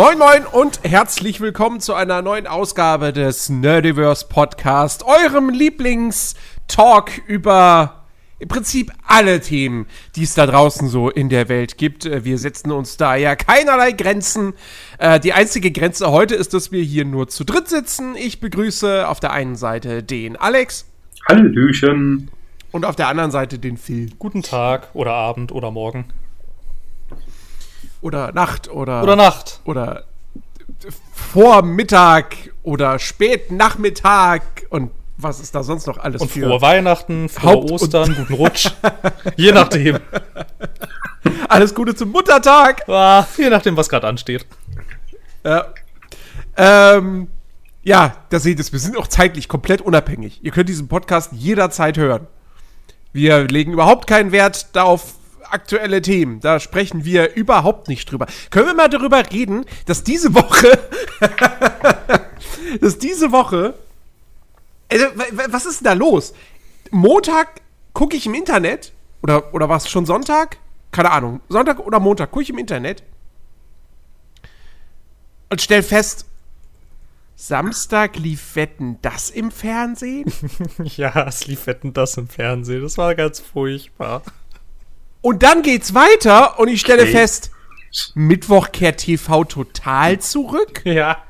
Moin Moin und herzlich willkommen zu einer neuen Ausgabe des Nerdiverse Podcast, eurem Lieblingstalk über im Prinzip alle Themen, die es da draußen so in der Welt gibt. Äh, wir setzen uns da ja keinerlei Grenzen. Äh, die einzige Grenze heute ist, dass wir hier nur zu dritt sitzen. Ich begrüße auf der einen Seite den Alex. Hallöchen. Und auf der anderen Seite den Phil. Guten Tag oder Abend oder Morgen. Oder Nacht oder. Oder Nacht. Oder Vormittag oder Spätnachmittag und was ist da sonst noch alles und für? Frohe Weihnachten, frohe Haupt Ostern, guten Rutsch. je nachdem. Alles Gute zum Muttertag. Ah, je nachdem, was gerade ansteht. Ja. Ähm, ja, da seht ihr wir sind auch zeitlich komplett unabhängig. Ihr könnt diesen Podcast jederzeit hören. Wir legen überhaupt keinen Wert darauf, aktuelle Themen. Da sprechen wir überhaupt nicht drüber. Können wir mal darüber reden, dass diese Woche, dass diese Woche, also, was ist denn da los? Montag gucke ich im Internet, oder, oder war es schon Sonntag? Keine Ahnung. Sonntag oder Montag gucke ich im Internet und stell fest, Samstag lief Wetten das im Fernsehen? ja, es lief Wetten das im Fernsehen. Das war ganz furchtbar. Und dann geht's weiter und ich stelle okay. fest, Mittwoch kehrt TV total zurück. Ja.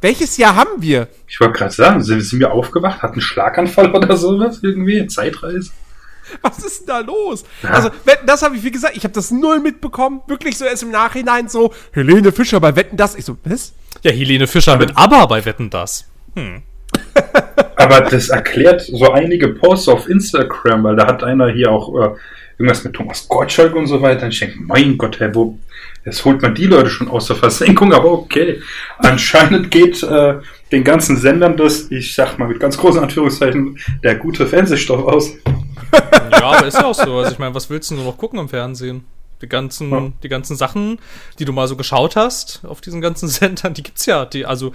Welches Jahr haben wir? Ich wollte gerade sagen, sind, sind wir aufgewacht, hatten einen Schlaganfall oder sowas irgendwie, Zeitreise? Was ist denn da los? Ja. Also, das habe ich, wie gesagt, ich habe das null mitbekommen. Wirklich so erst im Nachhinein so, Helene Fischer bei Wetten das. Ich so, was? Ja, Helene Fischer mit Aber bei Wetten das. Hm. Aber das erklärt so einige Posts auf Instagram, weil da hat einer hier auch äh, irgendwas mit Thomas Gottschalk und so weiter. Und ich denke, mein Gott, Herr, wo, jetzt holt man die Leute schon aus der Versenkung, aber okay. Anscheinend geht äh, den ganzen Sendern das, ich sag mal mit ganz großen Anführungszeichen, der gute Fernsehstoff aus. Ja, aber ist ja auch so. Also ich meine, was willst du nur noch gucken im Fernsehen? Die ganzen, ja. die ganzen Sachen, die du mal so geschaut hast auf diesen ganzen Sendern, die gibt's ja. Die, also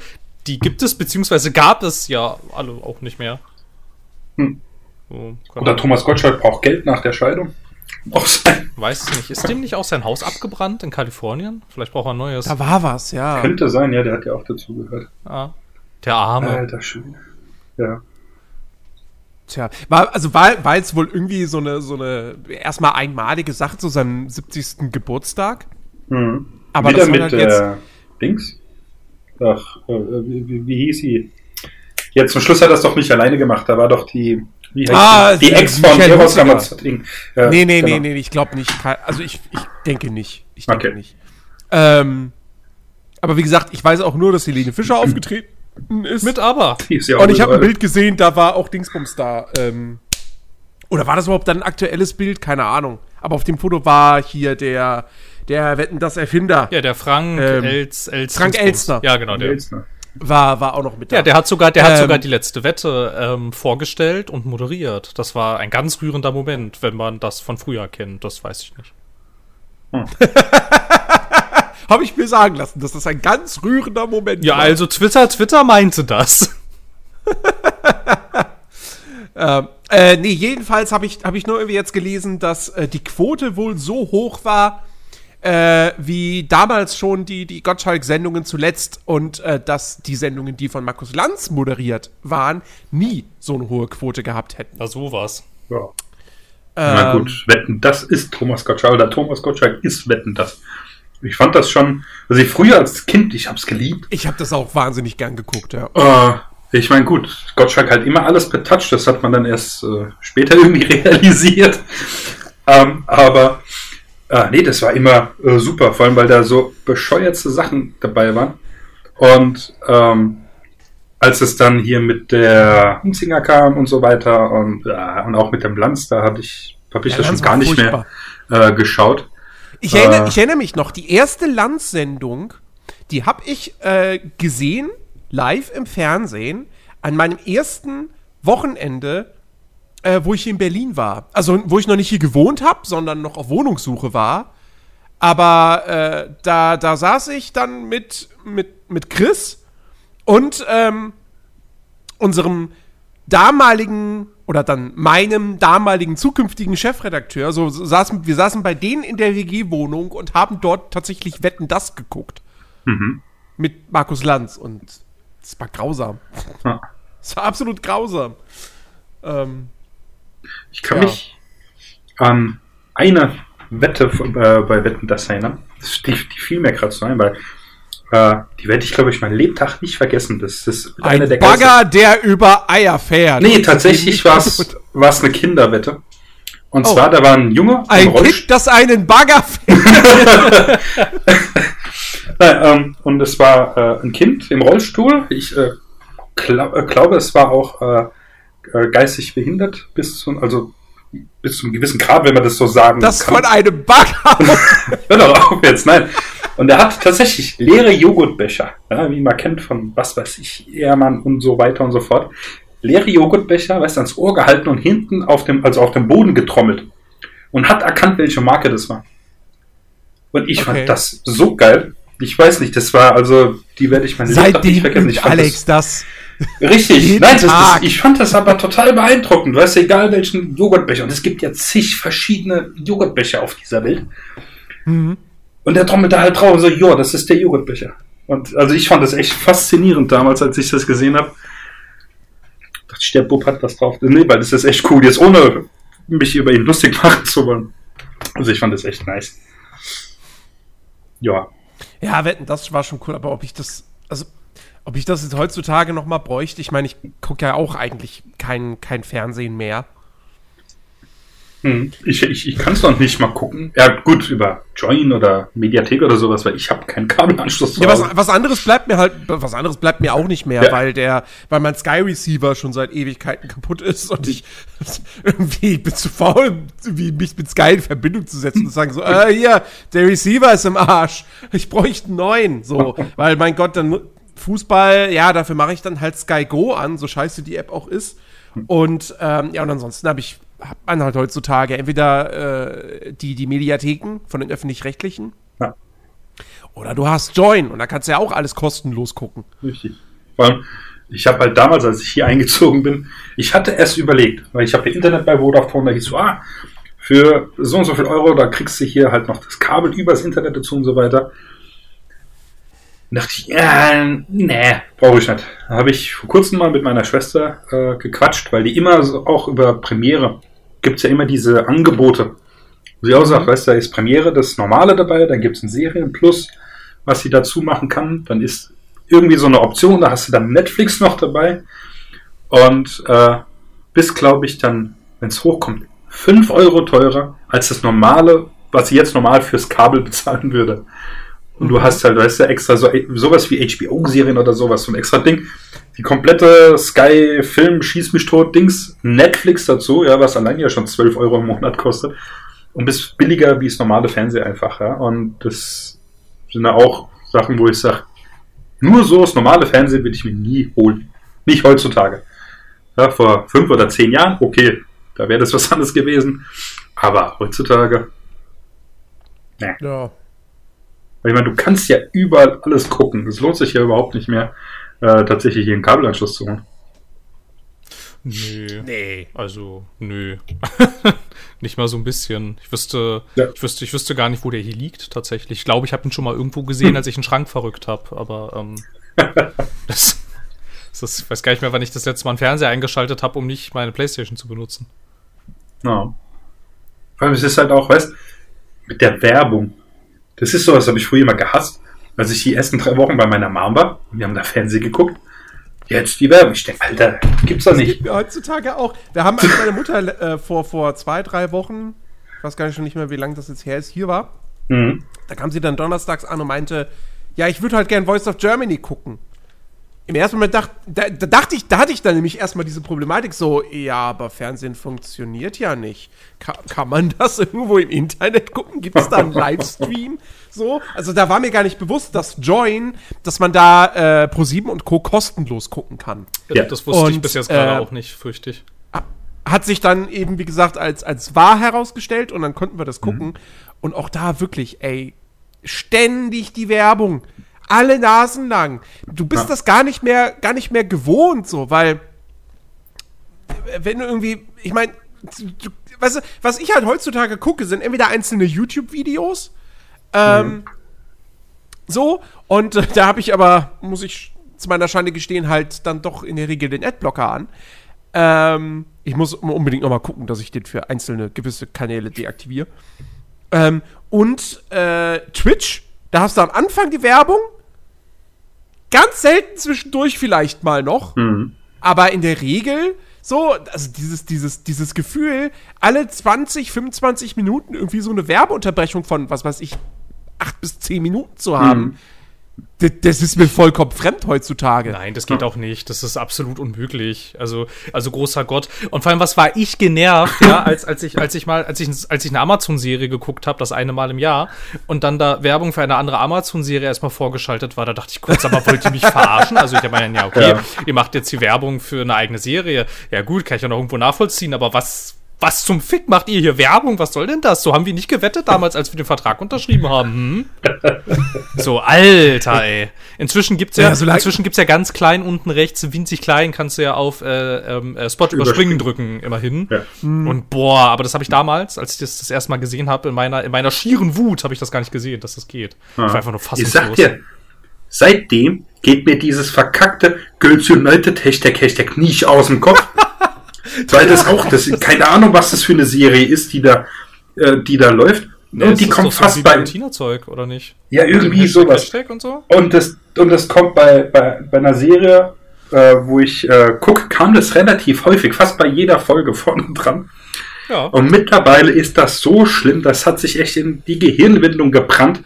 die gibt es, beziehungsweise gab es ja alle auch nicht mehr. Hm. So, Oder Thomas Gottschalk braucht Geld nach der Scheidung. Auch sein. Weiß ich nicht. Ist dem nicht auch sein Haus abgebrannt in Kalifornien? Vielleicht braucht er ein neues. Da war was, ja. Könnte sein, ja, der hat ja auch dazu gehört. Ah. Der Arme. Alter Schön. Ja. Tja, war, also war, war jetzt wohl irgendwie so eine, so eine erstmal einmalige Sache zu seinem 70. Geburtstag. Mhm. Aber Wieder das mit halt jetzt, äh, Dings? Ach, äh, wie, wie, hieß sie? Jetzt zum Schluss hat er es doch nicht alleine gemacht. Da war doch die, wie heißt ah, die, die Ex von Eros Ramazotti. Ja, nee, nee, genau. nee, nee, ich glaube nicht. Also ich, ich denke nicht. Ich denke okay. nicht. Ähm, aber wie gesagt, ich weiß auch nur, dass Helene Fischer aufgetreten ist. Mit aber. Ist ja Und ich habe ein Bild gesehen, da war auch Dingsbums da. Ähm, oder war das überhaupt dann ein aktuelles Bild? Keine Ahnung. Aber auf dem Foto war hier der der Wetten das Erfinder. Ja, der Frank ähm, Els, Els Frank Elstner. Ja, genau, der. Elstner. War, war auch noch mit da. Ja, der hat sogar, der ähm, hat sogar die letzte Wette ähm, vorgestellt und moderiert. Das war ein ganz rührender Moment, wenn man das von früher kennt. Das weiß ich nicht. Hm. Habe ich mir sagen lassen, dass das ein ganz rührender Moment ja, war. Ja, also Twitter, Twitter meinte das. ähm, äh, nee, jedenfalls habe ich, hab ich nur irgendwie jetzt gelesen, dass äh, die Quote wohl so hoch war, äh, wie damals schon die, die Gottschalk-Sendungen zuletzt und äh, dass die Sendungen, die von Markus Lanz moderiert waren, nie so eine hohe Quote gehabt hätten. Na, sowas. Ja. Ähm, Na gut, Wetten, das ist Thomas Gottschalk, oder Thomas Gottschalk ist Wetten, das. Ich fand das schon, also ich früher als Kind, ich hab's geliebt. Ich hab das auch wahnsinnig gern geguckt, ja. Äh, ich meine, gut, Gottschalk halt immer alles betoucht, das hat man dann erst äh, später irgendwie realisiert. Ähm, aber Ah, nee, das war immer äh, super, vor allem weil da so bescheuerte Sachen dabei waren. Und ähm, als es dann hier mit der Hunzinger kam und so weiter und, äh, und auch mit dem Lanz, da habe ich, hab ich das schon gar nicht furchtbar. mehr äh, geschaut. Ich erinnere, äh, ich erinnere mich noch, die erste Lanz-Sendung, die habe ich äh, gesehen, live im Fernsehen, an meinem ersten Wochenende äh, wo ich in Berlin war. Also, wo ich noch nicht hier gewohnt habe, sondern noch auf Wohnungssuche war. Aber äh, da, da saß ich dann mit, mit, mit Chris und ähm, unserem damaligen oder dann meinem damaligen zukünftigen Chefredakteur, so, so saßen, wir saßen bei denen in der WG-Wohnung und haben dort tatsächlich Wetten das geguckt. Mit Markus Lanz und es war grausam. Es war absolut grausam. Ähm, Ich kann Ja. mich an eine Wette äh, bei Wetten das erinnern. Die, die fiel mir gerade so ein, weil äh, die werde ich, glaube ich, mein Lebtag nicht vergessen. Das ist ein der Bagger, der über Eier fährt. Nee, tatsächlich war es eine Kinderwette. Und zwar, da war ein Junge Ein Rollstuhl. Kind, das einen Bagger fährt. Nein, ähm, und es war äh, ein Kind im Rollstuhl. Ich äh, glaub, äh, glaube, es war auch äh, geistig behindert bis zu, also bis zu einem gewissen Grad, wenn man das so sagen Das kann. von einem Bagger. Hör doch auf jetzt, nein. Und er hat tatsächlich leere Joghurtbecher, ja, wie man kennt von was weiß ich, Ehrmann und so weiter und so fort. Leere Joghurtbecher, weißt du, ans Ohr gehalten und hinten auf dem, also auf dem Boden getrommelt. Und hat erkannt, welche Marke das war. Und ich Okay. fand das so geil. Ich weiß nicht, das war also, die werde ich mein Lebtag nicht Seitdem vergessen. Ich Alex das. das, richtig, nein, das, das, ich fand das aber total beeindruckend. Weißt du, egal welchen Joghurtbecher. Und es gibt ja zig verschiedene Joghurtbecher auf dieser Welt. Mhm. Und der trommelt da halt drauf und so, ja, das ist der Joghurtbecher. Und also ich fand das echt faszinierend damals, als ich das gesehen habe. Dachte ich, der Bub hat was drauf. Nee, weil das ist echt cool, jetzt ohne mich über ihn lustig machen zu wollen. Also ich fand das echt nice. Ja. Ja, wetten, das war schon cool, aber ob ich das, also, ob ich das jetzt heutzutage noch mal bräuchte, ich meine, ich gucke ja auch eigentlich kein, kein Fernsehen mehr. Hm. Ich, ich, ich kann es noch nicht mal gucken. Ja, gut, über Join oder Mediathek oder sowas, weil ich habe keinen Kabelanschluss. zu Ja, was, was anderes bleibt mir halt, was anderes bleibt mir auch nicht mehr, Ja. weil der, weil mein Sky Receiver schon seit Ewigkeiten kaputt ist und ich irgendwie bin zu faul, wie mich mit Sky in Verbindung zu setzen und zu sagen so, äh, hier, der Receiver ist im Arsch, ich bräuchte einen neuen, so, weil mein Gott, dann Fußball, ja, dafür mache ich dann halt Sky Go an, so scheiße die App auch ist und ähm, ja, und ansonsten habe ich hat man halt heutzutage entweder äh, die die Mediatheken von den öffentlich-rechtlichen Ja. oder du hast Join und da kannst du ja auch alles kostenlos gucken. Richtig. Vor allem, ich habe halt damals, als ich hier eingezogen bin, ich hatte erst überlegt, weil ich habe ja Internet bei Vodafone, da hieß so, ah, für so und so viel Euro, da kriegst du hier halt noch das Kabel übers Internet dazu und so weiter. Und dachte ich, ja, nee, brauche ich nicht. Da habe ich vor kurzem mal mit meiner Schwester äh, gequatscht, weil die immer so auch über Premiere gibt's ja immer diese Angebote. Wo sie auch sagt, weißt du, da ist Premiere das Normale dabei, dann gibt's ein Serienplus, was sie dazu machen kann. Dann ist irgendwie so eine Option, da hast du dann Netflix noch dabei. Und äh, bis, glaube ich, dann, wenn es hochkommt, 5 Euro teurer als das normale, was sie jetzt normal fürs Kabel bezahlen würde. Und du hast halt, weißt du, extra so, sowas wie HBO-Serien oder sowas, so ein extra Ding. Die komplette Sky Film Schieß mich tot Dings, Netflix dazu, ja, was allein ja schon 12 Euro im Monat kostet. Und bist billiger wie das normale Fernsehen einfach, ja. Und das sind ja auch Sachen, wo ich sage, nur so das normale Fernsehen will ich mir nie holen. Nicht heutzutage. Ja, vor fünf oder zehn Jahren, okay, da wäre das was anderes gewesen. Aber heutzutage, Ja. Weil ich meine, du kannst ja überall alles gucken. Es lohnt sich ja überhaupt nicht mehr, äh, tatsächlich hier einen Kabelanschluss zu holen. Nö. Nee. Also, nö. nicht mal so ein bisschen. Ich wüsste, Ja. ich wüsste, ich wüsste gar nicht, wo der hier liegt, tatsächlich. Ich glaube, ich habe ihn schon mal irgendwo gesehen, als ich einen Schrank verrückt habe, aber ähm, das, das ist, ich weiß gar nicht mehr, wann ich das letzte Mal einen Fernseher eingeschaltet habe, um nicht meine Playstation zu benutzen. Ja. Vor allem, es ist halt auch, weißt mit der Werbung. Das ist sowas, habe ich früher immer gehasst. Als ich die ersten drei Wochen bei meiner Mom war, wir haben da Fernsehen geguckt. Jetzt die Werbung. Ich denke, Alter, gibt's doch nicht. Ja, heutzutage auch. Wir haben, als meine Mutter äh, vor, vor zwei, drei Wochen, ich weiß gar nicht schon nicht mehr, wie lange das jetzt her ist, hier war, Mhm. da kam sie dann donnerstags an und meinte, ja, ich würde halt gern Voice of Germany gucken. Im ersten Moment dacht, da, da dachte ich, da hatte ich dann nämlich erstmal diese Problematik so, ja, aber Fernsehen funktioniert ja nicht. Ka kann man das irgendwo im Internet gucken? Gibt es da einen Livestream? So, also da war mir gar nicht bewusst, dass Join, dass man da äh, Pro7 und Co. kostenlos gucken kann. Ja. Das wusste ich Und, bis jetzt gerade äh, auch nicht, fürchte ich. hat sich dann eben, wie gesagt, als, als wahr herausgestellt und dann konnten wir das gucken. Und auch da wirklich, ey, ständig die Werbung. Alle Nasen lang. Du bist Ja. das gar nicht mehr, gar nicht mehr gewohnt, so, weil wenn du irgendwie, ich meine, weißt du, was ich halt heutzutage gucke, sind entweder einzelne YouTube-Videos, ähm, mhm. so, und äh, da habe ich aber, muss ich zu meiner Schande gestehen, halt dann doch in der Regel den Adblocker an. Ähm, ich muss unbedingt noch mal gucken, dass ich den für einzelne gewisse Kanäle deaktiviere. Ähm, und äh, Twitch, da hast du am Anfang die Werbung, ganz selten zwischendurch vielleicht mal noch, mhm. aber in der Regel so, also dieses, dieses, dieses Gefühl, alle 20, 25 Minuten irgendwie so eine Werbeunterbrechung von, was weiß ich, acht bis zehn Minuten zu haben. Mhm. Das, ist mir vollkommen fremd heutzutage. Nein, das geht auch nicht. Das ist absolut unmöglich. Also, also großer Gott. Und vor allem, was war ich genervt, ja, als, als ich, als ich mal, als ich, als ich eine Amazon-Serie geguckt habe, das eine Mal im Jahr, und dann da Werbung für eine andere Amazon-Serie erstmal vorgeschaltet war, da dachte ich kurz, aber wollt ihr mich verarschen? Also ich meine, ja, okay, ja. ihr macht jetzt die Werbung für eine eigene Serie. Ja gut, kann ich ja noch irgendwo nachvollziehen, aber was, was zum Fick macht ihr hier Werbung? Was soll denn das? So haben wir nicht gewettet damals, als wir den Vertrag unterschrieben haben. Hm? So, Alter, ey. Inzwischen gibt's ja, ja so inzwischen gibt's ja ganz klein unten rechts, winzig klein, kannst du ja auf äh, ähm, äh, Spot überspringen drücken, immerhin. Ja. Und boah, aber das habe ich damals, als ich das das erste Mal gesehen habe, in meiner, in meiner schieren Wut, habe ich das gar nicht gesehen, dass das geht. Ah. Ich war einfach nur fassungslos. Ich sag dir, seitdem geht mir dieses verkackte Girls United Hashtag Hashtag nicht aus dem Kopf. Weil das auch, das, keine Ahnung, was das für eine Serie ist, die da, äh, die da läuft. Ja, und die kommt fast so bei. Zeug oder nicht? Ja, irgendwie sowas. Und, so? und, das, und das kommt bei, bei, bei einer Serie, äh, wo ich äh, gucke, kam das relativ häufig, fast bei jeder Folge vorne dran. Ja. Und mittlerweile ist das so schlimm, das hat sich echt in die Gehirnwindung gebrannt,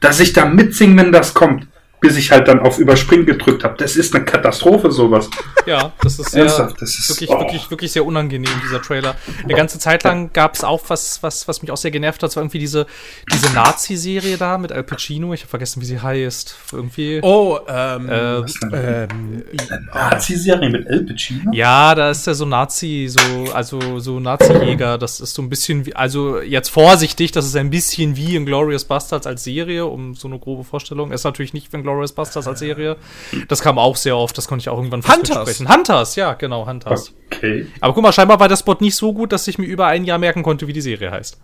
dass ich da mitsingen, wenn das kommt bis ich halt dann auf Überspringen gedrückt habe. Das ist eine Katastrophe, sowas. Ja, das ist, sehr, das ist wirklich, oh. wirklich, wirklich sehr unangenehm, dieser Trailer. Eine ganze Zeit lang gab es auch was, was, was mich auch sehr genervt hat, so irgendwie diese, diese Nazi-Serie da mit Al Pacino. Ich habe vergessen, wie sie heißt. Irgendwie. Oh, ähm, äh, ähm Nazi-Serie mit Al Pacino? Ja, da ist ja so Nazi, so, also so Nazi-Jäger. Das ist so ein bisschen wie, also jetzt vorsichtig, das ist ein bisschen wie in Glorious Bastards als Serie, um so eine grobe Vorstellung. Ist natürlich nicht, wenn Glorious Busters als Serie. Das kam auch sehr oft, das konnte ich auch irgendwann Hunters. Hunters, ja, genau, Hunters. Okay. Aber guck mal, scheinbar war der Spot nicht so gut, dass ich mir über ein Jahr merken konnte, wie die Serie heißt.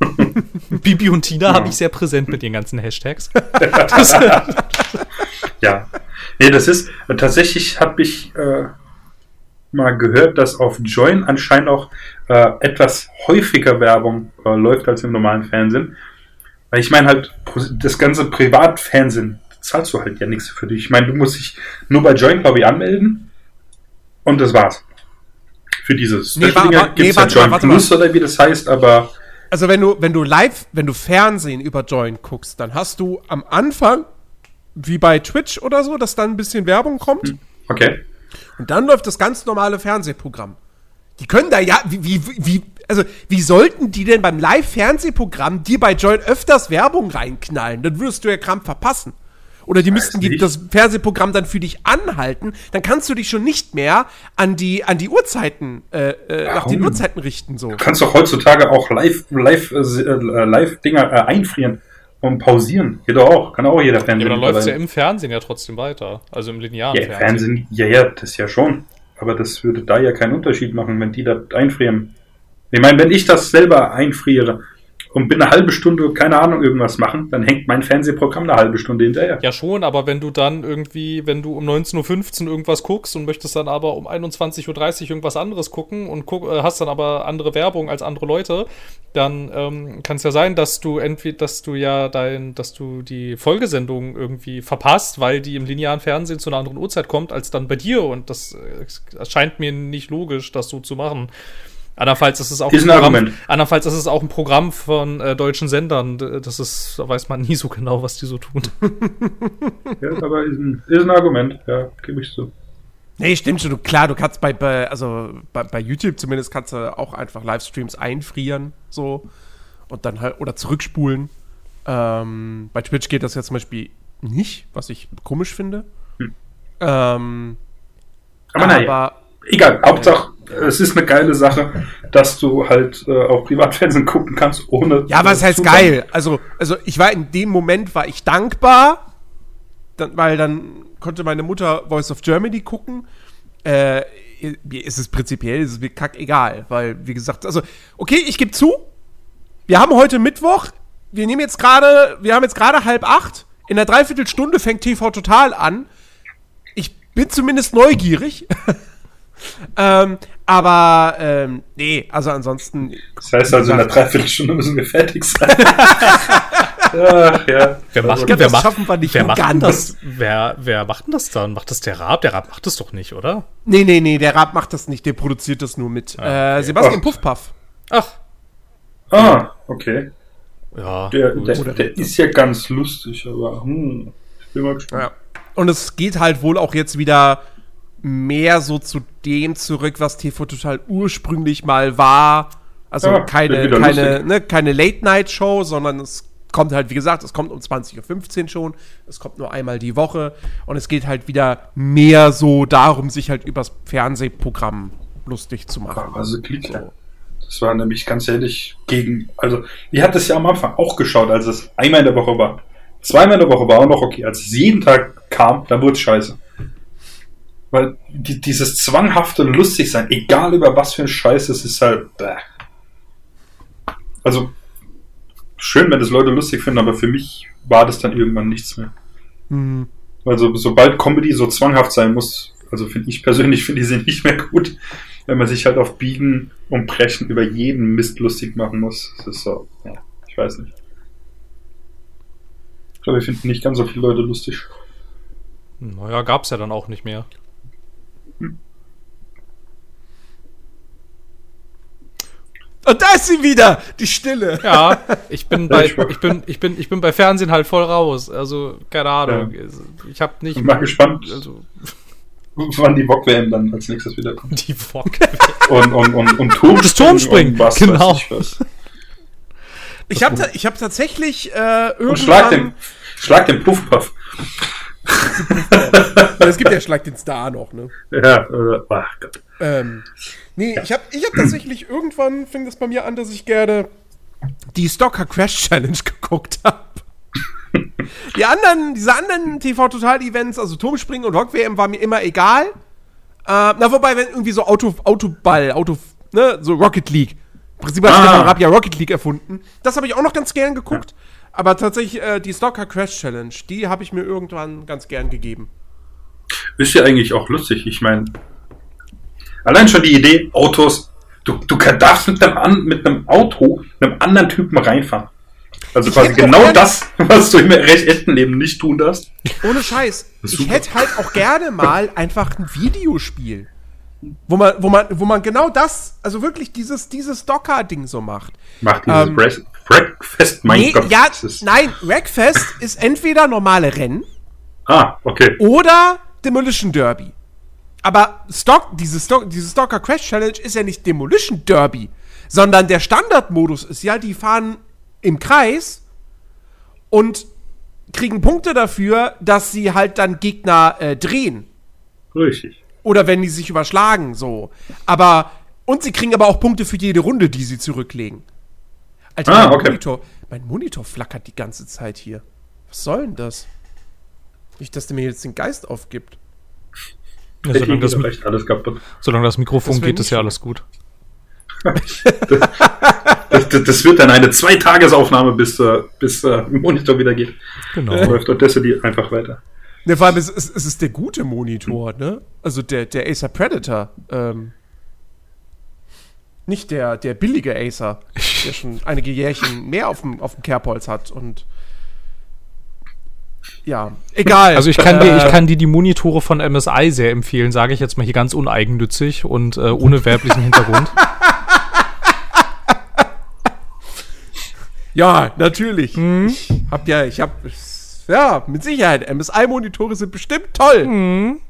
Bibi und Tina ja. habe ich sehr präsent mit den ganzen Hashtags. ja. Nee, das ist tatsächlich habe ich äh, mal gehört, dass auf Join anscheinend auch äh, etwas häufiger Werbung äh, läuft als im normalen Fernsehen. Weil ich meine halt, das ganze Privatfernsehen zahlst du halt ja nichts für dich. Ich meine, du musst dich nur bei Join, glaube ich, anmelden und das war's. Für dieses nee, Special gibt es nee, ja Join mal, Plus oder wie das heißt, aber. Also wenn du, wenn du live, wenn du Fernsehen über Join guckst, dann hast du am Anfang, wie bei Twitch oder so, dass dann ein bisschen Werbung kommt. Hm, okay. Und dann läuft das ganz normale Fernsehprogramm. Die können da ja, wie, wie, wie, also, wie sollten die denn beim Live-Fernsehprogramm dir bei Join öfters Werbung reinknallen? Dann würdest du ja Kram verpassen. Oder die müssten die, das Fernsehprogramm dann für dich anhalten, dann kannst du dich schon nicht mehr an die, an die Uhrzeiten, äh, äh, nach den Uhrzeiten richten. So. Du kannst doch heutzutage auch live, live, äh, äh live Dinger äh, einfrieren und pausieren. Geht doch auch. Kann auch jeder Fernsehen. Ja, aber dann läuft es ja im Fernsehen ja trotzdem weiter. Also im linearen ja, Fernsehen. Fernsehen. Ja, ja, das ja schon. Aber das würde da ja keinen Unterschied machen, wenn die da einfrieren. Ich meine, wenn ich das selber einfriere, und bin eine halbe Stunde, keine Ahnung, irgendwas machen, dann hängt mein Fernsehprogramm eine halbe Stunde hinterher. Ja, schon, aber wenn du dann irgendwie, wenn du um 19.15 Uhr irgendwas guckst und möchtest dann aber um 21.30 Uhr irgendwas anderes gucken und guck, äh, hast dann aber andere Werbung als andere Leute, dann ähm, kann es ja sein, dass du entweder, dass du ja dein, dass du die Folgesendung irgendwie verpasst, weil die im linearen Fernsehen zu einer anderen Uhrzeit kommt als dann bei dir und das äh, erscheint mir nicht logisch, das so zu machen. Andernfalls ist es auch ist ein, ein Programm, andernfalls ist es auch ein Programm von äh, deutschen Sendern. Das ist, da weiß man nie so genau, was die so tun. ja, aber ist ein, ist ein Argument, ja, gebe ich so. Nee, stimmt schon. Klar, du kannst bei, bei also bei, bei, YouTube zumindest kannst du auch einfach Livestreams einfrieren, so und dann halt oder zurückspulen. Ähm, bei Twitch geht das ja zum Beispiel nicht, was ich komisch finde. Hm. Ähm, aber, aber naja, egal. Hauptsache es ist eine geile Sache, dass du halt äh, auch Privatfernsehen gucken kannst, ohne. Ja, was heißt Zugang. geil? Also, also ich war in dem Moment war ich dankbar, dann, weil dann konnte meine Mutter Voice of Germany gucken. äh, mir ist es prinzipiell, ist es mir kackegal, weil, wie gesagt, also, okay, ich gebe zu, wir haben heute Mittwoch, wir nehmen jetzt gerade, wir haben jetzt gerade halb acht, in einer Dreiviertelstunde fängt TV Total an. Ich bin zumindest neugierig. ähm, aber, ähm, nee, also ansonsten. Das heißt also, in einer Dreiviertelstunde müssen wir fertig sein. Ach, ja. Wer macht, glaub, wer macht, schaffen wir nicht wer macht das? Wer, wer macht denn das dann? Macht das der Raab? Der Raab macht das doch nicht, oder? Nee, nee, nee, der Raab macht das nicht, der produziert das nur mit. äh, Sebastian Ach. Puffpaff. Ach, Ah, okay. ja. Der, der, der ist ja ganz lustig, aber hm, ich bin mal gespannt. Ja. Und es geht halt wohl auch jetzt wieder mehr so zu dem zurück, was TV Total ursprünglich mal war. Also Ja, keine, keine, ne, keine Late-Night-Show, sondern es kommt halt, wie gesagt, es kommt um 20.15 Uhr schon. Es kommt nur einmal die Woche. Und es geht halt wieder mehr so darum, sich halt übers Fernsehprogramm lustig zu machen. Also. So. Das war nämlich ganz ehrlich gegen, also ihr habt es ja am Anfang auch geschaut, als es einmal in der Woche war. Zweimal in der Woche war auch noch okay. Als es jeden Tag kam, dann wurde es scheiße. Weil die, dieses zwanghafte lustig sein, egal über was für ein Scheiß es ist, halt. Bäh. Also schön, wenn das Leute lustig finden, aber für mich war das dann irgendwann nichts mehr. Hm. Also sobald Comedy so zwanghaft sein muss, also finde ich persönlich finde ich sie nicht mehr gut, wenn man sich halt auf Biegen und Brechen über jeden Mist lustig machen muss. Das ist so, ja, ich weiß nicht. Ich glaube, wir finden nicht ganz so viele Leute lustig. Naja, gab's ja dann auch nicht mehr. Und da ist sie wieder, die Stille. Ja, ich bin bei, ich bin, ich bin, ich bin bei Fernsehen halt voll raus. Also, keine Ahnung. Ich habe nicht. Ich bin mal gespannt, Also, wann die VOG-WM dann als nächstes wiederkommt. die Wok. Und, und, und, und Turmspringen. Das Turmspringen, und was genau. weiß ich was. Ich habe ich hab tatsächlich äh, irgendwann... Und schlag den, schlag den Puffpuff. Es gibt ja Schlag den Star noch, ne? Ja, äh, ach Gott. Ähm, nee, ich habe ich hab tatsächlich irgendwann fing das bei mir an, dass ich gerne die Stalker Crash Challenge geguckt habe. Die anderen, diese anderen TV-Total-Events, also Turmspringen und Rock WM, war mir immer egal. Äh, na, wobei, wenn irgendwie so Auto, Autoball, Auto, ne, so Rocket League. Im Prinzip hat Ah. Stefan Raab ja Rocket League erfunden. Das habe ich auch noch ganz gern geguckt. Aber tatsächlich, äh, die Stalker Crash Challenge, die habe ich mir irgendwann ganz gern gegeben. Ist ja eigentlich auch lustig. Ich meine, allein schon die Idee, Autos, du, du darfst mit einem, mit einem Auto einem anderen Typen reinfahren. Also Ich quasi genau das, was du im recht echten Leben nicht tun darfst. Ohne Scheiß. Ich hätte halt auch gerne mal einfach ein Videospiel. Wo man, wo man, wo man genau das, also wirklich dieses, dieses Docker-Ding so macht. Macht dieses Ähm, Break- Breakfast, mein Nee, Gott. ja, nein, Wreckfest ist entweder normale Rennen Ah, okay. oder Demolition Derby. Aber Stock, diese, Stock, diese Stalker Crash Challenge ist ja nicht Demolition Derby, sondern der Standardmodus ist ja, die fahren im Kreis und kriegen Punkte dafür, dass sie halt dann Gegner äh, drehen. Richtig. Oder wenn die sich überschlagen, so. Aber, und sie kriegen aber auch Punkte für jede Runde, die sie zurücklegen. Alter, Ah, mein, okay. Monitor, mein Monitor flackert die ganze Zeit hier. Was soll denn das? Nicht, dass der mir jetzt den Geist aufgibt. Ja, Der solange, das, solange das Mikrofon Das geht, ist ja alles gut. Das, das, das wird dann eine Zweitagesaufnahme, bis, äh, bis äh, Monitor wieder geht. Genau. Dann läuft Audacity einfach weiter. Ne, vor allem, es, es, es ist der gute Monitor, ne? Also der, der Acer Predator. Ähm, nicht der, der billige Acer, der schon einige Jährchen mehr auf dem, auf dem Kerbholz hat und. Ja, egal. Also ich kann dir, ich Äh, kann dir die Monitore von MSI sehr empfehlen, sage ich jetzt mal hier ganz uneigennützig und äh, ohne werblichen Hintergrund. Ja, natürlich. Mhm. Ich hab ja, ich hab. Ja, mit Sicherheit. MSI-Monitore sind bestimmt toll. Mhm.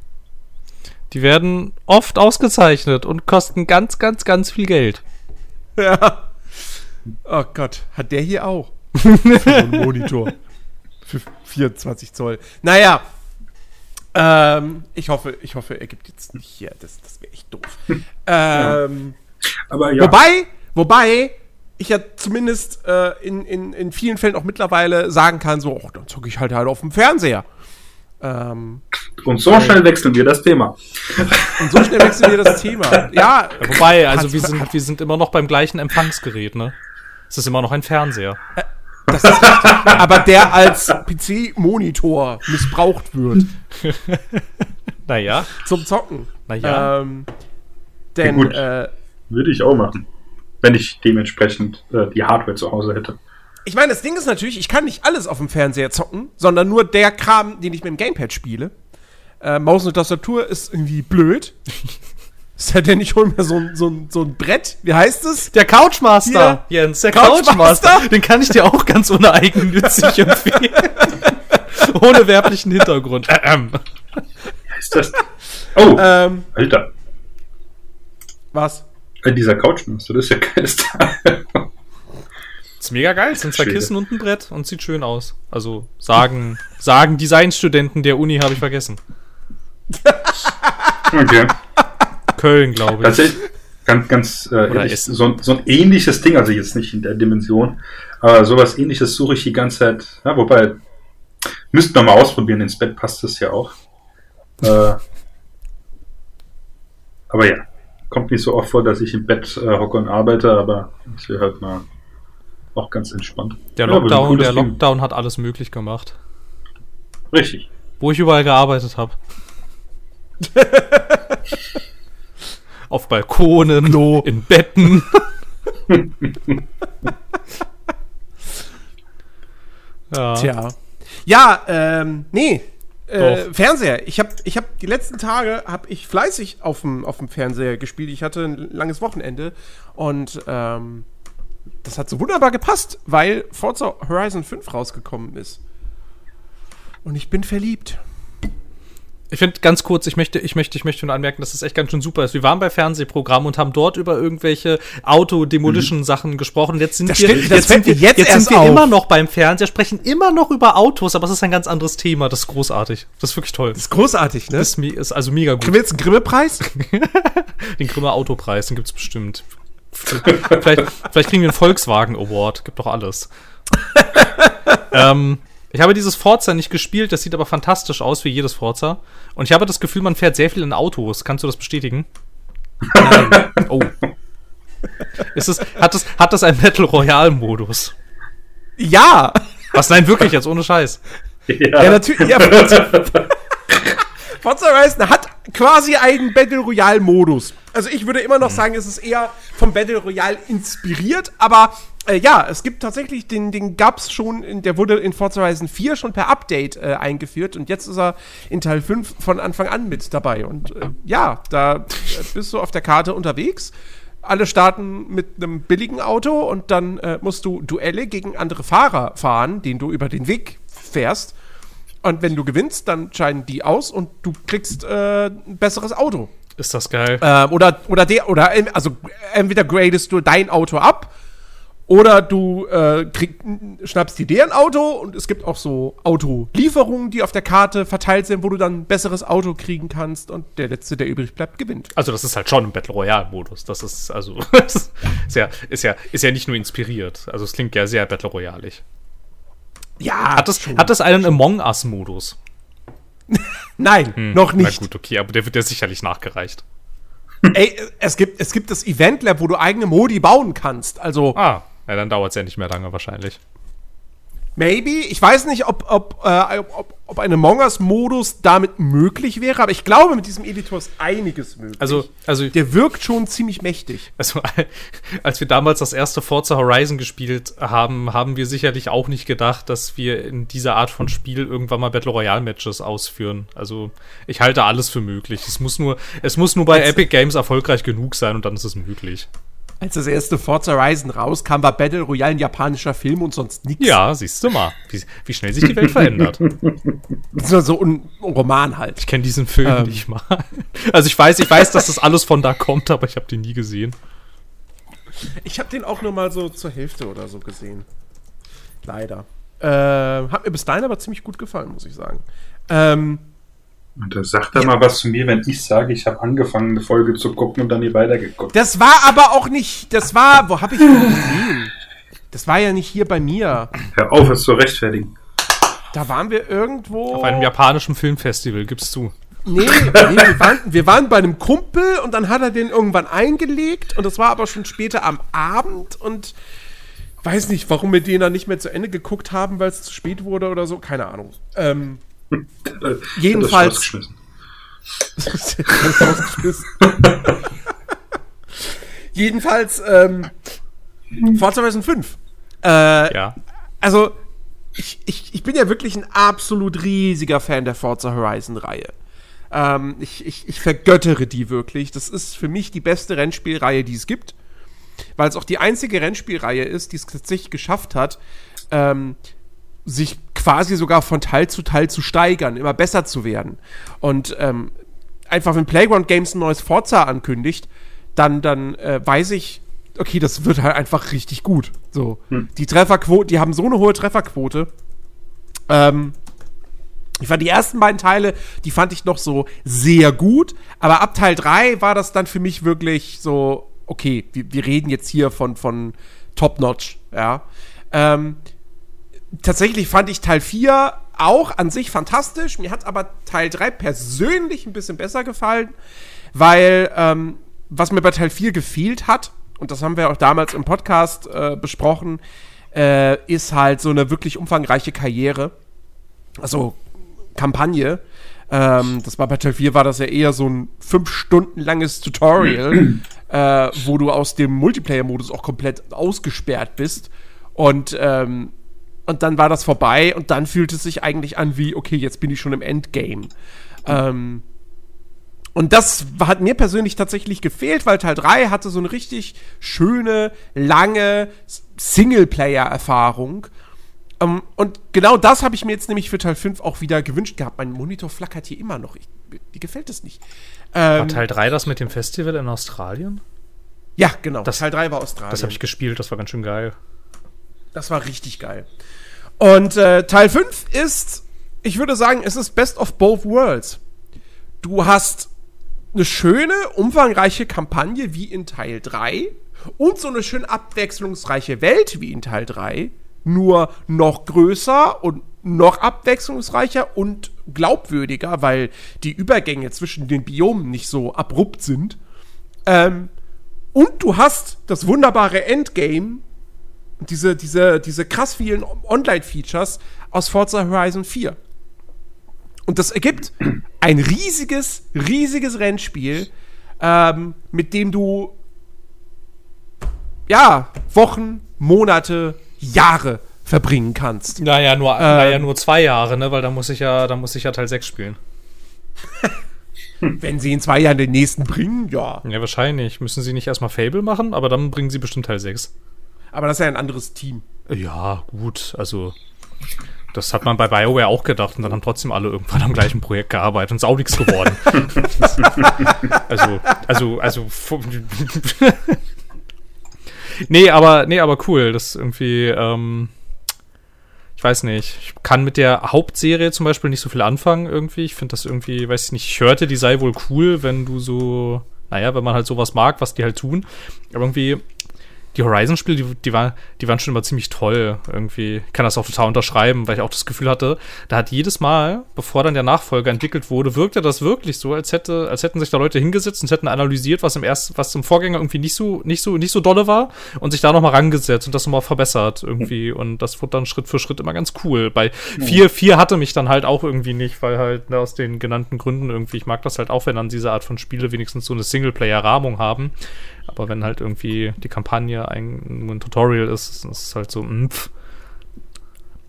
Die werden oft ausgezeichnet und kosten ganz, ganz, ganz viel Geld. Ja. Oh Gott, hat der hier auch. so einen Monitor. Für 24 Zoll. Naja. Ähm, ich hoffe, ich hoffe, er gibt jetzt nicht hier. Das, das wäre echt doof. ähm, Aber ja, Wobei, wobei ich ja zumindest äh, in, in, in vielen Fällen auch mittlerweile sagen kann, so, oh, dann zocke ich halt halt auf dem Fernseher. Ähm, Und so schnell wechseln wir das Thema. Und so schnell wechseln wir das Thema. Ja, Wobei, also wir sind, wir sind immer noch beim gleichen Empfangsgerät, ne? Es ist immer noch ein Fernseher. das ist richtig. Aber der als PC-Monitor missbraucht wird Naja, zum Zocken. naja. Ähm, denn, Ja, gut. äh, Würde ich auch machen. Wenn ich dementsprechend äh, die Hardware zu Hause hätte. ich meine, das Ding ist natürlich, ich kann nicht alles auf dem Fernseher zocken, sondern nur der Kram, den ich mit dem Gamepad spiele. Äh, Maus und Tastatur ist irgendwie blöd. Sei denn, ich hol mir so ein, so, ein, so ein Brett. Wie heißt es? Der Couchmaster, Jens, der Couchmaster? Couchmaster. Den kann ich dir auch ganz uneigennützig empfehlen. Ohne werblichen Hintergrund. Ähm. Ist das? Oh, Ähm, Alter. was? Äh, dieser Couchmaster, das ist ja Teil. Ist mega geil, es sind zwei. Kissen und ein Brett und sieht schön aus. Also sagen, sagen Designstudenten der Uni habe ich vergessen. Okay. Köln, glaube ich. Tatsächlich ganz, ganz äh, ehrlich, so, ein- so ein ähnliches Ding, also jetzt nicht in der Dimension, aber sowas ähnliches suche ich die ganze Zeit. Ja, wobei, müssten wir mal ausprobieren, ins Bett passt das ja auch. Äh, aber ja, kommt nicht so oft vor, dass ich im Bett äh, hocke und arbeite, aber das wäre halt mal auch ganz entspannt. Der Ja, Lockdown, cooles der Ding. Lockdown hat alles möglich gemacht. Richtig. Wo ich überall gearbeitet habe. Auf Balkonen, in Betten. ja. Tja. Ja, ähm, nee. Äh. Fernseher. Ich habe ich hab die letzten Tage hab ich fleißig auf dem auf dem Fernseher gespielt. Ich hatte ein langes Wochenende und ähm, das hat so wunderbar gepasst, weil Forza Horizon 5 rausgekommen ist. Und ich bin verliebt. Ich finde ganz kurz, ich möchte, ich möchte, ich möchte nur anmerken, dass das echt ganz schön super ist. Wir waren bei Fernsehprogrammen und haben dort über irgendwelche Auto-Demolition-Sachen gesprochen. Jetzt sind Das wir, stimmt, jetzt sind wir, jetzt jetzt sind wir auf. immer noch beim Fernseher, sprechen immer noch über Autos, aber es ist ein ganz anderes Thema. Das ist großartig. Das ist wirklich toll. Das ist großartig, ne? Das ist, ist also mega gut. Kriegen wir jetzt einen Grimme-Preis? Den Grimme Autopreis, den gibt's bestimmt. vielleicht, vielleicht kriegen wir einen Volkswagen Award. Gibt doch alles. ähm, ich habe dieses Forza nicht gespielt, das sieht aber fantastisch aus, wie jedes Forza. Und ich habe das Gefühl, man fährt sehr viel in Autos. Kannst du das bestätigen? Nein. Oh. Ist es, hat, es, hat das einen Battle Royale-Modus? ja! Was? Nein, wirklich, jetzt ohne Scheiß. Ja, Ja, natürlich. Ja, Forza, Forza Horizon hat quasi einen Battle Royale Modus. Also ich würde immer noch sagen, es ist eher vom Battle Royale inspiriert, aber äh, ja, es gibt tatsächlich, den, den gab's schon, in, der wurde in Forza Horizon 4 schon per Update äh, eingeführt und jetzt ist er in Teil 5 von Anfang an mit dabei. Und äh, ja, da äh, bist du auf der Karte unterwegs. Alle starten mit einem billigen Auto und dann äh, musst du Duelle gegen andere Fahrer fahren, den du über den Weg fährst. Und wenn du gewinnst, dann scheiden die aus und du kriegst äh, ein besseres Auto. Ist das geil. Ähm, oder, oder der, oder en- also entweder gradest du dein Auto ab oder du äh, krieg, schnappst dir deren Auto und es gibt auch so Autolieferungen, die auf der Karte verteilt sind, wo du dann ein besseres Auto kriegen kannst und der letzte, der übrig bleibt, gewinnt. Also das ist halt schon ein Battle Royale-Modus. Das ist also das ist ja, ist ja, ist ja nicht nur inspiriert. Also es klingt ja sehr Battle Royale-ig. Ja, Hat das, hat das einen Among Us-Modus? Nein, noch Na nicht. gut, okay, aber der wird ja sicherlich nachgereicht. Ey, es gibt, es gibt das Event Lab, wo du eigene Modi bauen kannst. Also Ah, ja, dann dauert es ja nicht mehr lange wahrscheinlich. Maybe. Ich weiß nicht, ob, ob, äh, ob, ob ein Among Us-Modus damit möglich wäre, aber ich glaube, mit diesem Editor ist einiges möglich. Also, also, der wirkt schon ziemlich mächtig. also, als wir damals das erste Forza Horizon gespielt haben, haben wir sicherlich auch nicht gedacht, dass wir in dieser Art von Spiel irgendwann mal Battle Royale Matches ausführen. Also, ich halte alles für möglich. Es muss nur, es muss nur bei Epic Games erfolgreich genug sein und dann ist es möglich. Als das erste Forza Horizon rauskam, war Battle Royale ein japanischer Film und sonst nichts. Ja, siehst du mal, wie, wie schnell sich die Welt verändert. So, so ein Roman halt. Ich kenne diesen Film Ähm. nicht mal. Also ich weiß, ich weiß, dass das alles von da kommt, aber ich habe den nie gesehen. Ich habe den auch nur mal so zur Hälfte oder so gesehen. Leider. Äh, hat mir bis dahin aber ziemlich gut gefallen, muss ich sagen. Ähm, Und da sagt er mal was zu mir, wenn ich sage, ich habe angefangen, eine Folge zu gucken und dann nie weitergeguckt. das war aber auch nicht, das war, wo habe ich den gesehen? Das war ja nicht hier bei mir. Hör auf, es zu rechtfertigen. Da waren wir irgendwo. Auf einem japanischen Filmfestival, gibst du. Nee, nee wir, waren, wir waren bei einem Kumpel und dann hat er den irgendwann eingelegt und das war aber schon später am Abend und weiß nicht, warum wir den dann nicht mehr zu Ende geguckt haben, weil es zu spät wurde oder so, keine Ahnung. Ähm, jedenfalls. jedenfalls, ähm, Forza Horizon 5. Äh, Ja. also, ich, ich, ich bin ja wirklich ein absolut riesiger Fan der Forza Horizon-Reihe. Ähm, ich, ich, ich vergöttere die wirklich. Das ist für mich die beste Rennspielreihe, die es gibt. Weil es auch die einzige Rennspielreihe ist, die es tatsächlich geschafft hat, ähm, sich quasi sogar von Teil zu Teil zu steigern, immer besser zu werden. Und ähm, einfach, wenn Playground Games ein neues Forza ankündigt, dann, dann äh, weiß ich, okay, das wird halt einfach richtig gut. So. Die Trefferquote, die haben so eine hohe Trefferquote. Ähm, ich fand die ersten beiden Teile, die fand ich noch so sehr gut, aber ab Teil 3 war das dann für mich wirklich so, okay, wir, wir reden jetzt hier von, von Top-Notch, ja. Ähm, tatsächlich fand ich Teil 4 auch an sich fantastisch. Mir hat aber Teil 3 persönlich ein bisschen besser gefallen, weil ähm, was mir bei Teil 4 gefehlt hat, und das haben wir auch damals im Podcast äh, besprochen, äh, ist halt so eine wirklich umfangreiche Karriere. Also Kampagne. Ähm, das war bei Teil 4 war das ja eher so ein fünf Stunden langes Tutorial, äh, wo du aus dem Multiplayer-Modus auch komplett ausgesperrt bist. Und, ähm, und dann war das vorbei und dann fühlt es sich eigentlich an wie, okay, jetzt bin ich schon im Endgame. Ähm, und das hat mir persönlich tatsächlich gefehlt, weil Teil 3 hatte so eine richtig schöne, lange Singleplayer-Erfahrung. Um, und genau das habe ich mir jetzt nämlich für Teil 5 auch wieder gewünscht gehabt. Mein Monitor flackert hier immer noch. Ich, mir gefällt es nicht. War Ähm, Teil 3 das mit dem Festival in Australien? ja, genau. Das- Teil 3 war Australien. Das habe ich gespielt, das war ganz schön geil. Das war richtig geil. Und äh, Teil 5 ist, ich würde sagen, es ist Best of Both Worlds. Du hast eine schöne, umfangreiche Kampagne wie in Teil 3 und so eine schön abwechslungsreiche Welt wie in Teil 3, nur noch größer und noch abwechslungsreicher und glaubwürdiger, weil die Übergänge zwischen den Biomen nicht so abrupt sind. Ähm, und du hast das wunderbare Endgame diese, diese, diese krass vielen Online-Features aus Forza Horizon 4. Und das ergibt ein riesiges, riesiges Rennspiel, ähm, mit dem du ja Wochen, Monate, Jahre verbringen kannst. Naja, nur, Ähm. naja, nur zwei Jahre, ne? Weil da muss ich ja, da muss ich ja Teil 6 spielen. Wenn sie in zwei Jahren den nächsten bringen, ja. Ja, wahrscheinlich. Müssen sie nicht erstmal Fable machen, aber dann bringen sie bestimmt Teil 6. Aber das ist ja ein anderes Team. Ja, gut, also. Das hat man bei BioWare auch gedacht und dann haben trotzdem alle irgendwann am gleichen Projekt gearbeitet und ist auch nichts geworden. also, also, also. nee, aber, nee, aber cool. Das irgendwie, ähm, ich weiß nicht. Ich kann mit der Hauptserie zum Beispiel nicht so viel anfangen irgendwie. Ich finde das irgendwie, weiß ich nicht, ich hörte, die sei wohl cool, wenn du so, naja, wenn man halt sowas mag, was die halt tun. Aber irgendwie, die Horizon-Spiele, die, die, war, die waren schon immer ziemlich toll irgendwie. Ich kann das auch total unterschreiben, weil ich auch das Gefühl hatte, da hat jedes Mal, bevor dann der Nachfolger entwickelt wurde, wirkte das wirklich so, als hätte, als hätten sich da Leute hingesetzt und hätten analysiert, was im ersten, was im Vorgänger irgendwie nicht so, nicht so, nicht so dolle war und sich da nochmal rangesetzt und das nochmal verbessert irgendwie. Und das wurde dann Schritt für Schritt immer ganz cool. Bei 4, 4 hatte mich dann halt auch irgendwie nicht, weil halt ne, aus den genannten Gründen irgendwie, ich mag das halt auch, wenn dann diese Art von Spiele wenigstens so eine Singleplayer-Rahmung haben. Aber wenn halt irgendwie die Kampagne ein, nur ein Tutorial ist, ist es halt so, mm, pff.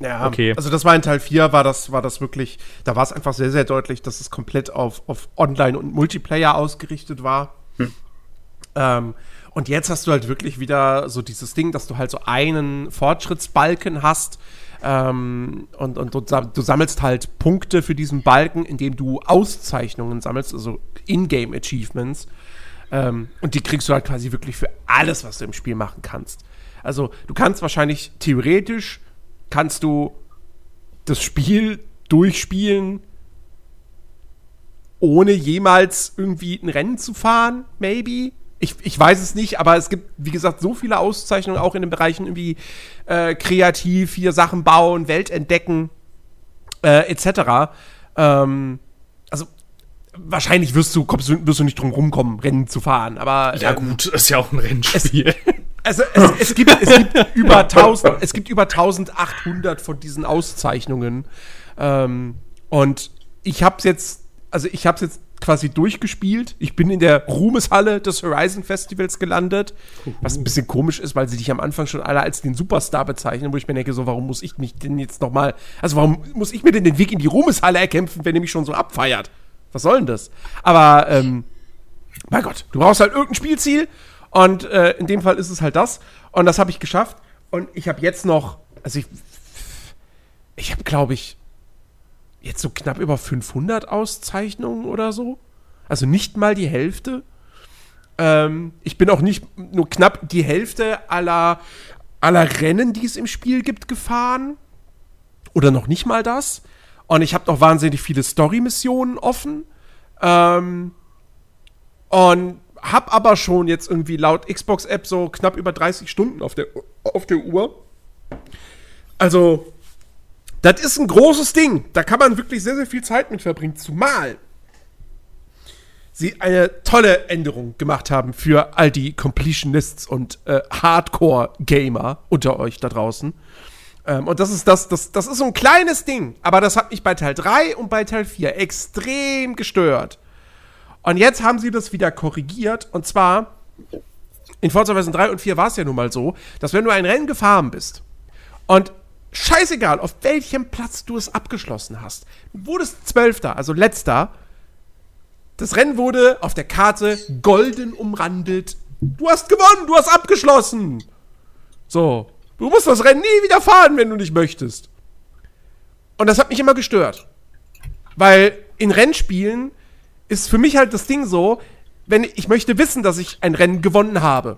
Ja, Okay. also das war in Teil 4, war das, war das wirklich, da war es einfach sehr, sehr deutlich, dass es komplett auf, auf Online und Multiplayer ausgerichtet war. Ähm, und jetzt hast du halt wirklich wieder so dieses Ding, dass du halt so einen Fortschrittsbalken hast. Ähm, und und du, du sammelst halt Punkte für diesen Balken, indem du Auszeichnungen sammelst, also Ingame-Achievements. Ähm, und die kriegst du halt quasi wirklich für alles, was du im Spiel machen kannst. Also du kannst wahrscheinlich theoretisch, kannst du das Spiel durchspielen, ohne jemals irgendwie ein Rennen zu fahren, maybe. Ich, ich weiß es nicht, aber es gibt, wie gesagt, so viele Auszeichnungen auch in den Bereichen irgendwie äh, kreativ, hier Sachen bauen, Welt entdecken. äh, etc. Ähm, wahrscheinlich wirst du, kommst wirst du nicht drum rumkommen, Rennen zu fahren. Aber Ja, ähm, gut, ist ja auch ein Rennspiel. also es, es, gibt, es gibt über 1000, es gibt über 1800 von diesen Auszeichnungen. Ähm, und ich hab's jetzt, also ich hab's jetzt quasi durchgespielt. Ich bin in der Ruhmeshalle des Horizon Festivals gelandet, was ein bisschen komisch ist, weil sie dich am Anfang schon alle als den Superstar bezeichnen, wo ich mir denke, so, warum muss ich mich denn jetzt noch mal, also warum muss ich mir denn den Weg in die Ruhmeshalle erkämpfen, wenn ihr mich schon so abfeiert? Was soll denn das? Aber, ähm, mein Gott, du brauchst halt irgendein Spielziel und äh, in dem Fall ist es halt das und das habe ich geschafft und ich habe jetzt noch, also ich, ich habe glaube ich jetzt so knapp über 500 Auszeichnungen oder so, also nicht mal die Hälfte. Ähm, ich bin auch nicht nur knapp die Hälfte aller, aller Rennen, die es im Spiel gibt, gefahren oder noch nicht mal das. Und ich habe noch wahnsinnig viele Story-Missionen offen. Ähm, und hab aber schon jetzt irgendwie laut Xbox-App so knapp über 30 Stunden auf der, auf der Uhr. Also, das ist ein großes Ding. Da kann man wirklich sehr, sehr viel Zeit mit verbringen. Zumal sie eine tolle Änderung gemacht haben für all die Completionists und äh, Hardcore-Gamer unter euch da draußen. Ähm, und das ist das, das, das ist so ein kleines Ding, aber das hat mich bei Teil 3 und bei Teil 4 extrem gestört. Und jetzt haben sie das wieder korrigiert. Und zwar, in Forza Horizon 3 und 4 war es ja nun mal so, dass wenn du ein Rennen gefahren bist und scheißegal, auf welchem Platz du es abgeschlossen hast, du wurdest Zwölfter, also Letzter, das Rennen wurde auf der Karte golden umrandelt. Du hast gewonnen, du hast abgeschlossen. So, du musst das Rennen nie wieder fahren, wenn du nicht möchtest. Und das hat mich immer gestört. Weil in Rennspielen ist für mich halt das Ding so, wenn ich möchte wissen, dass ich ein Rennen gewonnen habe.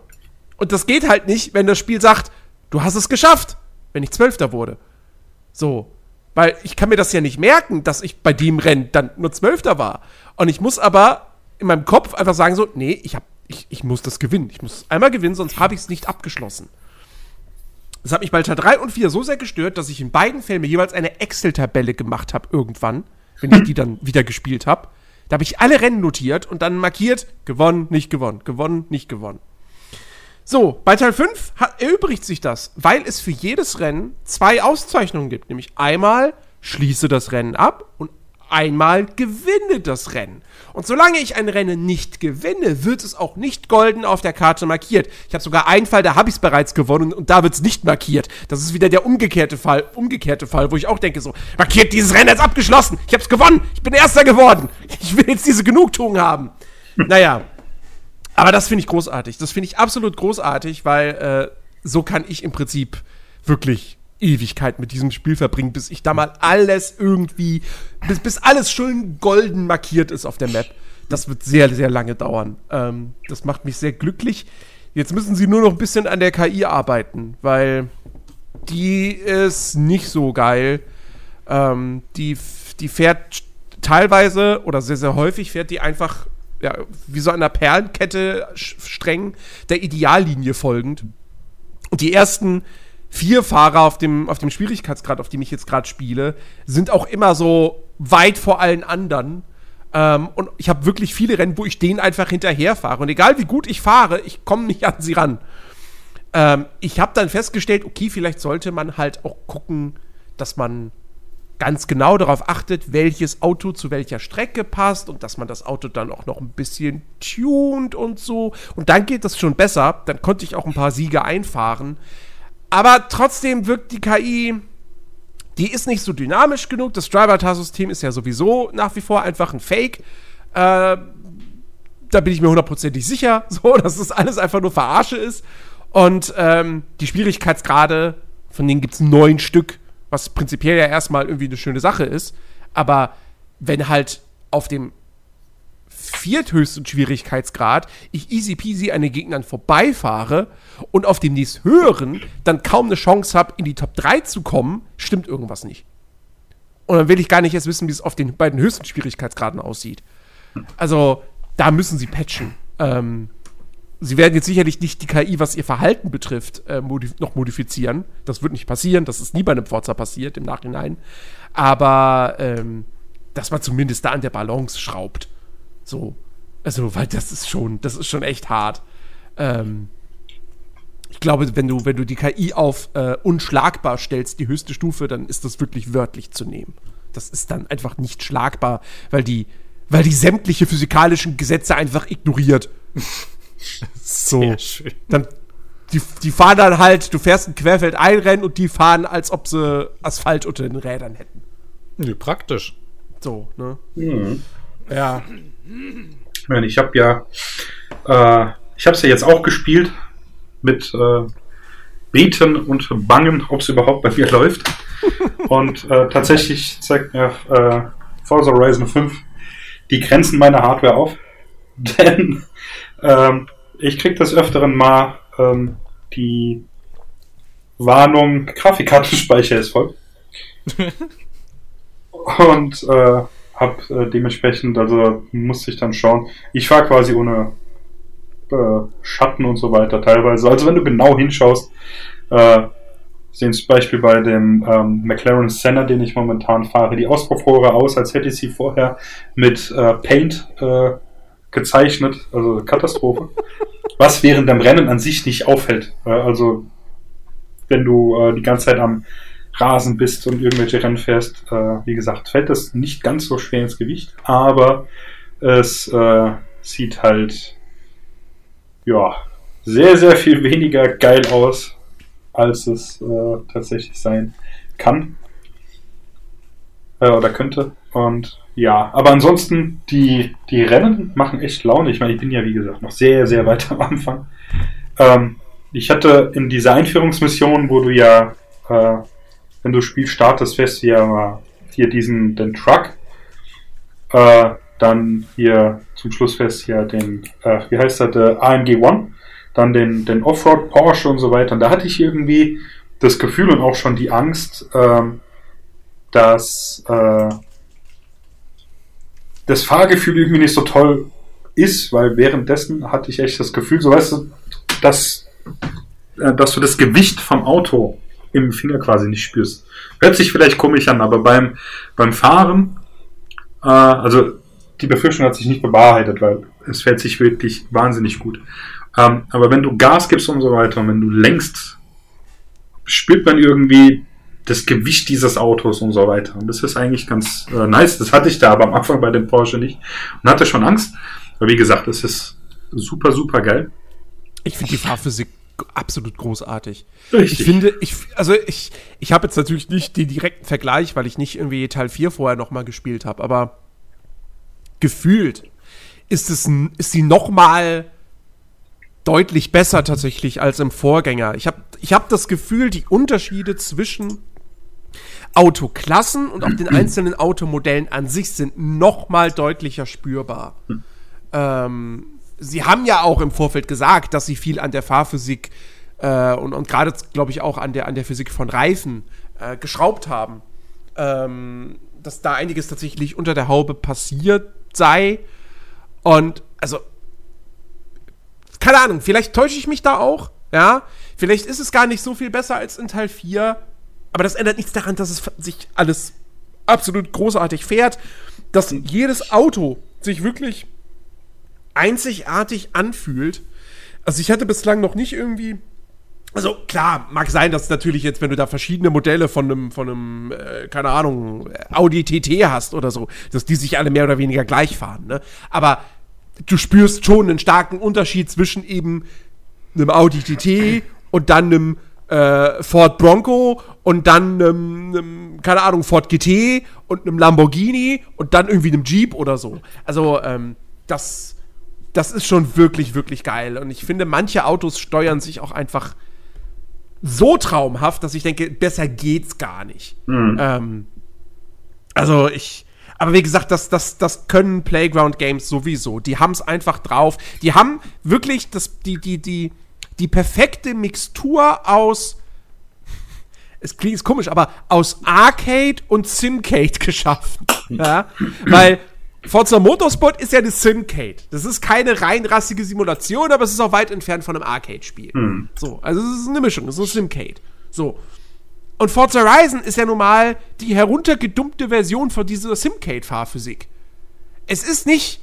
Und das geht halt nicht, wenn das Spiel sagt, du hast es geschafft, wenn ich Zwölfter wurde. So. Weil ich kann mir das ja nicht merken, dass ich bei dem Rennen dann nur Zwölfter war. Und ich muss aber in meinem Kopf einfach sagen so, nee, ich, hab, ich, ich muss das gewinnen. Ich muss einmal gewinnen, sonst habe ich es nicht abgeschlossen. Das hat mich bei Teil 3 und 4 so sehr gestört, dass ich in beiden Filmen jeweils eine Excel-Tabelle gemacht habe irgendwann, wenn ich die dann wieder gespielt habe. Da habe ich alle Rennen notiert und dann markiert, gewonnen, nicht gewonnen, gewonnen, nicht gewonnen. So, bei Teil 5 hat, erübrigt sich das, weil es für jedes Rennen zwei Auszeichnungen gibt. Nämlich einmal schließe das Rennen ab und einmal gewinne das Rennen. Und solange ich ein Rennen nicht gewinne, wird es auch nicht golden auf der Karte markiert. Ich habe sogar einen Fall, da habe ich es bereits gewonnen und da wird es nicht markiert. Das ist wieder der umgekehrte Fall, umgekehrte Fall, wo ich auch denke so, markiert dieses Rennen jetzt abgeschlossen. Ich habe es gewonnen. Ich bin Erster geworden. Ich will jetzt diese Genugtuung haben. Naja, aber das finde ich großartig. Das finde ich absolut großartig, weil äh, so kann ich im Prinzip wirklich Ewigkeit mit diesem Spiel verbringen, bis ich da mal alles irgendwie, bis, bis alles schön golden markiert ist auf der Map. Das wird sehr, sehr lange dauern. Ähm, das macht mich sehr glücklich. Jetzt müssen sie nur noch ein bisschen an der KI arbeiten, weil die ist nicht so geil. Ähm, die, die fährt teilweise oder sehr, sehr häufig fährt die einfach ja, wie so einer Perlenkette streng der Ideallinie folgend. Und die ersten vier Fahrer auf dem, auf dem Schwierigkeitsgrad, auf dem ich jetzt gerade spiele, sind auch immer so weit vor allen anderen. Ähm, und ich habe wirklich viele Rennen, wo ich denen einfach hinterherfahre. Und egal wie gut ich fahre, ich komme nicht an sie ran. Ähm, ich habe dann festgestellt, okay, vielleicht sollte man halt auch gucken, dass man ganz genau darauf achtet, welches Auto zu welcher Strecke passt und dass man das Auto dann auch noch ein bisschen tunt und so. Und dann geht das schon besser. Dann konnte ich auch ein paar Siege einfahren. Aber trotzdem wirkt die KI, die ist nicht so dynamisch genug. Das Driver-Tar-System ist ja sowieso nach wie vor einfach ein Fake. Äh, da bin ich mir hundertprozentig sicher, so, dass das alles einfach nur Verarsche ist. Und ähm, die Schwierigkeitsgrade, von denen gibt es neun Stück, was prinzipiell ja erstmal irgendwie eine schöne Sache ist. Aber wenn halt auf dem vierthöchsten Schwierigkeitsgrad ich easy peasy an den Gegnern vorbeifahre und auf dem nächst höheren dann kaum eine Chance habe, in die Top 3 zu kommen, stimmt irgendwas nicht. Und dann will ich gar nicht erst wissen, wie es auf den beiden höchsten Schwierigkeitsgraden aussieht. Also, da müssen sie patchen. Ähm, sie werden jetzt sicherlich nicht die KI, was ihr Verhalten betrifft, äh, modif noch modifizieren. Das wird nicht passieren. Das ist nie bei einem Forza passiert im Nachhinein. Aber ähm, dass man zumindest da an der Balance schraubt. So. Also, weil das ist schon, das ist schon echt hart. Ähm, ich glaube, wenn du, wenn du die KI auf äh, unschlagbar stellst, die höchste Stufe, dann ist das wirklich wörtlich zu nehmen. Das ist dann einfach nicht schlagbar, weil die, weil die sämtliche physikalischen Gesetze einfach ignoriert. so. Dann, die, die fahren dann halt, du fährst ein Querfeld einrennen und die fahren, als ob sie Asphalt unter den Rädern hätten. Nee, praktisch. So, ne? Mhm. Ja. Ich meine, ich habe ja, äh, ich habe es ja jetzt auch gespielt mit äh, Beten und Bangen, ob es überhaupt bei mir läuft. und äh, tatsächlich zeigt mir äh, Forza Horizon 5 die Grenzen meiner Hardware auf. Denn ähm, ich krieg des Öfteren mal ähm, die Warnung, Grafikkartenspeicher ist voll. und äh, hab äh, dementsprechend, also musste ich dann schauen. Ich fahre quasi ohne äh, Schatten und so weiter teilweise. Also wenn du genau hinschaust, äh, sehen zum Beispiel bei dem ähm, McLaren Senna, den ich momentan fahre, die Auspuffrohre aus, als hätte ich sie vorher mit äh, Paint äh, gezeichnet, also Katastrophe. Was während dem Rennen an sich nicht auffällt. Äh, also wenn du äh, die ganze Zeit am Rasen bist und irgendwelche Rennen fährst, äh, wie gesagt, fällt das nicht ganz so schwer ins Gewicht, aber es äh, sieht halt ja sehr, sehr viel weniger geil aus, als es äh, tatsächlich sein kann äh, oder könnte. Und ja, aber ansonsten, die, die Rennen machen echt Laune. Ich meine, ich bin ja, wie gesagt, noch sehr, sehr weit am Anfang. Ähm, ich hatte in dieser Einführungsmission, wo du ja äh, wenn du Spiel startest, fährst du ja hier diesen, den Truck, äh, dann hier zum Schluss fährst du ja den, äh, wie heißt das, der AMG One, dann den, den Offroad Porsche und so weiter. Und da hatte ich irgendwie das Gefühl und auch schon die Angst, ähm, dass äh, das Fahrgefühl irgendwie nicht so toll ist, weil währenddessen hatte ich echt das Gefühl, so weißt du, dass, äh, dass du das Gewicht vom Auto im Finger quasi nicht spürst. Hört sich vielleicht komisch an, aber beim, beim Fahren, äh, also die Befürchtung hat sich nicht bewahrheitet, weil es fährt sich wirklich wahnsinnig gut. Ähm, aber wenn du Gas gibst und so weiter und wenn du lenkst, spürt man irgendwie das Gewicht dieses Autos und so weiter. Und das ist eigentlich ganz äh, nice. Das hatte ich da aber am Anfang bei dem Porsche nicht und hatte schon Angst. Aber wie gesagt, es ist super, super geil. Ich finde die Fahrphysik absolut großartig. Richtig. Ich finde, ich, also ich, ich habe jetzt natürlich nicht den direkten Vergleich, weil ich nicht irgendwie Teil 4 vorher nochmal gespielt habe, aber gefühlt ist es, ist sie nochmal deutlich besser tatsächlich als im Vorgänger. Ich habe ich hab das Gefühl, die Unterschiede zwischen Autoklassen und auch den einzelnen Automodellen an sich sind nochmal deutlicher spürbar. Hm. Ähm, sie haben ja auch im Vorfeld gesagt, dass sie viel an der Fahrphysik äh, und, und gerade, glaube ich, auch an der, an der Physik von Reifen äh, geschraubt haben. Ähm, dass da einiges tatsächlich unter der Haube passiert sei. Und also, keine Ahnung, vielleicht täusche ich mich da auch, ja. Vielleicht ist es gar nicht so viel besser als in Teil 4, aber das ändert nichts daran, dass es sich alles absolut großartig fährt, dass jedes Auto sich wirklich einzigartig anfühlt. Also ich hatte bislang noch nicht irgendwie. Also klar, mag sein, dass natürlich jetzt, wenn du da verschiedene Modelle von einem, von einem, äh, keine Ahnung, Audi TT hast oder so, dass die sich alle mehr oder weniger gleich fahren, ne? Aber du spürst schon einen starken Unterschied zwischen eben einem Audi TT und dann einem äh, Ford Bronco und dann einem, einem, keine Ahnung, Ford GT und einem Lamborghini und dann irgendwie einem Jeep oder so. Also, ähm, das das ist schon wirklich, wirklich geil. Und ich finde, manche Autos steuern sich auch einfach so traumhaft, dass ich denke, besser geht's gar nicht. Mhm. Ähm, also ich. Aber wie gesagt, das, das, das können Playground Games sowieso. Die haben es einfach drauf. Die haben wirklich das, die, die, die, die perfekte Mixtur aus. Es klingt komisch, aber aus Arcade und Simcade geschaffen. ja? Weil Forza Motorsport ist ja eine Simcade. Das ist keine reinrassige Simulation, aber es ist auch weit entfernt von einem Arcade-Spiel. Hm. So, also es ist eine Mischung, es ist eine Simcade. So. Und Forza Horizon ist ja nun mal die heruntergedumpte Version von dieser Simcade-Fahrphysik. Es ist nicht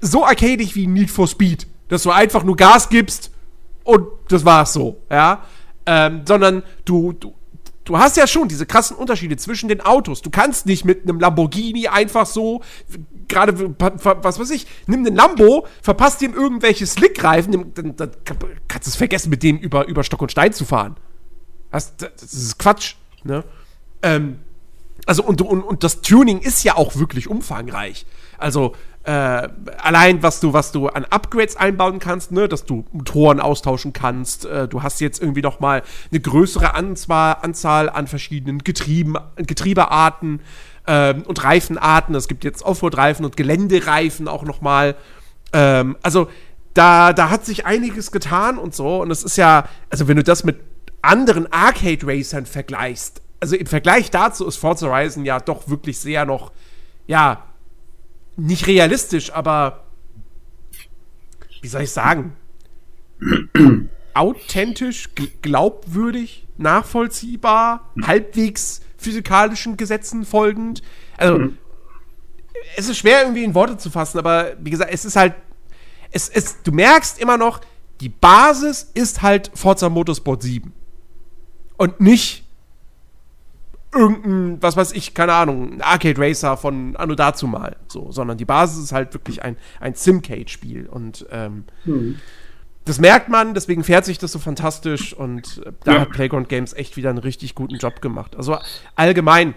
so arcadig wie Need for Speed, dass du einfach nur Gas gibst und das war's so, ja. Ähm, sondern du, du, du hast ja schon diese krassen Unterschiede zwischen den Autos. Du kannst nicht mit einem Lamborghini einfach so, gerade, was weiß ich, nimm den Lambo, verpasst ihm irgendwelche Slickreifen, dann, dann kannst du es vergessen, mit dem über, über Stock und Stein zu fahren. Das, das ist Quatsch, ne? Ähm, also, und, und, und das Tuning ist ja auch wirklich umfangreich. Also, äh, allein was du, was du an Upgrades einbauen kannst, ne, dass du Motoren austauschen kannst, äh, du hast jetzt irgendwie noch mal eine größere Anzahl, Anzahl an verschiedenen Getrieben, Getriebearten äh, und Reifenarten. Es gibt jetzt Offroad-Reifen und Geländereifen auch noch mal. Ähm, also da, da hat sich einiges getan und so. Und es ist ja, also wenn du das mit anderen Arcade-Racern vergleichst, also im Vergleich dazu ist Forza Horizon ja doch wirklich sehr noch, ja, nicht realistisch, aber wie soll ich sagen? Authentisch, glaubwürdig, nachvollziehbar, halbwegs physikalischen Gesetzen folgend. Also, mhm. es ist schwer irgendwie in Worte zu fassen, aber wie gesagt, es ist halt, es, es, du merkst immer noch, die Basis ist halt Forza Motorsport 7. Und nicht irgendein, was weiß ich, keine Ahnung, ein Arcade Racer von Anno dazu mal, so, sondern die Basis ist halt wirklich ein, ein Simcade-Spiel und ähm, mhm. das merkt man, deswegen fährt sich das so fantastisch und äh, da ja. hat Playground Games echt wieder einen richtig guten Job gemacht. Also allgemein,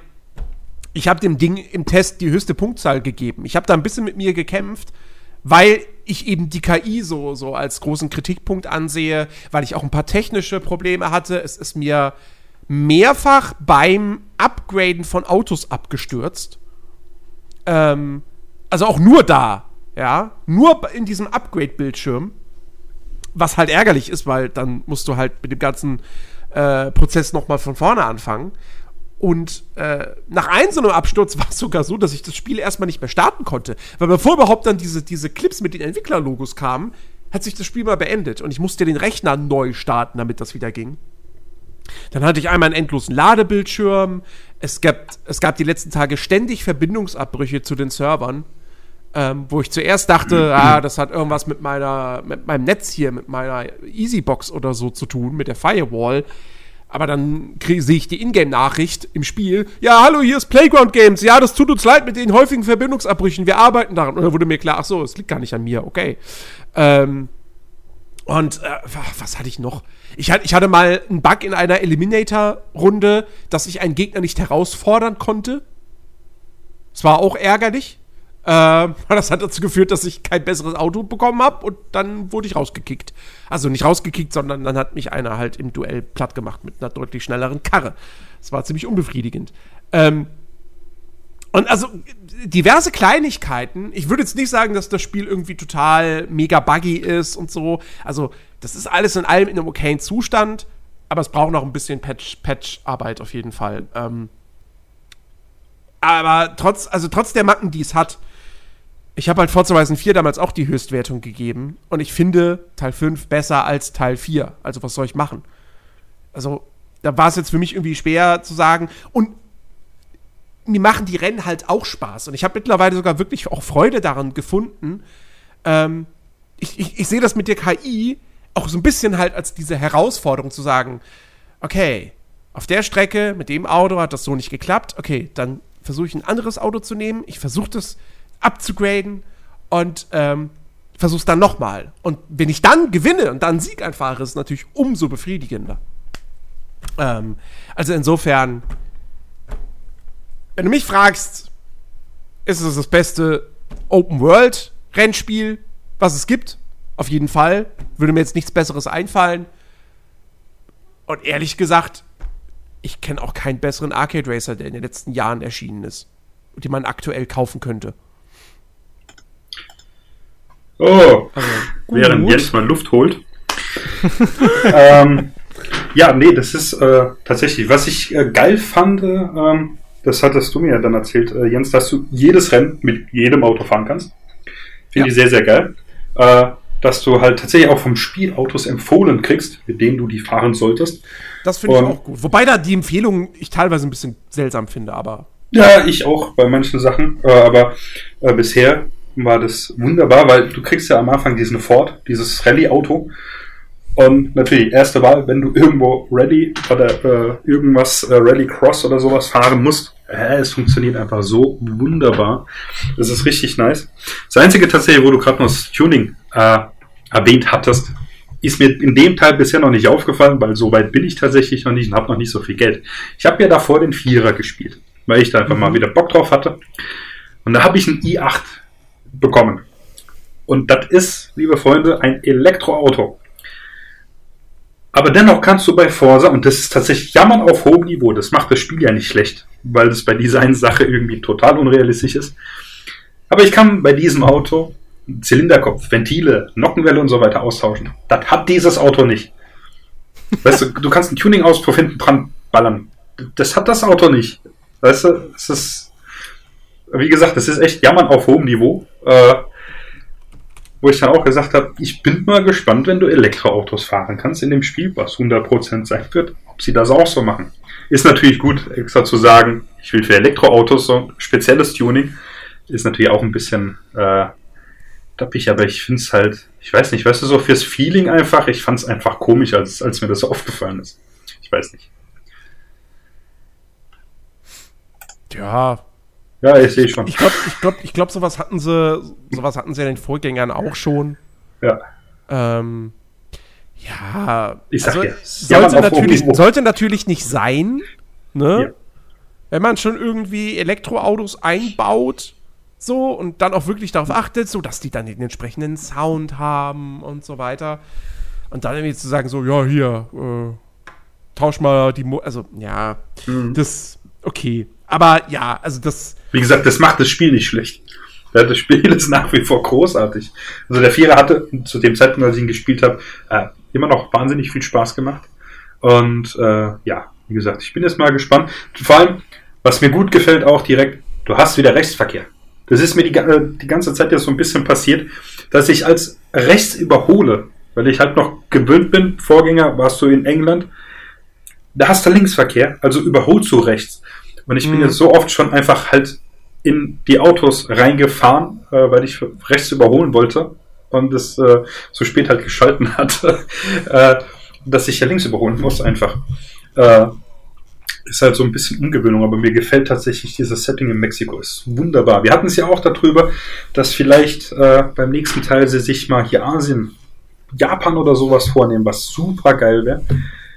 ich habe dem Ding im Test die höchste Punktzahl gegeben. Ich habe da ein bisschen mit mir gekämpft, weil ich eben die KI so, so als großen Kritikpunkt ansehe, weil ich auch ein paar technische Probleme hatte. Es ist mir mehrfach beim Upgraden von Autos abgestürzt. Ähm, also auch nur da, ja, nur in diesem Upgrade-Bildschirm, was halt ärgerlich ist, weil dann musst du halt mit dem ganzen äh, Prozess nochmal von vorne anfangen. Und äh, nach einem so einem Absturz war es sogar so, dass ich das Spiel erstmal nicht mehr starten konnte. Weil bevor überhaupt dann diese, diese Clips mit den Entwicklerlogos kamen, hat sich das Spiel mal beendet. Und ich musste den Rechner neu starten, damit das wieder ging. Dann hatte ich einmal einen endlosen Ladebildschirm. Es gab, es gab die letzten Tage ständig Verbindungsabbrüche zu den Servern. Ähm, wo ich zuerst dachte, ah, das hat irgendwas mit meiner, mit meinem Netz hier, mit meiner Easybox oder so zu tun, mit der Firewall. Aber dann sehe ich die Ingame-Nachricht im Spiel. Ja, hallo, hier ist Playground Games. Ja, das tut uns leid mit den häufigen Verbindungsabbrüchen. Wir arbeiten daran. Und dann wurde mir klar, ach so, es liegt gar nicht an mir. Okay. Ähm, und äh, was hatte ich noch? Ich, ich hatte mal einen Bug in einer Eliminator-Runde, dass ich einen Gegner nicht herausfordern konnte. Das war auch ärgerlich. Äh, das hat dazu geführt, dass ich kein besseres Auto bekommen habe und dann wurde ich rausgekickt. Also nicht rausgekickt, sondern dann hat mich einer halt im Duell platt gemacht mit einer deutlich schnelleren Karre. Das war ziemlich unbefriedigend. Ähm, und also diverse Kleinigkeiten. Ich würde jetzt nicht sagen, dass das Spiel irgendwie total mega buggy ist und so. Also, das ist alles in allem in einem okayen Zustand, aber es braucht noch ein bisschen Patch-Arbeit Patch auf jeden Fall. Ähm, aber trotz, also trotz der Macken, die es hat, ich habe halt Forza Horizon 4 damals auch die Höchstwertung gegeben und ich finde Teil 5 besser als Teil 4. Also, was soll ich machen? Also, da war es jetzt für mich irgendwie schwer zu sagen. Und mir machen die Rennen halt auch Spaß. Und ich habe mittlerweile sogar wirklich auch Freude daran gefunden. Ähm, ich, ich, ich sehe das mit der KI auch so ein bisschen halt als diese Herausforderung zu sagen, okay, auf der Strecke mit dem Auto hat das so nicht geklappt. Okay, dann versuche ich ein anderes Auto zu nehmen. Ich versuche das abzugraden und ähm, versuche es dann nochmal. Und wenn ich dann gewinne und dann Sieg einfahre, ist es natürlich umso befriedigender. Ähm, also insofern wenn du mich fragst, ist es das beste Open-World-Rennspiel, was es gibt. Auf jeden Fall. Würde mir jetzt nichts Besseres einfallen. Und ehrlich gesagt, ich kenne auch keinen besseren Arcade Racer, der in den letzten Jahren erschienen ist. Und den man aktuell kaufen könnte. Oh, also, während Jens mal Luft holt. ähm, ja, nee, das ist äh, tatsächlich, was ich äh, geil fand, ähm, das hattest du mir ja dann erzählt, äh, Jens, dass du jedes Rennen mit jedem Auto fahren kannst. Finde Ja. ich sehr, sehr geil. Äh, dass du halt tatsächlich auch vom Spiel Autos empfohlen kriegst, mit denen du die fahren solltest. Das finde ich auch gut. Wobei da die Empfehlungen ich teilweise ein bisschen seltsam finde, aber Ja, ich auch bei manchen Sachen, äh, aber äh, bisher war das wunderbar, weil du kriegst ja am Anfang diesen Ford, dieses Rallye-Auto. Und natürlich, erste Wahl, wenn du irgendwo Rallye oder äh, irgendwas äh, Rally Cross oder sowas fahren musst, äh, es funktioniert einfach so wunderbar. Das ist richtig nice. Das Einzige tatsächlich, wo du gerade noch das Tuning äh, erwähnt hattest, ist mir in dem Teil bisher noch nicht aufgefallen, weil so weit bin ich tatsächlich noch nicht und habe noch nicht so viel Geld. Ich habe ja davor den Vierer gespielt, weil ich da einfach mal wieder Bock drauf hatte. Und da habe ich ein i8 bekommen. Und das ist, liebe Freunde, ein Elektroauto. Aber dennoch kannst du bei Forsa, und das ist tatsächlich Jammern auf hohem Niveau, das macht das Spiel ja nicht schlecht, weil das bei dieser Sache irgendwie total unrealistisch ist. Aber ich kann bei diesem Auto Zylinderkopf, Ventile, Nockenwelle und so weiter austauschen. Das hat dieses Auto nicht. Weißt du, du kannst einen Tuning-Auspuff hinten dran ballern. Das hat das Auto nicht. Weißt du, es ist, wie gesagt, es ist echt Jammern auf hohem Niveau. Äh, wo ich dann auch gesagt habe, ich bin mal gespannt, wenn du Elektroautos fahren kannst in dem Spiel, was 100% sein wird, ob sie das auch so machen. Ist natürlich gut, extra zu sagen, ich will für Elektroautos so ein spezielles Tuning. Ist natürlich auch ein bisschen äh, dappig, aber ich finde es halt, ich weiß nicht, weißt du, so fürs Feeling einfach, ich fand es einfach komisch, als, als mir das so aufgefallen ist. Ich weiß nicht. ja, Ja, ich sehe schon. ich glaube, ich glaube, ich glaube, sowas hatten sie, sowas hatten sie ja in den Vorgängern auch schon. Ja. Ähm, ja, Ich sag also, ja, sollte, hohem natürlich, sollte natürlich nicht sein, ne? Ja. Wenn man schon irgendwie Elektroautos einbaut, so und dann auch wirklich darauf achtet, so dass die dann den entsprechenden Sound haben und so weiter. Und dann irgendwie zu sagen, so, ja, hier, äh, tausch mal die, Mo also, ja, Mhm. das, okay. Aber ja, also das, Wie gesagt, das macht das Spiel nicht schlecht. Ja, Das Spiel ist nach wie vor großartig. Also der Vierer hatte zu dem Zeitpunkt, als ich ihn gespielt habe, äh, immer noch wahnsinnig viel Spaß gemacht. Und äh, ja, wie gesagt, ich bin jetzt mal gespannt. Vor allem, was mir gut gefällt auch direkt, du hast wieder Rechtsverkehr. Das ist mir die, äh, die ganze Zeit jetzt so ein bisschen passiert, dass ich als rechts überhole, weil ich halt noch gewöhnt bin, Vorgänger warst du in England, da hast du Linksverkehr, also überholst du rechts. Und ich bin Mhm. jetzt so oft schon einfach halt in die Autos reingefahren, äh, weil ich rechts überholen wollte und es äh, so spät halt geschalten hatte, äh, dass ich ja links überholen muss einfach. Äh, ist halt so ein bisschen Ungewöhnung, aber mir gefällt tatsächlich dieses Setting in Mexiko. Ist wunderbar. Wir hatten es ja auch darüber, dass vielleicht äh, beim nächsten Teil sie sich mal hier Asien, Japan oder sowas vornehmen, was super geil wäre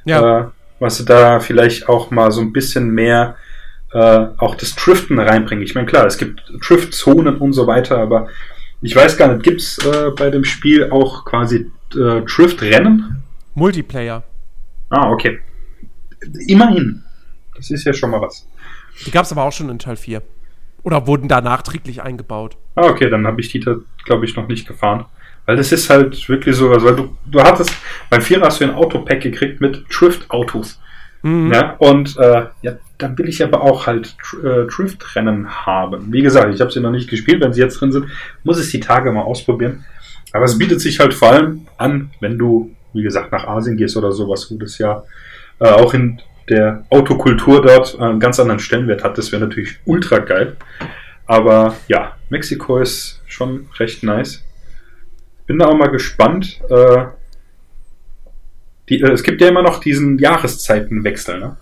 ja, äh, was sie da vielleicht auch mal so ein bisschen mehr äh, auch das Driften reinbringen. Ich meine, klar, es gibt Driftzonen und so weiter, aber ich weiß gar nicht, gibt's äh, bei dem Spiel auch quasi äh, Driftrennen? Multiplayer. Ah, okay. Immerhin. Das ist ja schon mal was. Die gab es aber auch schon in Teil 4. Oder wurden da nachträglich eingebaut. Ah, okay, dann habe ich die, glaube ich, noch nicht gefahren. Weil das ist halt wirklich sowas, weil du, du hattest, beim Vierer hast du ein Autopack gekriegt mit Drift-Autos. Mhm. Ja, und äh, ja, dann will ich aber auch halt äh, Drift-Rennen haben. Wie gesagt, ich habe sie noch nicht gespielt. Wenn sie jetzt drin sind, muss ich die Tage mal ausprobieren. Aber es bietet sich halt vor allem an, wenn du, wie gesagt, nach Asien gehst oder sowas, wo das ja äh, auch in der Autokultur dort einen ganz anderen Stellenwert hat. Das wäre natürlich ultra geil. Aber ja, Mexiko ist schon recht nice. Bin da auch mal gespannt. Äh, die, äh, es gibt ja immer noch diesen Jahreszeitenwechsel, ne?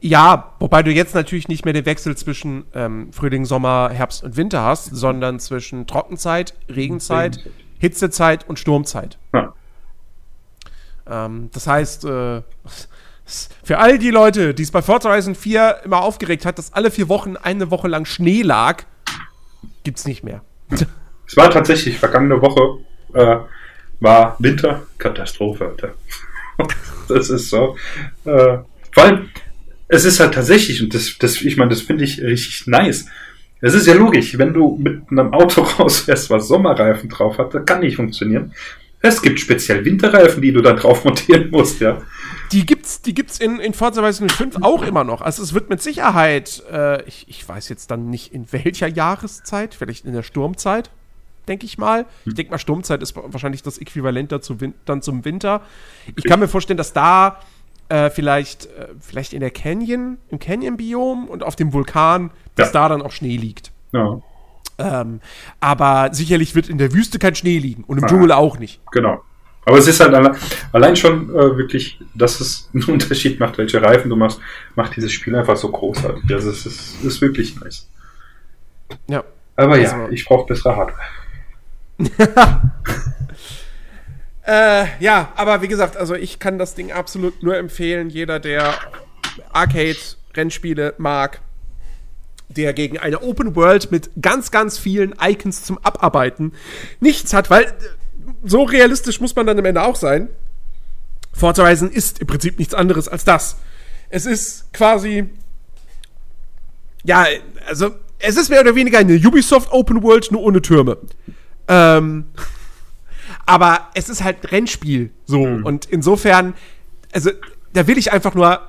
Ja, wobei du jetzt natürlich nicht mehr den Wechsel zwischen ähm, Frühling, Sommer, Herbst und Winter hast, sondern zwischen Trockenzeit, Regenzeit, Hitzezeit und Sturmzeit. Ja. Ähm, das heißt, äh, für all die Leute, die es bei Forza Horizon 4 immer aufgeregt hat, dass alle vier Wochen eine Woche lang Schnee lag, gibt's nicht mehr. Es war tatsächlich vergangene Woche äh, war Winter Katastrophe. Alter. das ist so. Äh, vor allem, es ist halt tatsächlich und das, das ich meine, das finde ich richtig nice. Es ist ja logisch, wenn du mit einem Auto rausfährst, was Sommerreifen drauf hat, das kann nicht funktionieren. Es gibt speziell Winterreifen, die du da drauf montieren musst, ja. die gibt's, die gibt's in, in Forza Horizon 5 auch immer noch. Also es wird mit Sicherheit, äh, ich, ich weiß jetzt dann nicht in welcher Jahreszeit, vielleicht in der Sturmzeit, denke ich mal. Ich denke mal, Sturmzeit ist wahrscheinlich das Äquivalent dazu, dann zum Winter. Ich kann mir vorstellen, dass da äh, vielleicht, äh, vielleicht in der Canyon, im Canyon-Biom und auf dem Vulkan, dass Ja. da dann auch Schnee liegt. Ja, Ähm, aber sicherlich wird in der Wüste kein Schnee liegen und im Ah. Dschungel auch nicht. genau. Aber es ist halt alle, allein schon äh, wirklich, dass es einen Unterschied macht, welche Reifen du machst, macht dieses Spiel einfach so großartig. Also es ist, ist wirklich nice. Ja. Aber ja, Also- ich brauche bessere Hardware. Äh, ja, aber wie gesagt, also ich kann das Ding absolut nur empfehlen. Jeder, der Arcade-Rennspiele mag, der gegen eine Open World mit ganz, ganz vielen Icons zum Abarbeiten nichts hat, weil äh, so realistisch muss man dann am Ende auch sein. Forza Horizon ist im Prinzip nichts anderes als das. Es ist quasi ja, also es ist mehr oder weniger eine Ubisoft Open World, nur ohne Türme. Ähm, aber es ist halt Rennspiel so und insofern, also da will ich einfach nur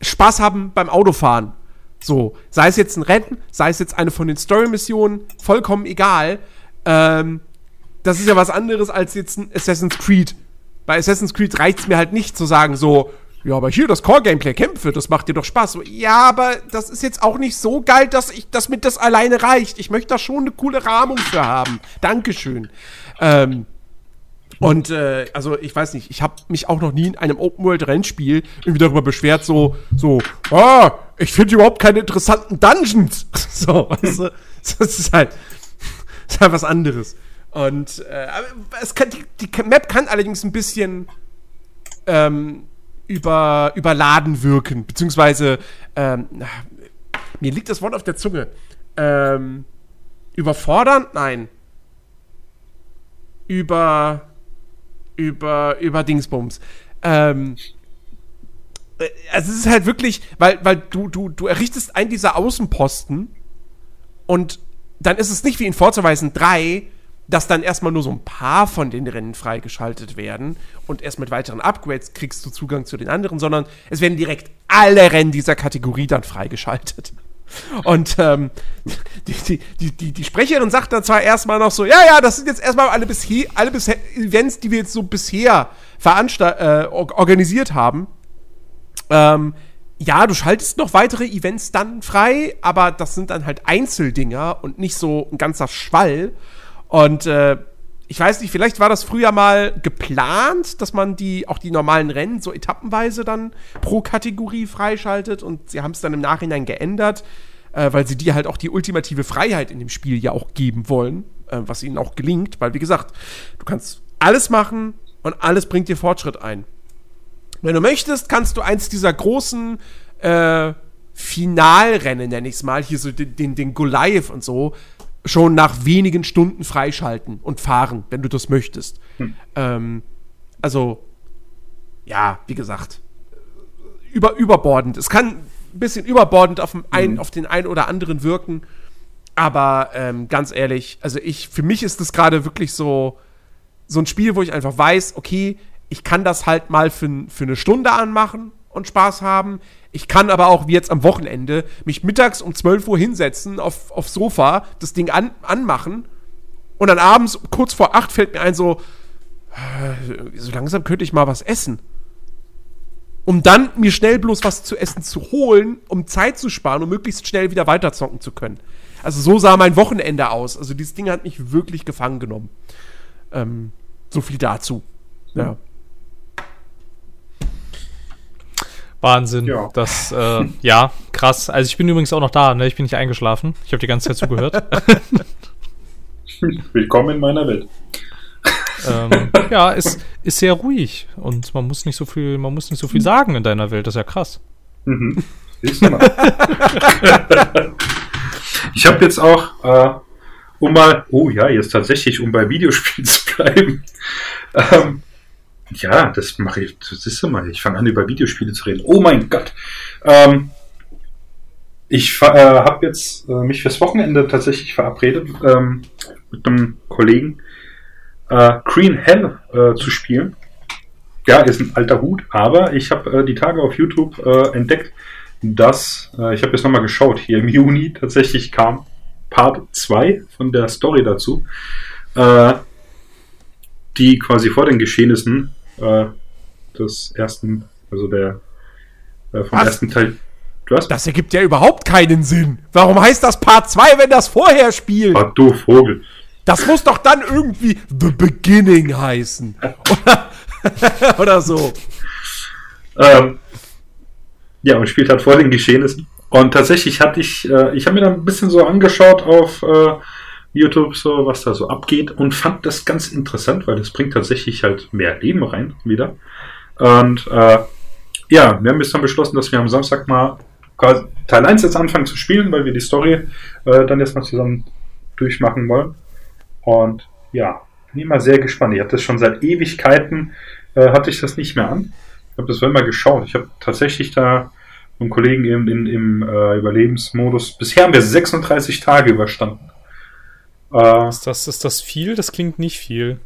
Spaß haben beim Autofahren. So, sei es jetzt ein Rennen, sei es jetzt eine von den Story-Missionen, vollkommen egal. Ähm, das ist ja was anderes als jetzt ein Assassin's Creed. Bei Assassin's Creed reicht es mir halt nicht zu sagen, so, ja, aber hier das Core-Gameplay Kämpfe, das macht dir doch Spaß. So, ja, aber das ist jetzt auch nicht so geil, dass ich, dass mir das alleine reicht. Ich möchte da schon eine coole Rahmung für haben. Dankeschön. Ähm, und äh, also ich weiß nicht, ich habe mich auch noch nie in einem Open World Rennspiel irgendwie darüber beschwert, so so, ah, ich finde überhaupt keine interessanten Dungeons. so, weißt du, das ist halt, das ist halt was anderes. Und äh, es kann, die, die Map kann allerdings ein bisschen ähm, über, überladen wirken, beziehungsweise ähm, mir liegt das Wort auf der Zunge. Ähm, überfordern? Nein. Über über, über Dingsbums. Ähm, äh, also es ist halt wirklich, weil, weil du, du, du errichtest einen dieser Außenposten und dann ist es nicht wie in Forza Horizon 3, dass dann erstmal nur so ein paar von den Rennen freigeschaltet werden und erst mit weiteren Upgrades kriegst du Zugang zu den anderen, sondern es werden direkt alle Rennen dieser Kategorie dann freigeschaltet. Und ähm, die, die, die, die, Sprecherin sagt dann zwar erstmal noch so, ja, ja, das sind jetzt erstmal alle, bisher, alle bisher Events, die wir jetzt so bisher veranstalt, äh, or organisiert haben. Ähm, ja, du schaltest noch weitere Events dann frei, aber das sind dann halt Einzeldinger und nicht so ein ganzer Schwall. Und äh, ich weiß nicht, vielleicht war das früher mal geplant, dass man die auch die normalen Rennen so etappenweise dann pro Kategorie freischaltet und sie haben es dann im Nachhinein geändert, äh, weil sie dir halt auch die ultimative Freiheit in dem Spiel ja auch geben wollen, äh, was ihnen auch gelingt, weil wie gesagt, du kannst alles machen und alles bringt dir Fortschritt ein. Wenn du möchtest, kannst du eins dieser großen äh, Finalrennen, nenn ich's mal, hier so den, den, den Goliath und so, schon nach wenigen Stunden freischalten und fahren, wenn du das möchtest. Ähm, also, ja, wie gesagt, über, überbordend. Es kann ein bisschen überbordend auf, den ein, auf den einen oder anderen wirken, aber ähm, ganz ehrlich, also ich, für mich ist das gerade wirklich so, so ein Spiel, wo ich einfach weiß, okay, ich kann das halt mal für, für eine Stunde anmachen und Spaß haben. Ich kann aber auch, wie jetzt am Wochenende, mich mittags um 12 Uhr hinsetzen, auf, aufs Sofa, das Ding an, anmachen und dann abends kurz vor 8 fällt mir ein so, äh, so langsam könnte ich mal was essen. Um dann mir schnell bloß was zu essen zu holen, um Zeit zu sparen, um möglichst schnell wieder weiterzocken zu können. Also so sah mein Wochenende aus. Also dieses Ding hat mich wirklich gefangen genommen. Ähm, so viel dazu. Ja. Wahnsinn. Ja. Das, äh, ja, krass. Also ich bin übrigens auch noch da, ne? Ich bin nicht eingeschlafen. Ich habe die ganze Zeit zugehört. Willkommen in meiner Welt. ähm, ja, ist, ist sehr ruhig und man muss nicht so viel, man muss nicht so viel sagen in deiner Welt. Das ist ja krass. Mhm. Ich habe jetzt auch, äh, um mal, oh ja, jetzt tatsächlich, um bei Videospielen zu bleiben. Ähm, ja, das mache ich, das du mal, ich fange an, über Videospiele zu reden. Oh mein Gott. Ähm, ich äh, habe jetzt äh, mich fürs Wochenende tatsächlich verabredet, ähm, mit einem Kollegen äh, Green Hell äh, zu spielen. ja, ist ein alter Hut, aber ich habe äh, die Tage auf YouTube äh, entdeckt, dass, ich habe jetzt nochmal geschaut, hier im Juni tatsächlich kam Part 2 von der Story dazu, die quasi vor den Geschehnissen äh, des ersten, also der äh, vom Was? ersten Teil. Das ergibt ja überhaupt keinen Sinn. Warum heißt das Part 2, wenn das vorher spielt? Ah, du Vogel. Das muss doch dann irgendwie The Beginning heißen. Oder, oder so. Ähm, ja, und spielt halt vor den Geschehnissen. Und tatsächlich hatte ich, äh, ich habe mir dann ein bisschen so angeschaut auf äh, YouTube, so was da so abgeht und fand das ganz interessant, weil das bringt tatsächlich halt mehr Leben rein wieder. Und äh, ja, wir haben jetzt dann beschlossen, dass wir am Samstag mal quasi Teil 1 jetzt anfangen zu spielen, weil wir die Story äh, dann jetzt mal zusammen durchmachen wollen. Und ja, bin immer sehr gespannt. Ich habe das schon seit Ewigkeiten, äh, hatte ich das nicht mehr an. Ich habe das immer geschaut. Ich habe tatsächlich da mit einem Kollegen eben in, im äh, Überlebensmodus. Bisher haben wir 36 Tage überstanden. Äh, Ist das, ist das viel? Das klingt nicht viel.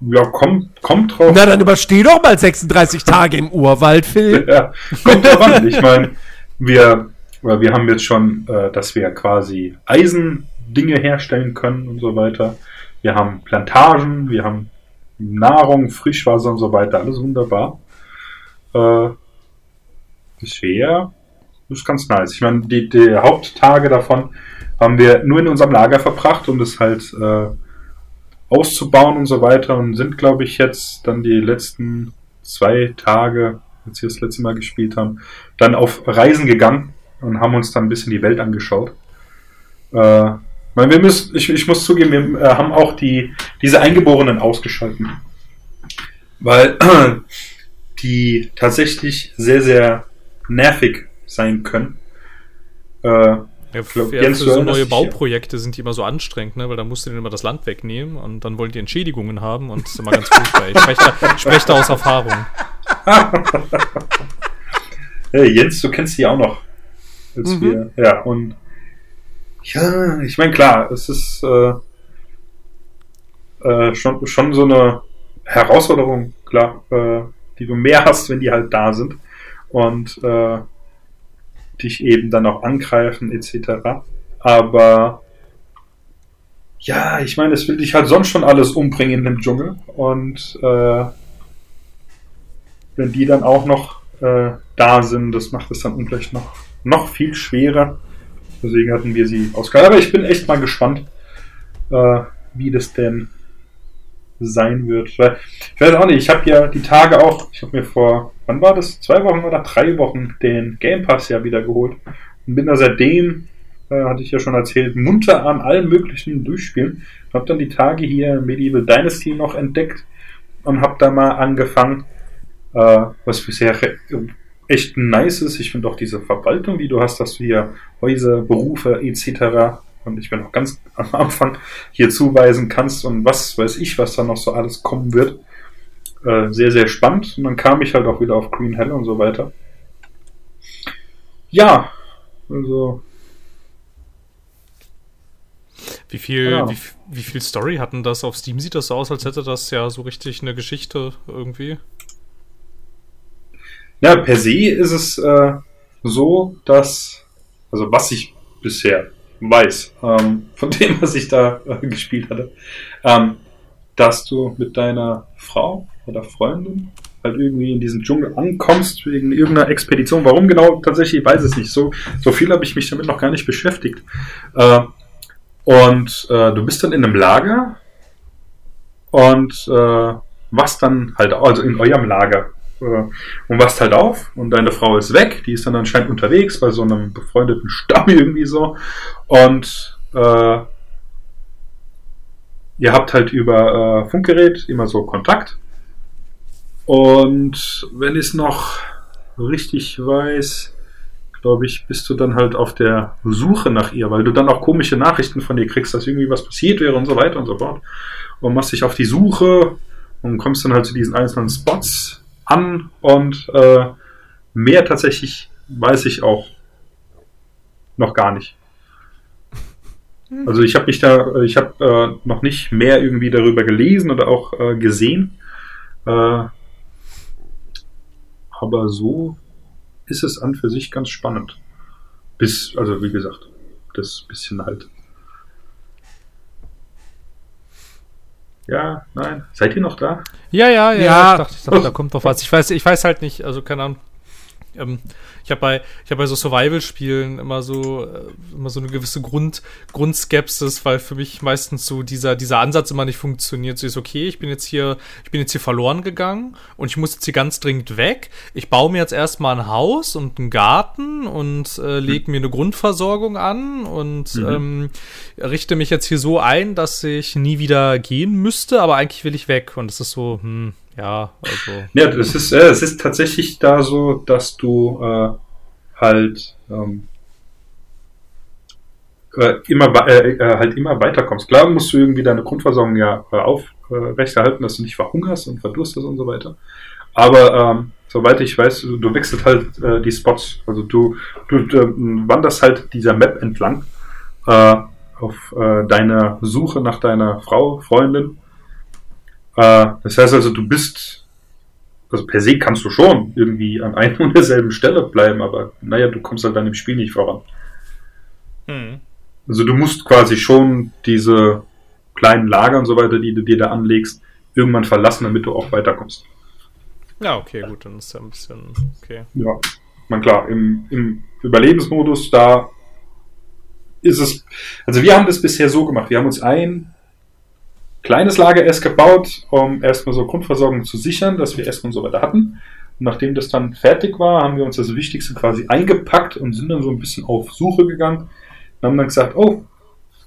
ja, kommt, kommt drauf. Na, dann übersteh doch mal 36 Tage im Urwald, Phil. ja, kommt drauf an. Ich meine, wir, weil wir haben jetzt schon, äh, dass wir quasi Eisendinge herstellen können und so weiter. Wir haben Plantagen, wir haben Nahrung, Frischwasser und so weiter. Alles wunderbar. Äh, bisher ist ganz nice. Ich meine, die, die Haupttage davon haben wir nur in unserem Lager verbracht, um das halt äh, auszubauen und so weiter und sind, glaube ich, jetzt dann die letzten zwei Tage, als wir das letzte Mal gespielt haben, dann auf Reisen gegangen und haben uns dann ein bisschen die Welt angeschaut. Äh, weil wir müssen, ich, ich muss zugeben, wir äh, haben auch die, diese Eingeborenen ausgeschalten. Weil die tatsächlich sehr, sehr nervig sein können. Äh, Ja, glaub, ja, Jens, für so neue? Bauprojekte sind die immer so anstrengend, ne? weil da musst du denen immer das Land wegnehmen und dann wollen die Entschädigungen haben und das ist immer ganz furchtbar. Ich spreche da, ich spreche da aus Erfahrung. Hey, Jens, du kennst die auch noch. Als Mhm. wir, ja, und ja, ich meine, klar, es ist äh, äh, schon, schon so eine Herausforderung, klar, äh, die du mehr hast, wenn die halt da sind und äh, dich eben dann auch angreifen, etc. Aber ja, ich meine, es will dich halt sonst schon alles umbringen in dem Dschungel und äh, wenn die dann auch noch äh, da sind, das macht es dann ungleich noch, noch viel schwerer. Deswegen hatten wir sie ausgehalten. Aber ich bin echt mal gespannt, äh, wie das denn sein wird. Weil, ich weiß auch nicht, ich habe ja die Tage auch, ich habe mir vor, wann war das? Zwei Wochen oder drei Wochen den Game Pass ja wieder geholt. Und bin da seitdem, äh, hatte ich ja schon erzählt, munter an allen möglichen Durchspielen. Habe dann die Tage hier Medieval Dynasty noch entdeckt und habe da mal angefangen, äh, was bisher echt nice ist. Ich finde auch diese Verwaltung, die du hast, dass du hier Häuser, Berufe etc. und ich bin auch ganz am Anfang hier zuweisen kannst und was weiß ich, was da noch so alles kommen wird. Äh, sehr, sehr spannend. Und dann kam ich halt auch wieder auf Green Hell und so weiter. Ja, also Wie viel, Ja. wie, wie viel Story hatten das auf Steam? Sieht das so aus, als hätte das ja so richtig eine Geschichte irgendwie? Ja, per se ist es äh, so, dass, also was ich bisher weiß, ähm, von dem, was ich da äh, gespielt hatte, ähm, dass du mit deiner Frau oder Freundin halt irgendwie in diesen Dschungel ankommst wegen irgendeiner Expedition. Warum genau tatsächlich, ich weiß es nicht. So, so viel habe ich mich damit noch gar nicht beschäftigt. Äh, und äh, du bist dann in einem Lager und äh, was dann halt, also in eurem Lager äh, und wachst halt auf und deine Frau ist weg, die ist dann anscheinend unterwegs bei so einem befreundeten Stamm irgendwie so und äh, ihr habt halt über äh, Funkgerät immer so Kontakt und wenn ich es noch richtig weiß, glaube ich, bist du dann halt auf der Suche nach ihr, weil du dann auch komische Nachrichten von ihr kriegst, dass irgendwie was passiert wäre und so weiter und so fort und machst dich auf die Suche und kommst dann halt zu diesen einzelnen Spots an und äh, mehr tatsächlich weiß ich auch noch gar nicht. Also ich habe mich da, ich habe äh, noch nicht mehr irgendwie darüber gelesen oder auch äh, gesehen. Äh, aber so ist es an für sich ganz spannend. Bis, also wie gesagt, das bisschen halt. Ja, nein. Seid ihr noch da? Ja, ja, ja. Ja. Ich dachte, ich dachte, da kommt doch was. Ich weiß, ich weiß halt nicht, also keine Ahnung. Ähm, ich habe bei, ich hab bei so Survival-Spielen immer so, äh, immer so eine gewisse Grund, Grundskepsis, weil für mich meistens so dieser, dieser Ansatz immer nicht funktioniert. So ist okay, ich bin jetzt hier, ich bin jetzt hier verloren gegangen und ich muss jetzt hier ganz dringend weg. Ich baue mir jetzt erstmal ein Haus und einen Garten und äh, lege mir eine Grundversorgung an und ähm, richte mich jetzt hier so ein, dass ich nie wieder gehen müsste, aber eigentlich will ich weg. Und es ist so, hm, ja, also. Ja, das ist, äh, es ist tatsächlich da so, dass du äh, halt ähm, äh, immer äh, äh, halt immer weiterkommst. Klar musst du irgendwie deine Grundversorgung ja äh, aufrechterhalten, dass du nicht verhungerst und verdurstest und so weiter. Aber ähm, soweit ich weiß, du, du wechselst halt äh, die Spots. Also du, du, du wanderst halt dieser Map entlang äh, auf äh, deiner Suche nach deiner Frau, Freundin. Äh, das heißt also, du bist, also per se kannst du schon irgendwie an einer und derselben Stelle bleiben, aber naja, du kommst halt dann im Spiel nicht voran. Hm. Also du musst quasi schon diese kleinen Lager und so weiter, die du dir da anlegst, irgendwann verlassen, damit du auch weiterkommst. Ja, okay, gut, dann ist ja ein bisschen okay. Ja, man klar, im, im Überlebensmodus, da ist es, also wir haben das bisher so gemacht, wir haben uns ein kleines Lager erst gebaut, um erstmal so Grundversorgung zu sichern, dass wir und so weiter hatten. Und nachdem das dann fertig war, haben wir uns das Wichtigste quasi eingepackt und sind dann so ein bisschen auf Suche gegangen und haben dann gesagt, oh,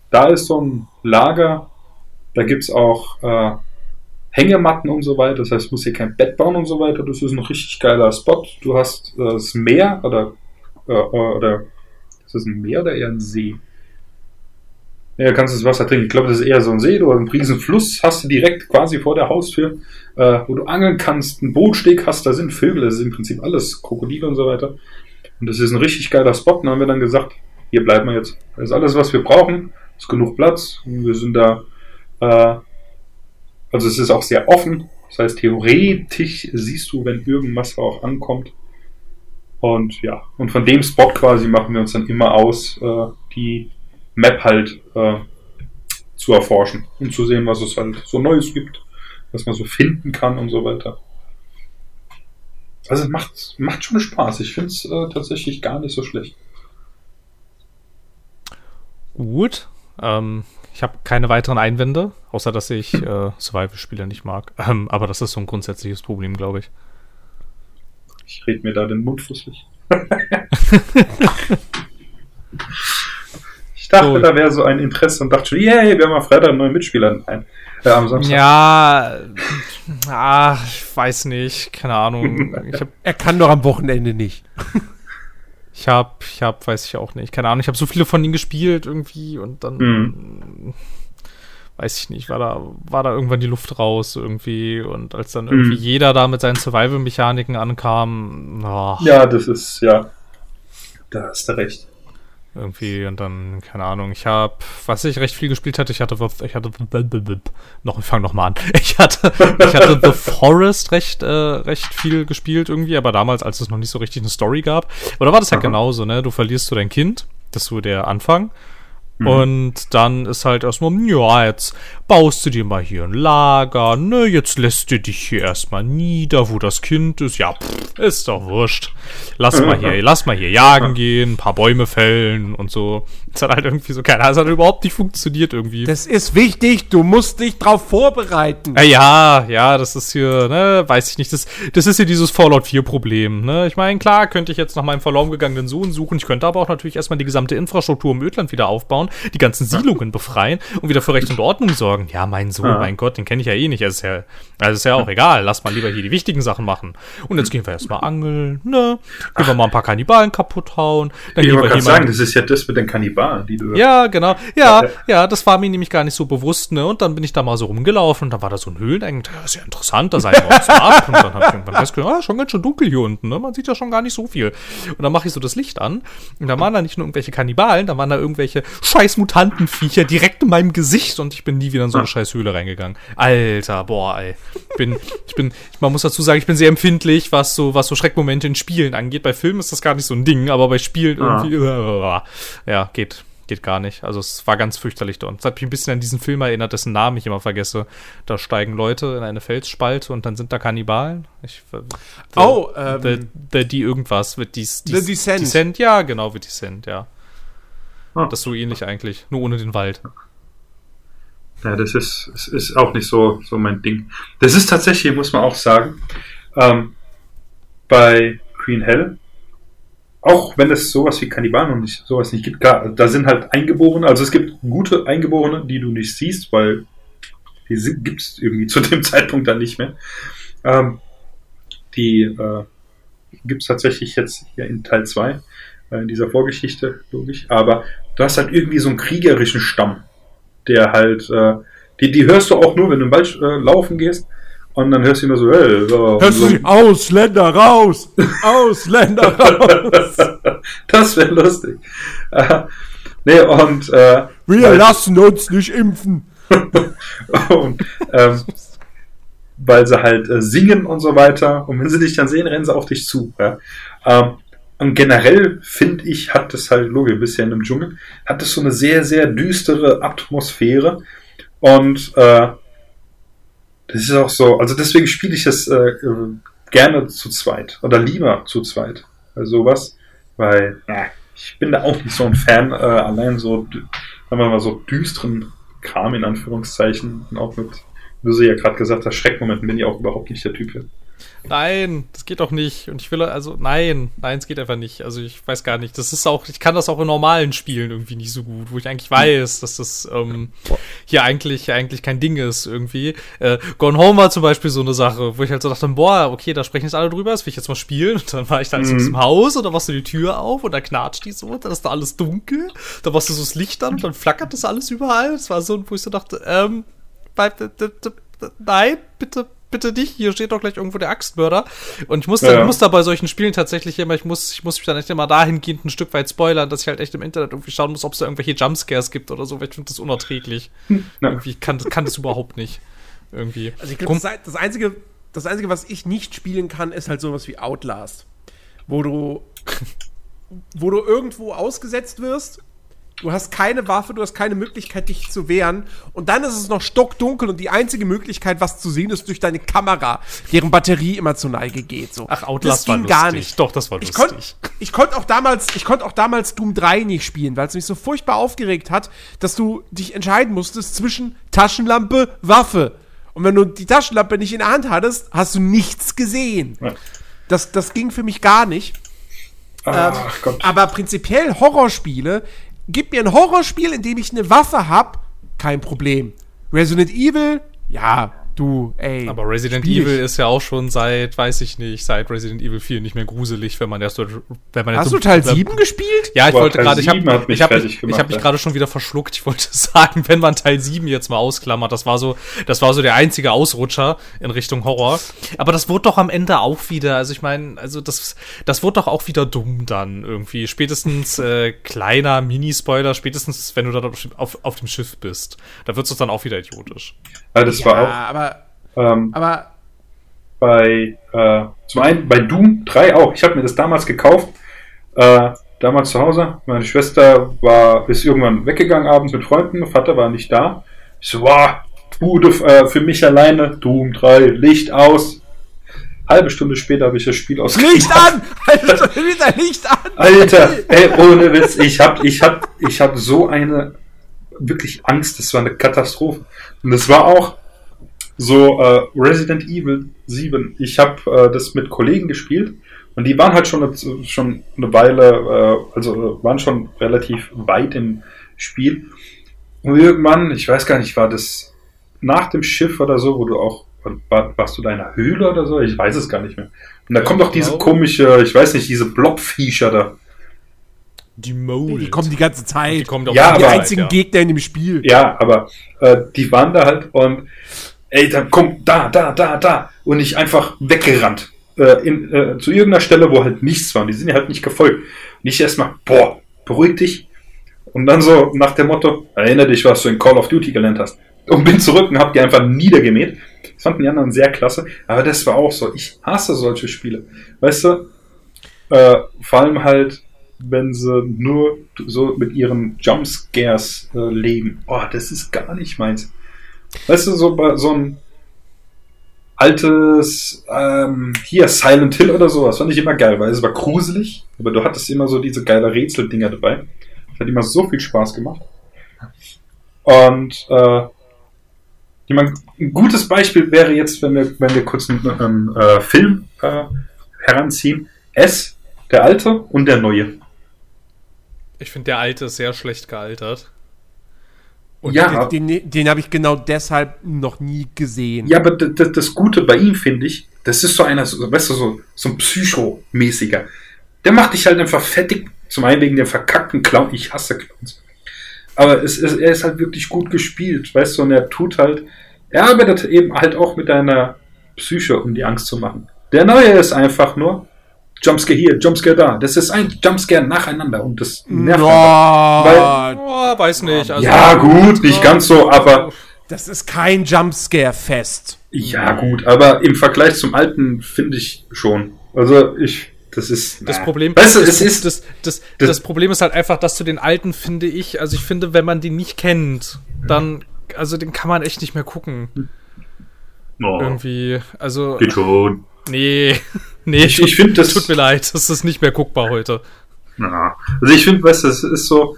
da ist so ein Lager, da gibt's auch äh, Hängematten und so weiter, das heißt, du musst hier kein Bett bauen und so weiter, das ist ein richtig geiler Spot. Du hast äh, das Meer oder, äh, oder ist das ein Meer oder eher ein See? Ja, du kannst das Wasser trinken. Ich glaube, das ist eher so ein See oder ein riesen Fluss hast du direkt quasi vor der Haustür, äh, wo du angeln kannst, einen Bootsteg hast, da sind Vögel, das ist im Prinzip alles, Krokodile und so weiter. Und das ist ein richtig geiler Spot. Und dann haben wir dann gesagt, hier bleiben wir jetzt. Das ist alles, was wir brauchen. Ist genug Platz. Und wir sind da, äh, also es ist auch sehr offen. Das heißt, theoretisch siehst du, wenn irgendwas auch ankommt. Und ja, und von dem Spot quasi machen wir uns dann immer aus, äh, die Map halt äh, zu erforschen und zu sehen, was es halt so Neues gibt, was man so finden kann und so weiter. Also es macht, macht schon Spaß. Ich finde es äh, tatsächlich gar nicht so schlecht. Gut. Ähm, ich habe keine weiteren Einwände, außer dass ich äh, Survival-Spiele nicht mag. Ähm, aber das ist so ein grundsätzliches Problem, glaube ich. Ich rede mir da den Mund fusselig. ich dachte, So. da wäre so ein Interesse und dachte schon, yay, wir haben am Freitag einen neuen Mitspieler ein, äh, am Samstag. Ja, ah, ich weiß nicht, keine Ahnung. Habe, Er kann doch am Wochenende nicht. ich habe, ich habe, weiß ich auch nicht, keine Ahnung. Ich habe so viele von ihnen gespielt irgendwie und dann Mhm. weiß ich nicht, war da, war da irgendwann die Luft raus irgendwie und als dann irgendwie Mhm. jeder da mit seinen Survival-Mechaniken ankam, oh, Ja, das ist, ja. Da hast du recht. Irgendwie und dann, keine Ahnung, ich habe, was ich recht viel gespielt hatte, ich hatte, ich hatte, noch, ich fange nochmal an, ich hatte, ich hatte The Forest recht, äh, recht viel gespielt irgendwie, aber damals, als es noch nicht so richtig eine Story gab, oder war das halt Aha. genauso, ne, du verlierst so dein Kind, das ist so der Anfang, Mhm. und dann ist halt erstmal, ja, jetzt baust du dir mal hier ein Lager, ne, jetzt lässt du dich hier erstmal nieder, wo das Kind ist. Ja, pff, ist doch wurscht. Lass mal hier, lass mal hier jagen gehen, ein paar Bäume fällen und so. Das hat halt irgendwie so keiner, das hat überhaupt nicht funktioniert irgendwie. Das ist wichtig, du musst dich drauf vorbereiten. Äh, ja, ja, das ist hier, ne, weiß ich nicht, das, das ist hier dieses Fallout 4 Problem, ne. Ich meine, klar, könnte ich jetzt nach meinem verloren gegangenen Sohn suchen, ich könnte aber auch natürlich erstmal die gesamte Infrastruktur im Ödland wieder aufbauen, die ganzen Siedlungen befreien und wieder für Recht und Ordnung sorgen. Ja, mein Sohn, Ja. mein Gott, den kenne ich ja eh nicht, also ist ja, also ist ja auch egal, lass mal lieber hier die wichtigen Sachen machen. Und jetzt gehen wir erstmal angeln, ne, gehen wir mal ein paar Kannibalen kaputt hauen, dann Ich gehen wollte wir gerade hier mal sagen, das ist ja das mit den Kannibalen. Die du. Ja, genau. Ja, ja, ja, das war mir nämlich gar nicht so bewusst, ne? Und dann bin ich da mal so rumgelaufen und da war da so ein Höhleneingang. Ja, ist ja interessant, da sei wir uns ab. Und dann habe ich irgendwann festgestellt, ah, schon ganz schön dunkel hier unten, ne? Man sieht ja schon gar nicht so viel. Und dann mache ich so das Licht an und da waren da nicht nur irgendwelche Kannibalen, da waren da irgendwelche scheiß Mutantenviecher direkt in meinem Gesicht und ich bin nie wieder in so eine scheiß Höhle reingegangen. Alter, boah, ey. Ich bin, ich bin, man muss dazu sagen, ich bin sehr empfindlich, was so, was so Schreckmomente in Spielen angeht. Bei Filmen ist das gar nicht so ein Ding, aber bei Spielen irgendwie, ja, geht, geht gar nicht. Also es war ganz fürchterlich dort. Es hat mich ein bisschen an diesen Film erinnert, dessen Namen ich immer vergesse. Da steigen Leute in eine Felsspalte und dann sind da Kannibalen. Ich, the, Oh, the, ähm, the, die irgendwas wird dies, dies The Descent. Descent, ja, genau, The Descent, ja. Ah. Das ist so ähnlich eigentlich, nur ohne den Wald. Ja, das ist, ist, ist auch nicht so, so mein Ding. Das ist tatsächlich, muss man auch sagen, ähm, bei Green Hell, auch wenn es sowas wie Kannibalen und nicht, sowas nicht gibt, klar, da sind halt Eingeborene, also es gibt gute Eingeborene, die du nicht siehst, weil die gibt es irgendwie zu dem Zeitpunkt dann nicht mehr. Ähm, die äh, gibt es tatsächlich jetzt hier in Teil 2 äh, in dieser Vorgeschichte, logisch, aber du hast halt irgendwie so einen kriegerischen Stamm der halt, äh, die, die hörst du auch nur, wenn du im Wald äh, laufen gehst. Und dann hörst du immer so, hey, so, Hörst du so. sie, Ausländer raus! Ausländer raus! das wäre lustig. Äh, nee, und, äh, Wir weil- lassen uns nicht impfen! und ähm, weil sie halt äh, singen und so weiter. Und wenn sie dich dann sehen, rennen sie auf dich zu. Ja? Ähm, und generell finde ich, hat das halt, logisch, bisher in einem Dschungel, hat das so eine sehr, sehr düstere Atmosphäre. Und äh, das ist auch so, also deswegen spiele ich das äh, gerne zu zweit oder lieber zu zweit bei sowas, weil ja, ich bin da auch nicht so ein Fan, äh, allein so, sagen wir mal, so düsteren Kram in Anführungszeichen und auch mit, wie du sie ja gerade gesagt hast, Schreckmomenten bin ich auch überhaupt nicht der Typ für. Nein, das geht doch nicht. Und ich will, also, nein, nein, es geht einfach nicht. Also, ich weiß gar nicht. Das ist auch, ich kann das auch in normalen Spielen irgendwie nicht so gut, wo ich eigentlich weiß, dass das ähm, hier eigentlich, eigentlich kein Ding ist irgendwie. Äh, Gone Home war zum Beispiel so eine Sache, wo ich halt so dachte, boah, okay, da sprechen jetzt alle drüber, das will ich jetzt mal spielen. Und dann war ich da in so Mhm. diesem Haus und da machst du die Tür auf und da knatscht die so, dann ist da alles dunkel. Da machst du so das Licht an und dann flackert das alles überall. Das war so, wo ich so dachte, ähm, nein, bitte, bitte nicht. Hier steht doch gleich irgendwo der Axtmörder. Und ich muss, da, Ja. ich muss da bei solchen Spielen tatsächlich immer, ich muss, ich muss mich dann echt immer dahingehend ein Stück weit spoilern, dass ich halt echt im Internet irgendwie schauen muss, ob es da irgendwelche Jumpscares gibt oder so, weil ich finde das unerträglich. Ja. Irgendwie kann, kann das überhaupt nicht. Irgendwie. Also ich glaube, das, das, einzige, das Einzige, was ich nicht spielen kann, ist halt sowas wie Outlast. Wo du, wo du irgendwo ausgesetzt wirst, du hast keine Waffe, du hast keine Möglichkeit, dich zu wehren. Und dann ist es noch stockdunkel und die einzige Möglichkeit, was zu sehen ist, durch deine Kamera, deren Batterie immer zur Neige geht. So. Ach, Outlast das ging war gar lustig. nicht. Doch, das war Ich lustig. konnte ich konnt auch damals, ich konnte auch damals Doom 3 nicht spielen, weil es mich so furchtbar aufgeregt hat, dass du dich entscheiden musstest zwischen Taschenlampe, Waffe. Und wenn du die Taschenlampe nicht in der Hand hattest, hast du nichts gesehen. Ja. Das, das ging für mich gar nicht. Ach Ähm. Aber prinzipiell Horrorspiele, gib mir ein Horrorspiel, in dem ich eine Waffe hab, kein Problem. Resident Evil, ja, du, ey. Aber Resident Evil ich. ist ja auch schon seit, weiß ich nicht, seit Resident Evil 4 nicht mehr gruselig, wenn man erst so, wenn man jetzt Hast so- du Teil 7 gespielt? Ja, ich Boah, wollte gerade, ich habe 7 hat mich ich hab, mich- ich gemacht, hab mich ja. gerade schon wieder verschluckt. Ich wollte sagen, wenn man Teil 7 jetzt mal ausklammert, das war so, das war so der einzige Ausrutscher in Richtung Horror. Aber das wurde doch am Ende auch wieder, also ich meine, also das, das wurde doch auch wieder dumm dann irgendwie. Spätestens äh, kleiner Mini-Spoiler, spätestens wenn du dann auf, auf, auf dem Schiff bist. Da wird's doch dann auch wieder idiotisch. Weil das Ja, war auch aber, ähm, aber bei, äh, zum einen bei Doom 3 auch. Ich habe mir das damals gekauft, äh, damals zu Hause. Meine Schwester war, ist irgendwann weggegangen abends mit Freunden, Vater war nicht da. Ich so, wow, Bude äh, für mich alleine, Doom 3, Licht aus. Halbe Stunde später habe ich das Spiel ausgemacht. Licht an! Alter, wieder Licht an! Alter, ey, ohne Witz, ich hab, ich hab, ich hab so eine wirklich Angst, das war eine Katastrophe. Und es war auch so äh, Resident Evil 7. Ich habe äh, das mit Kollegen gespielt und die waren halt schon eine, schon eine Weile, äh, also waren schon relativ weit im Spiel. Und irgendwann, ich weiß gar nicht, war das nach dem Schiff oder so, wo du auch, war, warst du da in einer Höhle oder so? Ich weiß es gar nicht mehr. Und da kommt doch diese glaube. komische, ich weiß nicht, diese Blobviecher da. Die Mold. Die kommen die ganze Zeit. Die kommen doch Ja, die aber- einzigen ja. Gegner in dem Spiel. Ja, aber äh, die waren da halt und ey, dann kommt da, da, da, da und ich einfach weggerannt. Äh, in, äh, zu irgendeiner Stelle, wo halt nichts war. Und die sind ja halt nicht gefolgt. Und ich erstmal, boah, beruhig dich. Und dann so nach dem Motto, erinnere dich, was du in Call of Duty gelernt hast. Und bin zurück und hab die einfach niedergemäht. Das fanden die anderen sehr klasse. Aber das war auch so. Ich hasse solche Spiele. Weißt du, äh, vor allem halt, wenn sie nur so mit ihren Jumpscares äh, leben. Boah, das ist gar nicht meins. Weißt du, so so ein altes, ähm, hier Silent Hill oder sowas, fand ich immer geil, weil es war gruselig, aber du hattest immer so diese geile Rätseldinger dabei. Das hat immer so viel Spaß gemacht. Und äh, ich mein, ein gutes Beispiel wäre jetzt, wenn wir, wenn wir kurz einen, einen äh, Film äh, heranziehen. S, der alte und der neue. Ich finde, der alte ist sehr schlecht gealtert. Und Ja. den, den, den habe ich genau deshalb noch nie gesehen. Ja, aber d- d- das Gute bei ihm finde ich, das ist so einer, so, weißt du, so, so ein Psycho-mäßiger. Der macht dich halt einfach fertig. Zum einen wegen dem verkackten Clown. Ich hasse Clowns. Aber es, es, er ist halt wirklich gut gespielt, weißt du, und er tut halt, er arbeitet eben halt auch mit deiner Psyche, um die Angst zu machen. Der neue ist einfach nur Jumpscare hier, Jumpscare da. Das ist ein Jumpscare nacheinander und das nervt einfach. Weil, Oh, weiß nicht. Also, Ja, gut, nicht ganz so, aber das ist kein Jumpscare-Fest. Ja, gut, aber im Vergleich zum alten finde ich schon. Also ich, das ist. Das na. Problem, Weißt du, das, ist. das, das, das- das Problem ist halt einfach, dass du den alten, finde ich, also ich finde, wenn man den nicht kennt, dann, also den kann man echt nicht mehr gucken. Oh, Irgendwie, also, geht schon. Nee, nee, Ich, ich finde das. tut mir leid, das ist nicht mehr guckbar heute. Na, also ich finde, weißt du, es ist so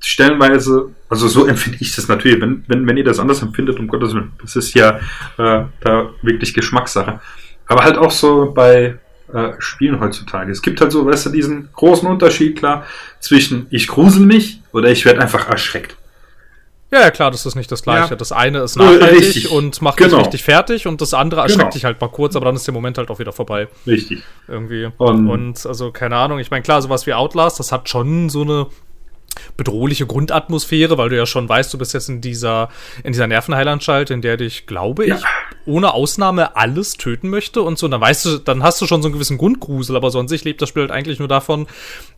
stellenweise, also so empfinde ich das natürlich, wenn, wenn, wenn ihr das anders empfindet, um Gottes Willen, das ist ja äh, da wirklich Geschmackssache. Aber halt auch so bei äh, Spielen heutzutage. Es gibt halt so, weißt du, diesen großen Unterschied, klar, zwischen ich grusel mich oder ich werde einfach erschreckt. Ja, ja, klar, das ist nicht das Gleiche. Ja. Das eine ist Äh, nachhaltig richtig. und macht Genau. dich richtig fertig und das andere erschreckt Genau. dich halt mal kurz, aber dann ist der Moment halt auch wieder vorbei. Richtig. Irgendwie. Und- Und, also, keine Ahnung, ich meine, klar, sowas wie Outlast, das hat schon so eine bedrohliche Grundatmosphäre, weil du ja schon weißt, du bist jetzt in dieser, in dieser Nervenheilanstalt, in der dich, glaube ich, Ja. Ohne Ausnahme alles töten möchte und so. Und dann weißt du, dann hast du schon so einen gewissen Grundgrusel, aber so an sich lebt das Spiel halt eigentlich nur davon,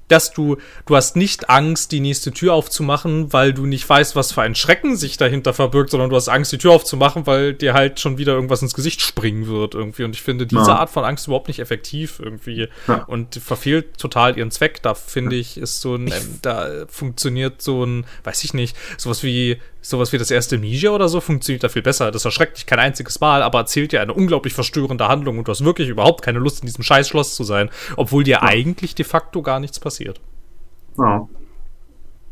dass du, du hast nicht Angst, die nächste Tür aufzumachen, weil du nicht weißt, was für ein Schrecken sich dahinter verbirgt, sondern du hast Angst, die Tür aufzumachen, weil dir halt schon wieder irgendwas ins Gesicht springen wird irgendwie. Und ich finde diese Ja. Art von Angst überhaupt nicht effektiv irgendwie Ja. und verfehlt total ihren Zweck. Da finde ich, ist so ein, ähm, da funktioniert so ein, weiß ich nicht, sowas wie, sowas wie das erste Amnesia oder so funktioniert da viel besser. Das erschreckt dich kein einziges Mal, aber erzählt dir eine unglaublich verstörende Handlung und du hast wirklich überhaupt keine Lust, in diesem scheiß Schloss zu sein, obwohl dir eigentlich de facto gar nichts passiert. Ja.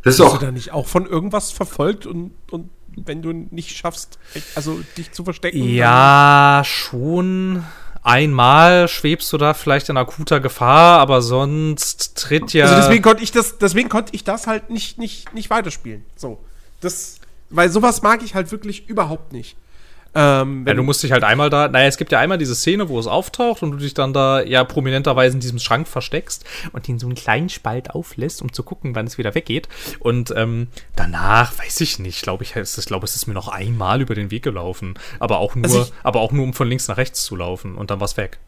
Das ist Bist du auch. da nicht auch von irgendwas verfolgt und, und wenn du nicht schaffst, also dich zu verstecken? Ja, schon. Einmal schwebst du da vielleicht in akuter Gefahr, aber sonst tritt ja. Also deswegen konnte ich das, deswegen konnte ich das halt nicht, nicht, nicht weiterspielen. So. Das, weil sowas mag ich halt wirklich überhaupt nicht. Ähm, Ja, du musst dich halt einmal da, naja, es gibt ja einmal diese Szene, wo es auftaucht und du dich dann da ja prominenterweise in diesem Schrank versteckst und ihn so einen kleinen Spalt auflässt, um zu gucken, wann es wieder weggeht. Und ähm, danach, weiß ich nicht, glaube ich, es ist, glaube es ist mir noch einmal über den Weg gelaufen. Aber auch nur, Also ich- aber auch nur, um von links nach rechts zu laufen und dann war's weg.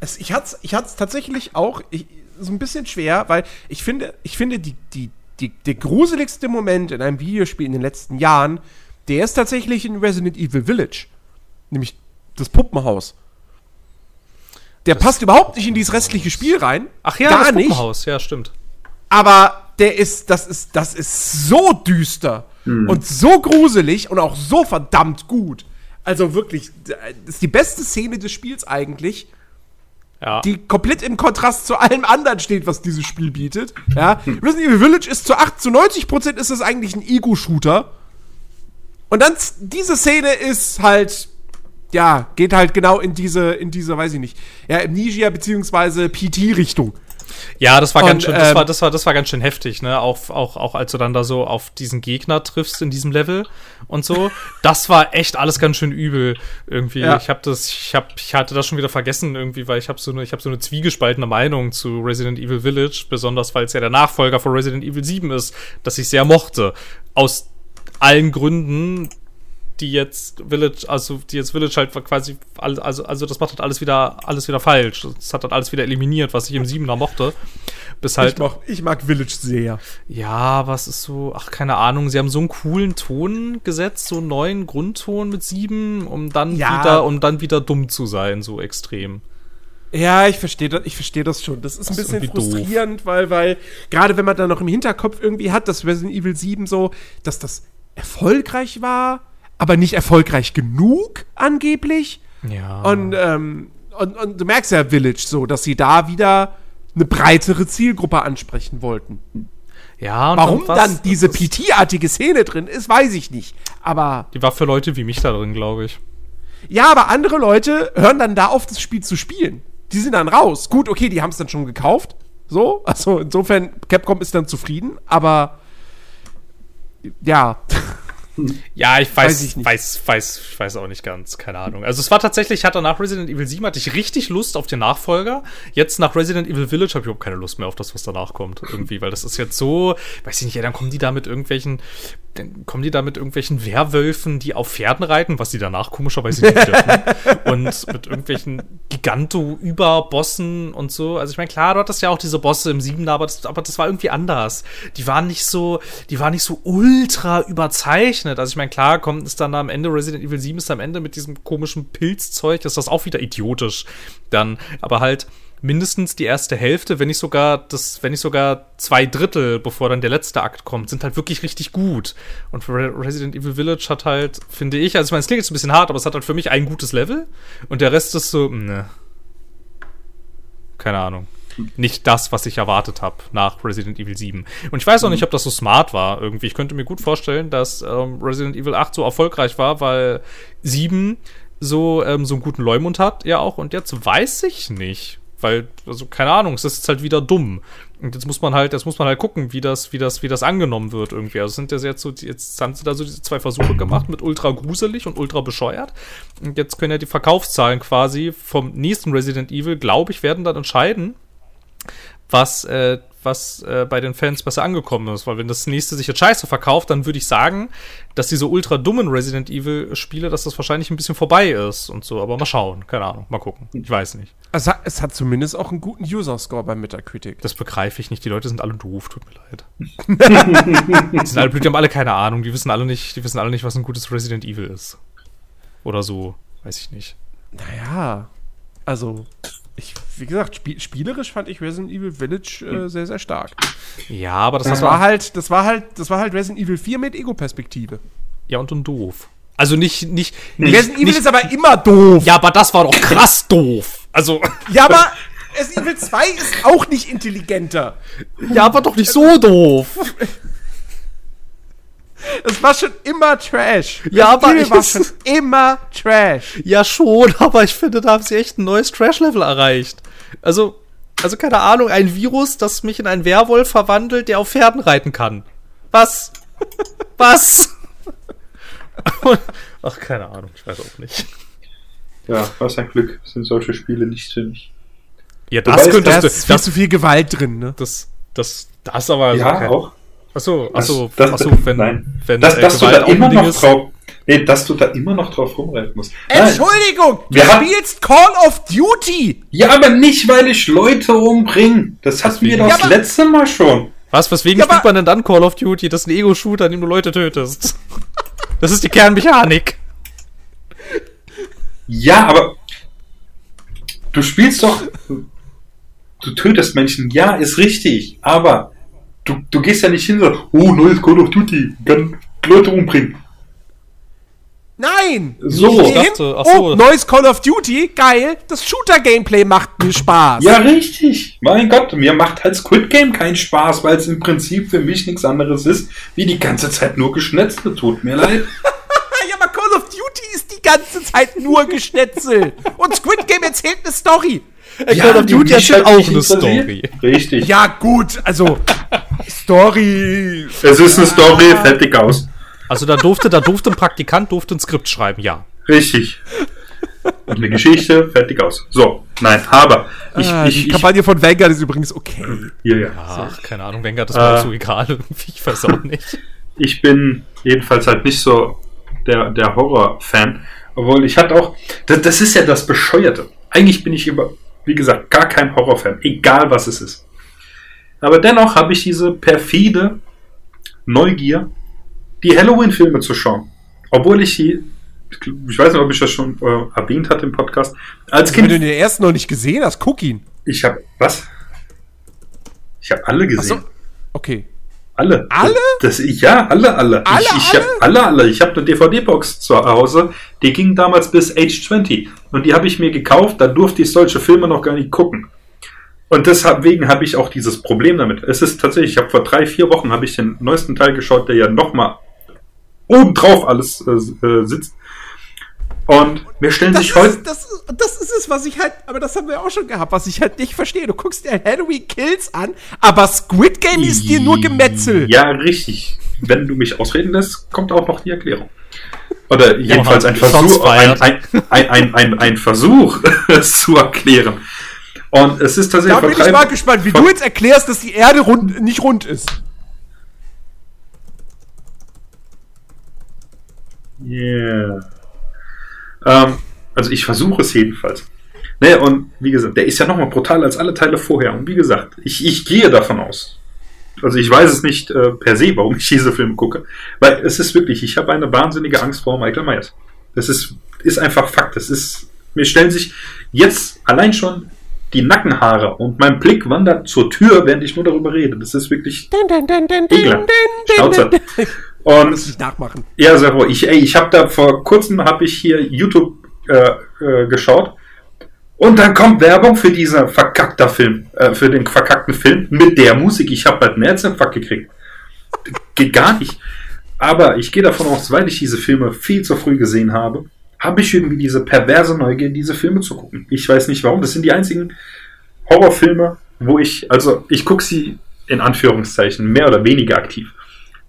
Es, ich hatte es ich hat's tatsächlich auch ich, so ein bisschen schwer, weil ich finde, ich finde die, die, die, der gruseligste Moment in einem Videospiel in den letzten Jahren, der ist tatsächlich in Resident Evil Village. Nämlich das Puppenhaus. Der passt überhaupt nicht in dieses restliche Spiel rein. Ach ja, gar das nicht. Puppenhaus, ja, stimmt. Aber der ist, das ist, das ist so düster und so gruselig und auch so verdammt gut. Also wirklich, das ist die beste Szene des Spiels eigentlich Ja. die komplett im Kontrast zu allem anderen steht, was dieses Spiel bietet. Ja, Resident Evil Village ist zu 8 zu 90 Prozent ist es eigentlich ein Ego-Shooter. Und dann diese Szene ist halt, ja, geht halt genau in diese, in diese, weiß ich nicht, ja, Amnesia beziehungsweise PT-Richtung. Ja, das war ganz Und, schön, das ähm, war, das war, das war ganz schön heftig, ne? Auch, auch, auch als du dann da so auf diesen Gegner triffst in diesem Level und so. Das war echt alles ganz schön übel irgendwie. Ja. Ich habe das, ich habe, ich hatte das schon wieder vergessen irgendwie, weil ich habe so eine, ich habe so eine zwiegespaltene Meinung zu Resident Evil Village, besonders weil es ja der Nachfolger von Resident Evil 7 ist, das ich sehr mochte. Aus allen Gründen, die jetzt Village, also die jetzt Village halt quasi, also, also das macht halt alles wieder, alles wieder falsch. Das hat halt alles wieder eliminiert, was ich im 7er mochte. Bis halt, ich, mag, ich mag Village sehr. ja, was ist so, ach, keine Ahnung, sie haben so einen coolen Ton gesetzt, so einen neuen Grundton mit 7, um dann Ja. wieder, um dann wieder dumm zu sein, so extrem. Ja, ich verstehe das, ich verstehe das schon. Das ist ein Das ist bisschen irgendwie doof. frustrierend, weil, weil, gerade wenn man dann noch im Hinterkopf irgendwie hat, dass Resident Evil 7 so, dass das erfolgreich war, aber nicht erfolgreich genug, angeblich. Ja. Und, ähm, und, und du merkst ja Village so, dass sie da wieder eine breitere Zielgruppe ansprechen wollten. ja, und Warum was- dann diese PT-artige Szene drin ist, weiß ich nicht. Aber Die war für Leute wie mich da drin, glaube ich. ja, aber andere Leute hören dann da auf, das Spiel zu spielen. Die sind dann raus. Gut, okay, die haben es dann schon gekauft. So, also insofern, Capcom ist dann zufrieden, aber ja. Ja, ich Weiß weiß, ich nicht. weiß, weiß, ich weiß auch nicht ganz, keine Ahnung. Also es war tatsächlich, ich hatte nach Resident Evil 7 hatte ich richtig Lust auf den Nachfolger. Jetzt nach Resident Evil Village habe ich überhaupt keine Lust mehr auf das, was danach kommt, irgendwie, weil das ist jetzt so, weiß ich nicht, ja, dann kommen die da mit irgendwelchen, dann kommen die da mit irgendwelchen Werwölfen, die auf Pferden reiten, was die danach komischerweise nicht dürfen. und mit irgendwelchen Giganto-Überbossen und so. Also ich meine, klar, du hattest ja auch diese Bosse im 7, aber das, aber das war irgendwie anders. Die waren nicht so, die waren nicht so ultra überzeichnet. Also ich meine, klar, kommt es dann am Ende, Resident Evil 7 ist am Ende mit diesem komischen Pilzzeug, ist das auch wieder idiotisch. Dann, aber halt mindestens die erste Hälfte, wenn nicht sogar das, wenn nicht sogar zwei Drittel, bevor dann der letzte Akt kommt, sind halt wirklich richtig gut. Und Re Resident Evil Village hat halt, finde ich, also ich meine, es klingt jetzt ein bisschen hart, aber es hat halt für mich ein gutes Level und der Rest ist so, ne. Keine Ahnung. Nicht das, was ich erwartet habe nach Resident Evil 7. Und ich weiß auch nicht, ob das so smart war irgendwie. Ich könnte mir gut vorstellen, dass ähm, Resident Evil 8 so erfolgreich war, weil 7 so, ähm, so einen guten Leumund hat, ja auch. Und jetzt weiß ich nicht. Weil, also, keine Ahnung, es ist halt wieder dumm. Und jetzt muss man halt, jetzt muss man halt gucken, wie das, wie das, wie das angenommen wird irgendwie. Also sind ja jetzt so, jetzt haben sie da so diese zwei Versuche gemacht mit ultra gruselig und ultra bescheuert. Und jetzt können ja die Verkaufszahlen quasi vom nächsten Resident Evil, glaube ich, werden dann entscheiden, was, äh, was äh, bei den Fans besser angekommen ist. Weil wenn das nächste sich jetzt scheiße verkauft, dann würde ich sagen, dass diese ultra dummen Resident Evil Spiele, dass das wahrscheinlich ein bisschen vorbei ist und so. Aber mal schauen, keine Ahnung, mal gucken. Ich weiß nicht. Es hat, es hat zumindest auch einen guten User-Score bei Metacritic. Das begreife ich nicht. Die Leute sind alle doof, tut mir leid. die sind alle blöd, die haben alle keine Ahnung. Die wissen alle nicht, die wissen alle nicht, was ein gutes Resident Evil ist. Oder so. Weiß ich nicht. Naja, also, ich, wie gesagt, spiel, spielerisch fand ich Resident Evil Village äh, sehr, sehr stark. Ja, aber das, Das war war halt, das war halt, das war halt Resident Evil 4 mit Ego-Perspektive. ja und, und doof. Also nicht, nicht, nicht, Resident Evil nicht ist aber immer doof. Ja, aber das war doch krass doof. Also, Ja, aber Resident Evil 2 ist auch nicht intelligenter. ja, aber doch nicht so doof. Es war schon immer Trash. Ja, Resident aber Evil ich- war schon immer Trash. Ja, schon, aber ich finde, da haben sie echt ein neues Trash-Level erreicht. Also, also keine Ahnung, ein Virus, das mich in einen Werwolf verwandelt, der auf Pferden reiten kann. Was? Was? Ach, keine Ahnung, ich weiß auch nicht. Ja, was ein Glück sind solche Spiele nicht sinnig. Ja, Wobei das es- Da könntest ist du. viel Das, zu viel Gewalt drin, ne? das, das, das aber. also ja, kein- auch. Achso, achso, Das- achso, wenn, nein. wenn dass, äh, dass du da immer noch ist. drauf. Nee, dass du da immer noch drauf rumreiten musst. Nein. Entschuldigung, du Wir haben- spielst Call of Duty. Ja, aber nicht, weil ich Leute umbringe. Das hatten wir Deswegen. doch Ja, das aber- letzte Mal schon. Was, weswegen Ja, spielt man denn dann Call of Duty? Das ist ein Ego-Shooter, an dem du Leute tötest. Das ist die Kernmechanik. Ja, aber du spielst doch. Du tötest Menschen, ja, ist richtig, aber du, du gehst ja nicht hin und sagst, oh, neues Call of Duty, kann Leute umbringen. Nein! So. Ich dachte, hin, ach so. Oh, neues Call of Duty, geil. Das Shooter-Gameplay macht mir Spaß. Ja, richtig. Mein Gott, mir macht halt Squid Game keinen Spaß, weil es im Prinzip für mich nichts anderes ist, wie die ganze Zeit nur Geschnetzte. Tut mir leid. Ja, aber Call of Duty ist die ganze Zeit nur Geschnetzel. Und Squid Game erzählt eine Story. Call of die Duty hat schon halt auch nicht eine. Story. Richtig. Ja, gut, also Story. Es ist eine Story, fertig aus. Also da durfte, da durfte ein Praktikant durfte ein Skript schreiben, ja. Richtig. Und eine Geschichte, fertig aus. So, nein, aber ich, ah, ich, die ich, Kampagne von Vanguard ist übrigens okay. ja, ja. Ach, keine Ahnung, Wenger, das war Äh. so egal ich weiß auch nicht. ich bin jedenfalls halt nicht so der, der Horror-Fan. Obwohl ich hatte auch, das, das ist ja das Bescheuerte. Eigentlich bin ich über, wie gesagt, gar kein Horror-Fan, egal was es ist. Aber dennoch habe ich diese perfide Neugier, die Halloween-Filme zu schauen. Obwohl ich sie, ich weiß nicht, ob ich das schon äh, erwähnt hatte im Podcast, als Wenn du Kind, den ersten noch nicht gesehen hast, guck ihn. ich habe, was? Ich habe alle gesehen. Achso. Okay. Alle. Alle? Das, ja, alle, alle. Alle, ich, ich hab, alle, alle. Ich habe eine DVD-Box zu Hause, die ging damals bis Age 20. Und die habe ich mir gekauft, da durfte ich solche Filme noch gar nicht gucken. Und deswegen habe ich auch dieses Problem damit. Es ist tatsächlich, ich habe vor drei, vier Wochen habe ich den neuesten Teil geschaut, der ja nochmal obendrauf alles äh, äh, sitzt. Und mir stellen Das sich heute. das, das ist es, was ich halt, aber das haben wir auch schon gehabt, was ich halt nicht verstehe. Du guckst dir Halloween Kills an, aber Squid Game ist dir nur Gemetzel. Ja, richtig. Wenn du mich ausreden lässt, kommt auch noch die Erklärung. Oder jedenfalls ein Versuch, ein, ein, ein, ein, ein, ein Versuch, es zu erklären. Und es ist tatsächlich Da bin ich mal gespannt, wie du jetzt erklärst, dass die Erde rund, nicht rund ist. Yeah. Ähm, also ich versuche es jedenfalls. Ne, und wie gesagt, der ist ja nochmal brutaler als alle Teile vorher. Und wie gesagt, ich, ich gehe davon aus. Also ich weiß es nicht äh, per se, warum ich diese Filme gucke. Weil es ist wirklich, ich habe eine wahnsinnige Angst vor Michael Myers. Das ist, ist einfach Fakt. Das ist, mir stellen sich jetzt allein schon die Nackenhaare und mein Blick wandert zur Tür, während ich nur darüber rede. Das ist wirklich ekelhaft. Schnauze. Und ich nachmachen. ja, sehr wohl. Ich, ey, ich habe da vor kurzem habe ich hier YouTube äh, äh, geschaut und dann kommt Werbung für diesen verkackter Film, äh, für den verkackten Film mit der Musik. Ich habe halt einen Herzinfarkt gekriegt. Geht gar nicht. Aber ich gehe davon aus, weil ich diese Filme viel zu früh gesehen habe, habe ich irgendwie diese perverse Neugier, diese Filme zu gucken. Ich weiß nicht warum. Das sind die einzigen Horrorfilme, wo ich, also ich gucke sie in Anführungszeichen mehr oder weniger aktiv.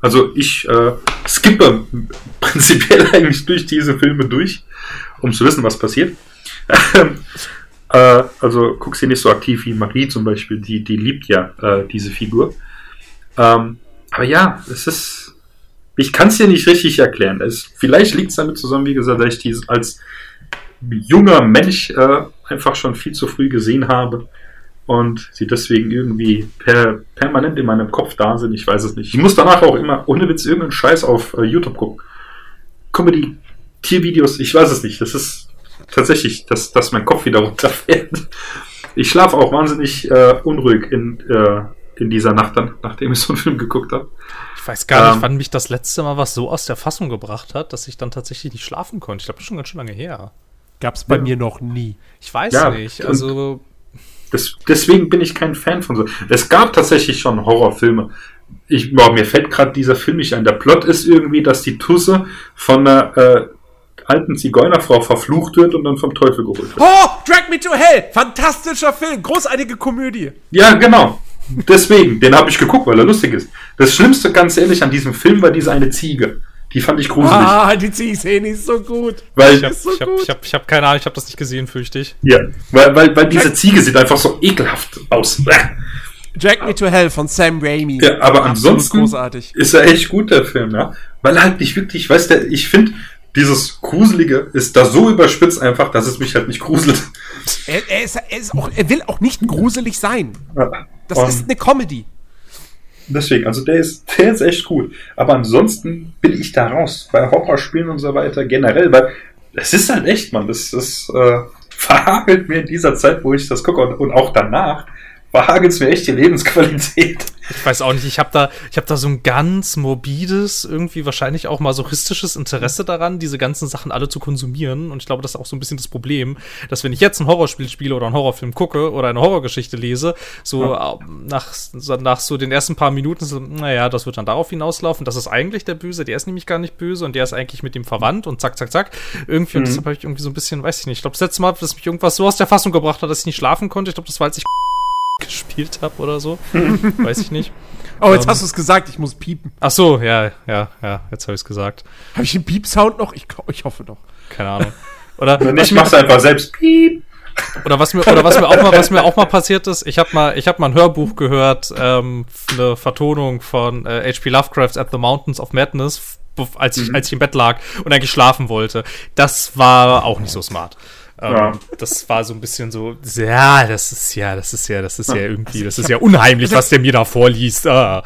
Also ich äh, skippe prinzipiell eigentlich durch diese Filme durch, um zu wissen, was passiert. äh, also guck sie nicht so aktiv wie Marie zum Beispiel, die, die liebt ja äh, diese Figur. Ähm, aber ja, es ist, ich kann es dir nicht richtig erklären. Es, vielleicht liegt es damit zusammen, wie gesagt, dass ich dies als junger Mensch äh, einfach schon viel zu früh gesehen habe und sie deswegen irgendwie per, permanent in meinem Kopf da sind. Ich weiß es nicht. Ich muss danach auch immer ohne Witz irgendeinen Scheiß auf äh, YouTube gucken. Comedy, Tiervideos, ich weiß es nicht. Das ist tatsächlich, dass, dass mein Kopf wieder runterfährt. Ich schlafe auch wahnsinnig äh, unruhig in, äh, in dieser Nacht dann, nachdem ich so einen Film geguckt habe. Ich weiß gar nicht, Ähm. wann mich das letzte Mal was so aus der Fassung gebracht hat, dass ich dann tatsächlich nicht schlafen konnte. Ich glaube, das ist schon ganz schön lange her. Gab's bei Ja. mir noch nie. Ich weiß Ja, nicht. und- Also, Das, deswegen bin ich kein Fan von so. Es gab tatsächlich schon Horrorfilme. Ich, boah, mir fällt gerade dieser Film nicht ein. Der Plot ist irgendwie, dass die Tusse von einer äh, alten Zigeunerfrau verflucht wird und dann vom Teufel geholt wird. Oh, Drag Me to Hell! Fantastischer Film, großartige Komödie. Ja, genau. Deswegen, den habe ich geguckt, weil er lustig ist. Das Schlimmste, ganz ehrlich, an diesem Film war diese eine Ziege. Die fand ich gruselig. Ah, die Ziehszene ist so gut. weil, ich habe ist so ich hab, gut. ich hab, ich hab keine Ahnung, ich habe das nicht gesehen, fürchte ich. ja, weil, weil, weil diese Ziege sieht einfach so ekelhaft aus. Drag Me to Hell von Sam Raimi. Ja, aber ansonsten großartig. ist er echt gut, der Film, ja. Weil er halt nicht wirklich, weißt du, ich finde, dieses Gruselige ist da so überspitzt einfach, dass es mich halt nicht gruselt. Er, er, ist, er, ist auch, er will auch nicht gruselig sein. Das Und ist eine Comedy. Deswegen, also der ist, der ist echt gut. Aber ansonsten bin ich da raus. Bei Horrorspielen und so weiter generell, weil es ist halt echt, man, das, das äh, verhagelt mir in dieser Zeit, wo ich das gucke und, und auch danach verhagelst mir echt die Lebensqualität. Ich weiß auch nicht, ich habe da, ich habe da so ein ganz morbides, irgendwie wahrscheinlich auch masochistisches Interesse daran, diese ganzen Sachen alle zu konsumieren. Und ich glaube, das ist auch so ein bisschen das Problem, dass wenn ich jetzt ein Horrorspiel spiele oder einen Horrorfilm gucke oder eine Horrorgeschichte lese, so ja. nach, nach so den ersten paar Minuten, so, naja, das wird dann darauf hinauslaufen. Das ist eigentlich der Böse, der ist nämlich gar nicht böse und der ist eigentlich mit ihm verwandt und zack, zack, zack. Irgendwie, mhm. und deshalb habe ich irgendwie so ein bisschen, weiß ich nicht, ich glaube, das letzte Mal, dass mich irgendwas so aus der Fassung gebracht hat, dass ich nicht schlafen konnte, ich glaube, das war, als ich gespielt habe oder so. Weiß ich nicht. Oh, jetzt um, hast du es gesagt, ich muss piepen. Ach so, ja, ja, ja, jetzt habe ich es gesagt. Habe ich den Piep-Sound noch? Ich, ich hoffe doch. Keine Ahnung. Oder Wenn nicht, mach's einfach selbst. Piep. Oder was mir, oder was mir auch mal, was mir auch mal passiert ist, ich habe mal, ich habe mal ein Hörbuch gehört, ähm, eine Vertonung von äh, H.P. Lovecrafts At the Mountains of Madness, als ich, mhm. als ich im Bett lag und eigentlich schlafen wollte. Das war auch nicht so smart. Ähm, ja. Das war so ein bisschen so, ja, das ist ja, das ist ja, das ist ja, irgendwie, also das ist ja unheimlich, was der mir da vorliest. Ah.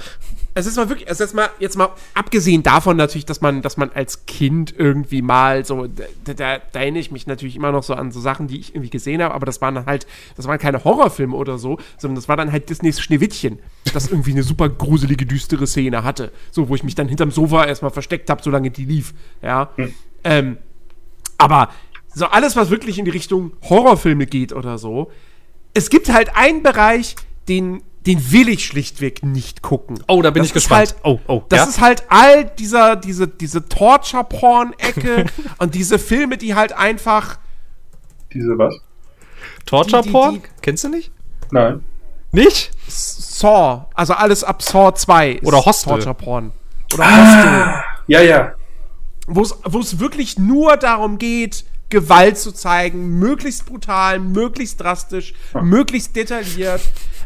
Es ist mal wirklich, es ist mal, jetzt mal abgesehen davon natürlich, dass man, dass man als Kind irgendwie mal so, da, da, da erinnere ich mich natürlich immer noch so an so Sachen, die ich irgendwie gesehen habe, aber das waren halt, das waren keine Horrorfilme oder so, sondern das war dann halt Disneys Schneewittchen, das irgendwie eine super gruselige, düstere Szene hatte. So, wo ich mich dann hinterm Sofa erstmal versteckt habe, solange die lief. Ja. Hm. Ähm, aber so alles, was wirklich in die Richtung Horrorfilme geht oder so. Es gibt halt einen Bereich, den, den will ich schlichtweg nicht gucken. Oh, da bin das ich gespannt. Halt, oh, oh. Das ja? ist halt all dieser, diese, diese Torture-Porn-Ecke und diese Filme, die halt einfach. Diese was? Torture-Porn? Kennst du nicht? Nein. Nicht? Saw. Also alles ab Saw 2. Oder Hostel. Torture-Porn. Oder ah, Hostel. Ja, ja. Wo es wirklich nur darum geht, Gewalt zu zeigen, möglichst brutal, möglichst drastisch, ja. möglichst detailliert.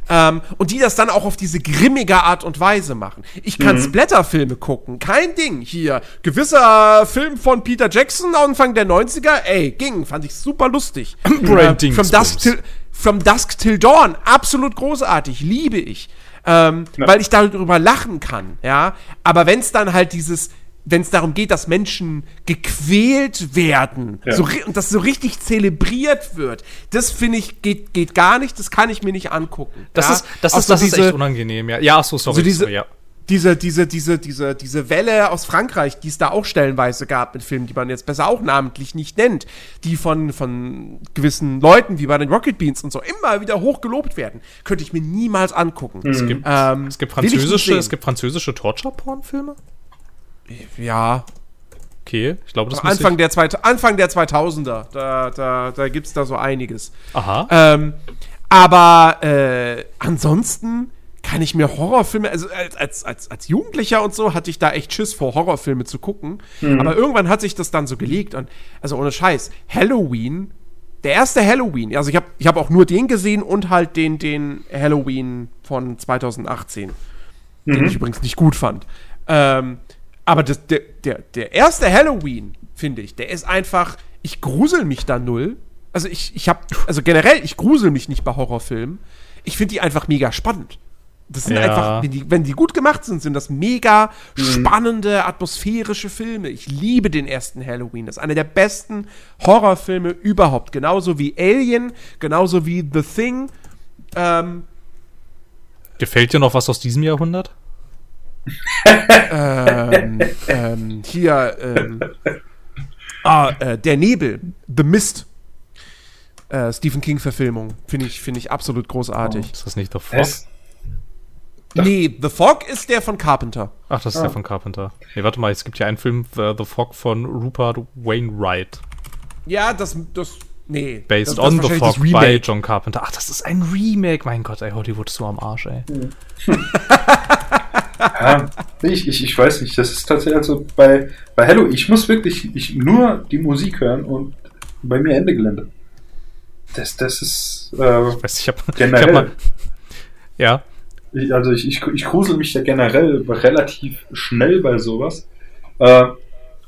Ähm, und die das dann auch auf diese grimmige Art und Weise machen. Ich kann mhm. Splatterfilme gucken, kein Ding. Hier, gewisser Film von Peter Jackson Anfang der 90er, ey, ging, fand ich super lustig. äh, from, Dusk till, from Dusk Till Dawn, absolut großartig, liebe ich. Ähm. Weil ich darüber lachen kann, ja. Aber wenn es dann halt dieses wenn es darum geht, dass Menschen gequält werden ja. so, und das so richtig zelebriert wird, das finde ich geht, geht gar nicht, das kann ich mir nicht angucken. Das ja? ist, das, ist, das diese, ist echt unangenehm, ja. Ja, ach so, sorry. So diese, sorry, ja. Diese, diese, diese, diese, diese Welle aus Frankreich, die es da auch stellenweise gab mit Filmen, die man jetzt besser auch namentlich nicht nennt, die von, von gewissen Leuten wie bei den Rocket Beans und so immer wieder hoch gelobt werden, könnte ich mir niemals angucken. Es, gibt, ähm, es gibt französische, es gibt französische Torture-Porn-Filme? Ja. Okay, ich glaube, das Anfang der, zwei, Anfang der 2000er, da, da, da gibt es da so einiges. Aha. Ähm, aber äh, ansonsten kann ich mir Horrorfilme, also als, als, als Jugendlicher und so hatte ich da echt Schiss vor, Horrorfilme zu gucken. Mhm. Aber irgendwann hat sich das dann so gelegt und, also ohne Scheiß, Halloween, der erste Halloween, also ich habe ich hab auch nur den gesehen und halt den, den Halloween von 2018, mhm. den ich übrigens nicht gut fand. Ähm, aber das, der, der, der erste Halloween, finde ich, der ist einfach, ich grusel mich da null. Also ich, ich habe, also generell, ich grusel mich nicht bei Horrorfilmen. Ich finde die einfach mega spannend. Das sind ja. einfach, wenn die, wenn die gut gemacht sind, sind das mega mhm. spannende, atmosphärische Filme. Ich liebe den ersten Halloween. Das ist einer der besten Horrorfilme überhaupt. Genauso wie Alien, genauso wie The Thing. Ähm, Gefällt dir noch was aus diesem Jahrhundert? Ähm, ähm, hier, ähm, ah, äh, Der Nebel, The Mist. Äh, Stephen King-Verfilmung. Finde ich, find ich absolut großartig. Oh, ist das nicht The Fog? Es? Nee, The Fog ist der von Carpenter. Ach, das ist ah. der von Carpenter. Nee, warte mal, es gibt ja einen Film, The, The Fog von Rupert Wainwright. Ja, das, das Nee. Based das, on das The Fog by John Carpenter. Ach, das ist ein Remake. Mein Gott, ey, Hollywood ist so am Arsch, ey. Hm. ja, ich, ich, ich weiß nicht, das ist tatsächlich also bei, bei Hello, ich muss wirklich ich, nur die Musik hören und bei mir Ende Gelände. Das, das ist äh, ich weiß, ich hab, generell. Ich hab mal, ja. Ich, also ich, ich, ich grusel mich ja generell relativ schnell bei sowas. Äh,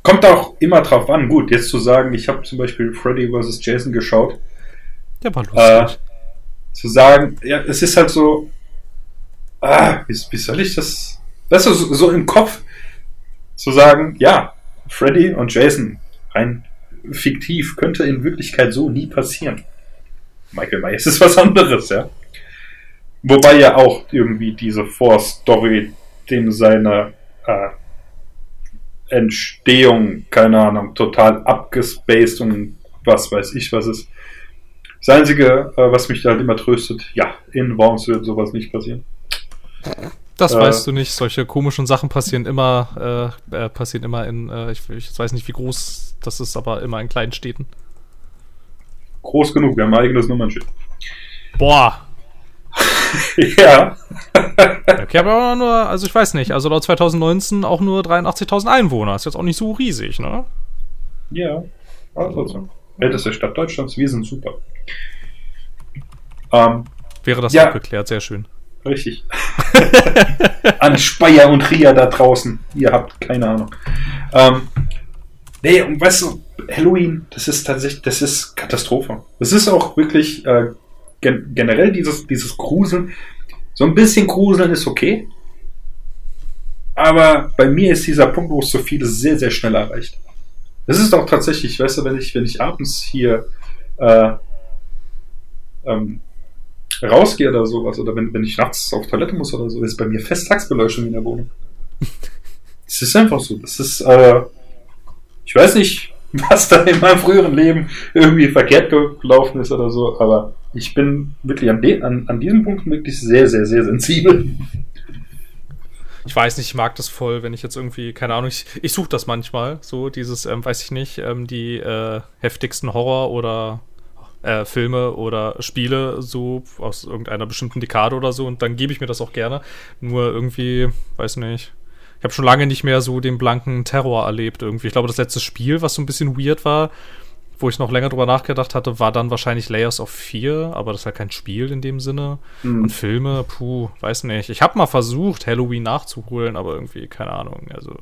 kommt auch immer drauf an. Gut, jetzt zu sagen, ich habe zum Beispiel Freddy vs. Jason geschaut. Der war lustig. Äh, zu sagen, ja, es ist halt so, ah, wie, wie soll ich das Weißt du, so, im Kopf zu sagen, ja, Freddy und Jason, rein fiktiv, könnte in Wirklichkeit so nie passieren. Michael Myers ist was anderes, ja. wobei ja auch irgendwie diese Vorstory dem seine äh, Entstehung, keine Ahnung, total abgespaced und was weiß ich, was ist. Das Einzige, äh, was mich da halt immer tröstet, ja, in Worms wird sowas nicht passieren. Das Äh. weißt du nicht. Solche komischen Sachen passieren immer, äh, äh, passieren immer in, äh, ich, ich weiß nicht, wie groß das ist, aber immer in kleinen Städten. Groß genug, wir haben ein eigenes Nummernschild. Boah. ja. Okay, aber auch nur, also ich weiß nicht, also laut 2019 auch nur 83.000 Einwohner. Ist jetzt auch nicht so riesig, ne? Ja, aber trotzdem. Älteste Stadt Deutschlands, wir sind super. Ähm, Wäre das Ja. abgeklärt, sehr schön. Richtig. An Speyer und Ria da draußen. Ihr habt keine Ahnung. Ähm, nee, und weißt du, Halloween, das ist tatsächlich, das ist Katastrophe. Das ist auch wirklich äh, gen generell dieses, dieses Gruseln. So ein bisschen Gruseln ist okay. Aber bei mir ist dieser Punkt, wo es so viel ist, sehr, sehr schnell erreicht. Das ist auch tatsächlich, weißt du, wenn ich, wenn ich abends hier äh, ähm, rausgehe oder sowas, oder wenn, wenn ich nachts auf Toilette muss oder so, ist bei mir Festtagsbeleuchtung in der Wohnung. Es ist einfach so. Das ist, äh, ich weiß nicht, was da in meinem früheren Leben irgendwie verkehrt gelaufen ist oder so, aber ich bin wirklich an, de an, an diesem Punkt wirklich sehr, sehr, sehr sensibel. Ich weiß nicht, ich mag das voll, wenn ich jetzt irgendwie, keine Ahnung, ich, ich suche das manchmal, so dieses, ähm, weiß ich nicht, ähm, die äh, heftigsten Horror- oder äh, Filme oder Spiele so aus irgendeiner bestimmten Dekade oder so und dann gebe ich mir das auch gerne. Nur irgendwie, weiß nicht, ich habe schon lange nicht mehr so den blanken Terror erlebt irgendwie. Ich glaube, das letzte Spiel, was so ein bisschen weird war, wo ich noch länger drüber nachgedacht hatte, war dann wahrscheinlich Layers of Fear, aber das ist ja kein Spiel in dem Sinne. Hm. Und Filme, puh, weiß nicht. Ich habe mal versucht, Halloween nachzuholen, aber irgendwie, keine Ahnung. Also,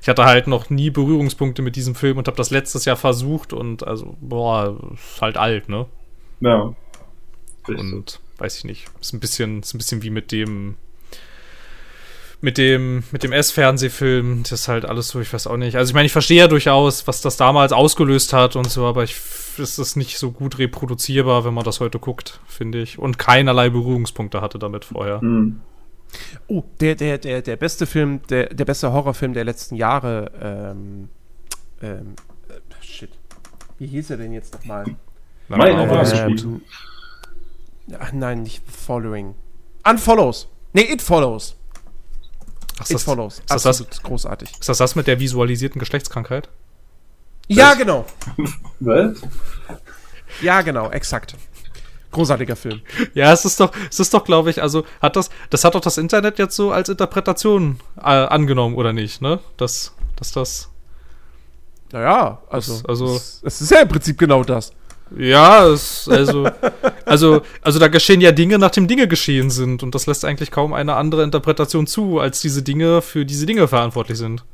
ich hatte halt noch nie Berührungspunkte mit diesem Film und habe das letztes Jahr versucht und also, boah, ist halt alt, ne? Ja. Und weiß ich nicht. Ist ein bisschen, ist ein bisschen wie mit dem mit dem mit dem S-Fernsehfilm, das ist halt alles so, ich weiß auch nicht. Also ich meine, ich verstehe ja durchaus, was das damals ausgelöst hat und so, aber ich es ist nicht so gut reproduzierbar, wenn man das heute guckt, finde ich. Und keinerlei Berührungspunkte hatte damit vorher. Hm. Oh, der, der, der, der beste Film, der, der beste Horrorfilm der letzten Jahre, ähm, ähm, äh, shit. Wie hieß er denn jetzt nochmal? Das gut. Ähm, ach nein, nicht Following. Unfollows. Nee, It Follows. Ach, It ist, das, Follows. ist das Absolut großartig. ist das das mit der visualisierten Geschlechtskrankheit? Ja, genau. Was? Ja, genau, exakt. Großartiger Film. Ja, es ist doch, es ist doch, glaube ich, also hat das, das hat doch das Internet jetzt so als Interpretation äh, angenommen, oder nicht, ne? Dass, dass das, Naja, also, Das- also- es, es ist ja im Prinzip genau das. Ja, es, also, also, also da geschehen ja Dinge, nachdem Dinge geschehen sind und das lässt eigentlich kaum eine andere Interpretation zu, als diese Dinge für diese Dinge verantwortlich sind.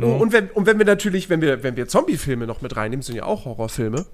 Oh, und, wenn, und wenn wir natürlich, wenn wir, wenn wir Zombie-Filme noch mit reinnehmen, sind ja auch Horrorfilme.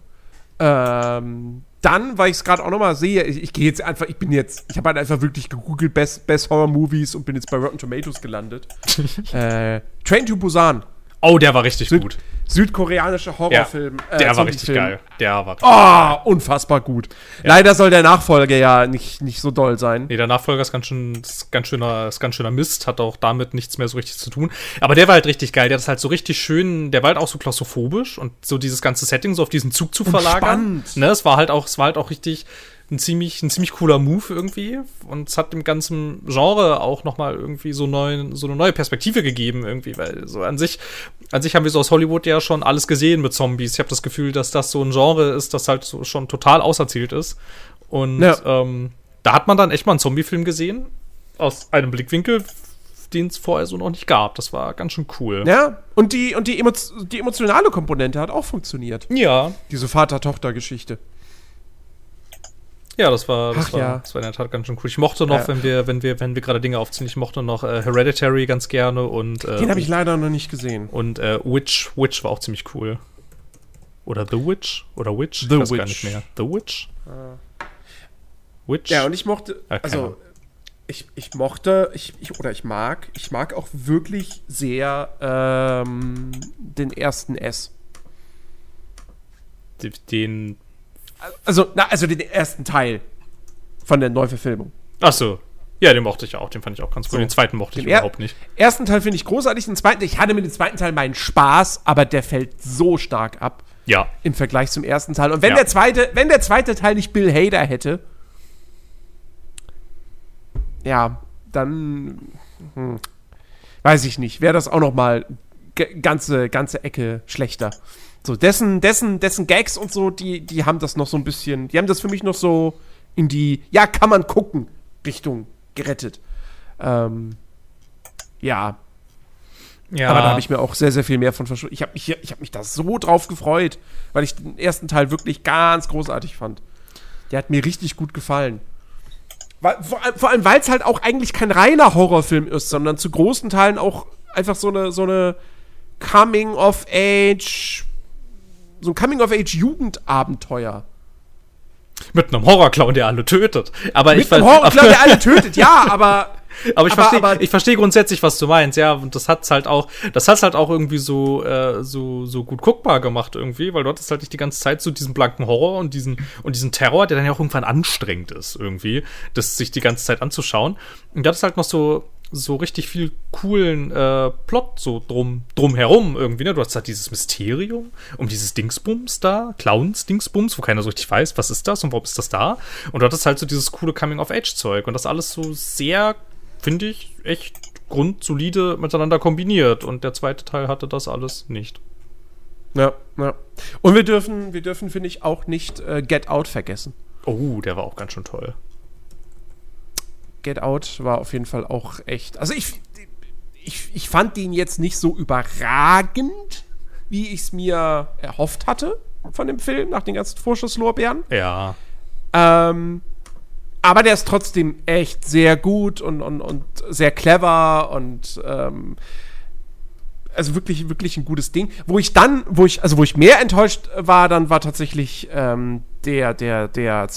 Ähm, dann, weil ich es gerade auch nochmal sehe, ich, ich gehe jetzt einfach, ich bin jetzt, ich habe halt einfach wirklich gegoogelt Best, Best Horror Movies und bin jetzt bei Rotten Tomatoes gelandet. äh, Train to Busan, Oh, der war richtig Süd- gut. Südkoreanischer Horrorfilm. äh, Der war richtig geil. Der war Oh, unfassbar gut. Leider soll der Nachfolger ja nicht, nicht so doll sein. Nee, der Nachfolger ist ganz schön, ist ganz schöner, ist ganz schöner Mist, hat auch damit nichts mehr so richtig zu tun. Aber der war halt richtig geil. Der ist halt so richtig schön, der war halt auch so klaustrophobisch und so dieses ganze Setting so auf diesen Zug zu verlagern. spannend. Ne, es war halt auch, es war halt auch richtig ein ziemlich, ein ziemlich cooler Move irgendwie. Und es hat dem ganzen Genre auch nochmal irgendwie so, neuen, so eine neue Perspektive gegeben, irgendwie, weil so an sich, an sich haben wir so aus Hollywood ja schon alles gesehen mit Zombies. Ich habe das Gefühl, dass das so ein Genre ist, das halt so schon total auserzählt ist. Und Ja. ähm, da hat man dann echt mal einen Zombie-Film gesehen, aus einem Blickwinkel, den es vorher so noch nicht gab. Das war ganz schön cool. Ja, und die, und die, emo die emotionale Komponente hat auch funktioniert. Ja, Diese Vater-Tochter-Geschichte. Ja, das war, das, Ach war, ja. das war in der Tat ganz schön cool. Ich mochte noch, Ja. wenn wir, wenn wir, wenn wir gerade Dinge aufziehen, ich mochte noch äh, Hereditary ganz gerne und äh, Den habe ich leider noch nicht gesehen. und äh, Witch, Witch war auch ziemlich cool. Oder The Witch oder Witch, The ich weiß gar Witch. nicht mehr. The Witch. Witch. Ja, und ich mochte, keine also ich, ich mochte, ich, ich, oder ich mag, ich mag auch wirklich sehr ähm, den ersten S. den Also, na, also den ersten Teil. Von der Neuverfilmung. Ach so. Ja, den mochte ich auch. Den fand ich auch ganz gut. So. Den zweiten mochte ich Den er- überhaupt nicht. Ersten Teil finde ich großartig, den zweiten, ich hatte mit dem zweiten Teil meinen Spaß, aber der fällt so stark ab Ja. im Vergleich zum ersten Teil. Und wenn Ja. der zweite, wenn der zweite Teil nicht Bill Hader hätte, ja, dann hm, weiß ich nicht, wäre das auch noch mal ganze ganze Ecke schlechter. So dessen dessen dessen Gags und so, die die haben das noch so ein bisschen, die haben das für mich noch so in die ja kann man gucken Richtung gerettet. Ähm, ja, Ja. aber da habe ich mir auch sehr, sehr viel mehr von verschuldet. Ich habe mich, ich hab mich da so drauf gefreut, weil ich den ersten Teil wirklich ganz großartig fand. Der hat mir richtig gut gefallen. Weil, vor, allem- vor allem, weil es halt auch eigentlich kein reiner Horrorfilm ist, sondern zu großen Teilen auch einfach so eine, so eine Coming-of-Age, so ein Coming-of-Age-Jugendabenteuer. Mit einem Horrorclown, der alle tötet. Aber ich Mit einem weiß- Horrorclown, der alle tötet, ja, aber Aber ich verstehe, ich verstehe grundsätzlich, was du meinst, ja. Und das hat's halt auch, das hat's halt auch irgendwie so, äh, so, so gut guckbar gemacht irgendwie, weil du hattest halt nicht die ganze Zeit so diesen blanken Horror und diesen, und diesen Terror, der dann ja auch irgendwann anstrengend ist irgendwie, das sich die ganze Zeit anzuschauen. Und du hattest halt noch so, so richtig viel coolen äh, Plot so drum, drum herum irgendwie, ne? Du hast halt dieses Mysterium um dieses Dingsbums da, Clowns-Dingsbums, wo keiner so richtig weiß, was ist das und warum ist das da? Und du hattest halt so dieses coole Coming-of-Age-Zeug und das alles so sehr finde ich, echt grundsolide miteinander kombiniert. Und der zweite Teil hatte das alles nicht. ja, ja. Und wir dürfen, wir dürfen, finde ich, auch nicht äh, Get Out vergessen. Oh, der war auch ganz schön toll. Get Out war auf jeden Fall auch echt. Also ich, ich, ich fand den jetzt nicht so überragend, wie ich es mir erhofft hatte von dem Film, nach den ganzen Vorschusslorbeeren. Ja. Ähm, aber der ist trotzdem echt sehr gut und, und, und sehr clever und ähm, also wirklich, wirklich ein gutes Ding. Wo ich dann, wo ich, also wo ich mehr enttäuscht war, dann war tatsächlich ähm, der, der, der,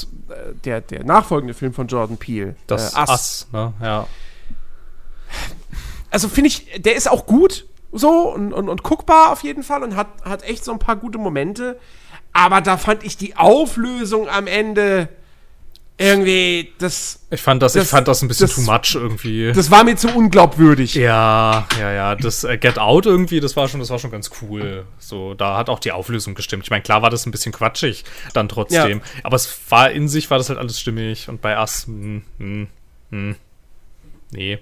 der, der nachfolgende Film von Jordan Peele. Das äh, Ass, ne? Ja. also finde ich, der ist auch gut so und, und, und guckbar auf jeden Fall und hat, hat echt so ein paar gute Momente. Aber da fand ich die Auflösung am Ende irgendwie, das, Ich fand das, Das- ich fand das ein bisschen das- too much irgendwie. das war mir zu unglaubwürdig. ja, ja, ja. Das äh, Get Out irgendwie, das war schon, das war schon ganz cool. So, da hat auch die Auflösung gestimmt. Ich meine, klar war das ein bisschen quatschig dann trotzdem. Aber es war in sich, war das halt alles stimmig. Und bei Ass, hm, hm, hm. Nee.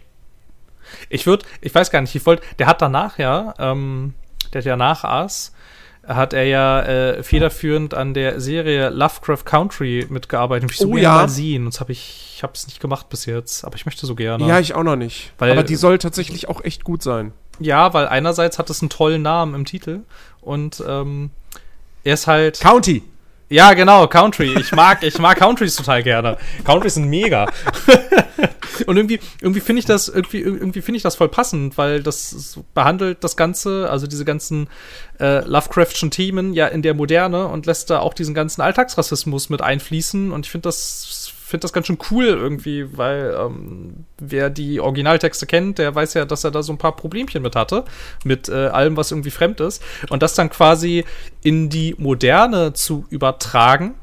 Ich würde, ich weiß gar nicht, ich wollte, der hat danach ja, ähm, der hat ja nach Ass, hat er ja äh, federführend an der Serie Lovecraft Country mitgearbeitet. Ich so Oh ja. mal sehen. Und das habe ich, ich habe es nicht gemacht bis jetzt, aber ich möchte so gerne. Ja, ich auch noch nicht. Weil- Aber die soll tatsächlich auch echt gut sein. Ja, weil einerseits hat es einen tollen Namen im Titel und ähm, er ist halt. County. Ja, genau, Country. Ich mag, ich mag Countries total gerne. Countries sind mega. und irgendwie, irgendwie finde ich das, irgendwie, irgendwie finde ich das voll passend, weil das behandelt das Ganze, also diese ganzen äh, Lovecraftschen Themen ja in der Moderne und lässt da auch diesen ganzen Alltagsrassismus mit einfließen. Und ich finde das, finde das ganz schön cool irgendwie, weil ähm, wer die Originaltexte kennt, der weiß ja, dass er da so ein paar Problemchen mit hatte, mit äh, allem, was irgendwie fremd ist. Und das dann quasi in die Moderne zu übertragen,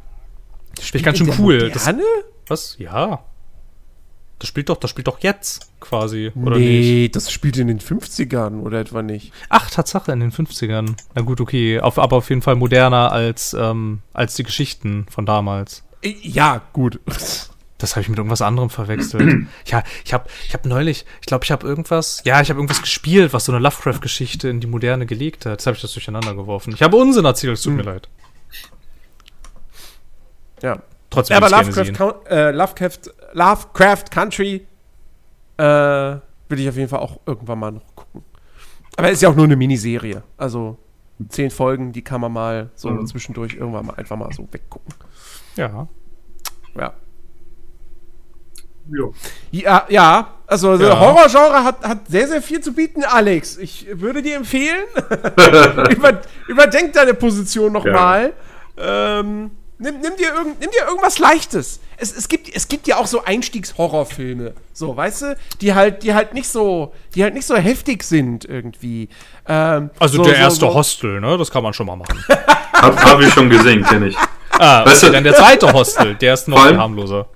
finde ich ganz schön cool. Das, Moderne? was? Ja. Das spielt doch, das spielt doch jetzt quasi, oder nee, nicht? das spielt in den 50ern oder etwa nicht. Ach, Tatsache, in den 50ern. Na gut, okay. Auf, aber auf jeden Fall moderner als, ähm, als die Geschichten von damals. Äh, Ja, gut. Das habe ich mit irgendwas anderem verwechselt. ja, ich habe ich hab neulich, ich glaube, ich habe irgendwas, ja, ich habe irgendwas gespielt, was so eine Lovecraft-Geschichte in die Moderne gelegt hat. Jetzt habe ich das durcheinander geworfen. Ich habe Unsinn erzählt, es tut mir leid. Ja. Trotzdem Aber würd ich's Lovecraft, äh, Lovecraft, Lovecraft Country äh, will ich auf jeden Fall auch irgendwann mal noch gucken. Aber ist ja auch nur eine Miniserie. Also zehn Folgen, die kann man mal so Mhm. zwischendurch irgendwann mal einfach mal so weggucken. Ja. Ja. Ja, ja. Also Ja. der Horrorgenre hat, hat sehr, sehr viel zu bieten, Alex. Ich würde dir empfehlen, über, überdenk deine Position nochmal. Ähm, nimm, nimm, dir irgend, nimm dir irgendwas Leichtes. Es, es, gibt, es gibt ja auch so Einstiegshorrorfilme, so, weißt du, die halt, die halt nicht so, die halt nicht so heftig sind irgendwie. Ähm, Also so, der so, erste so. Hostel, ne? Das kann man schon mal machen. Hab, hab ich schon gesehen, kenne ich. Ah, Weißt okay, du- dann der zweite Hostel, der ist noch harmloser.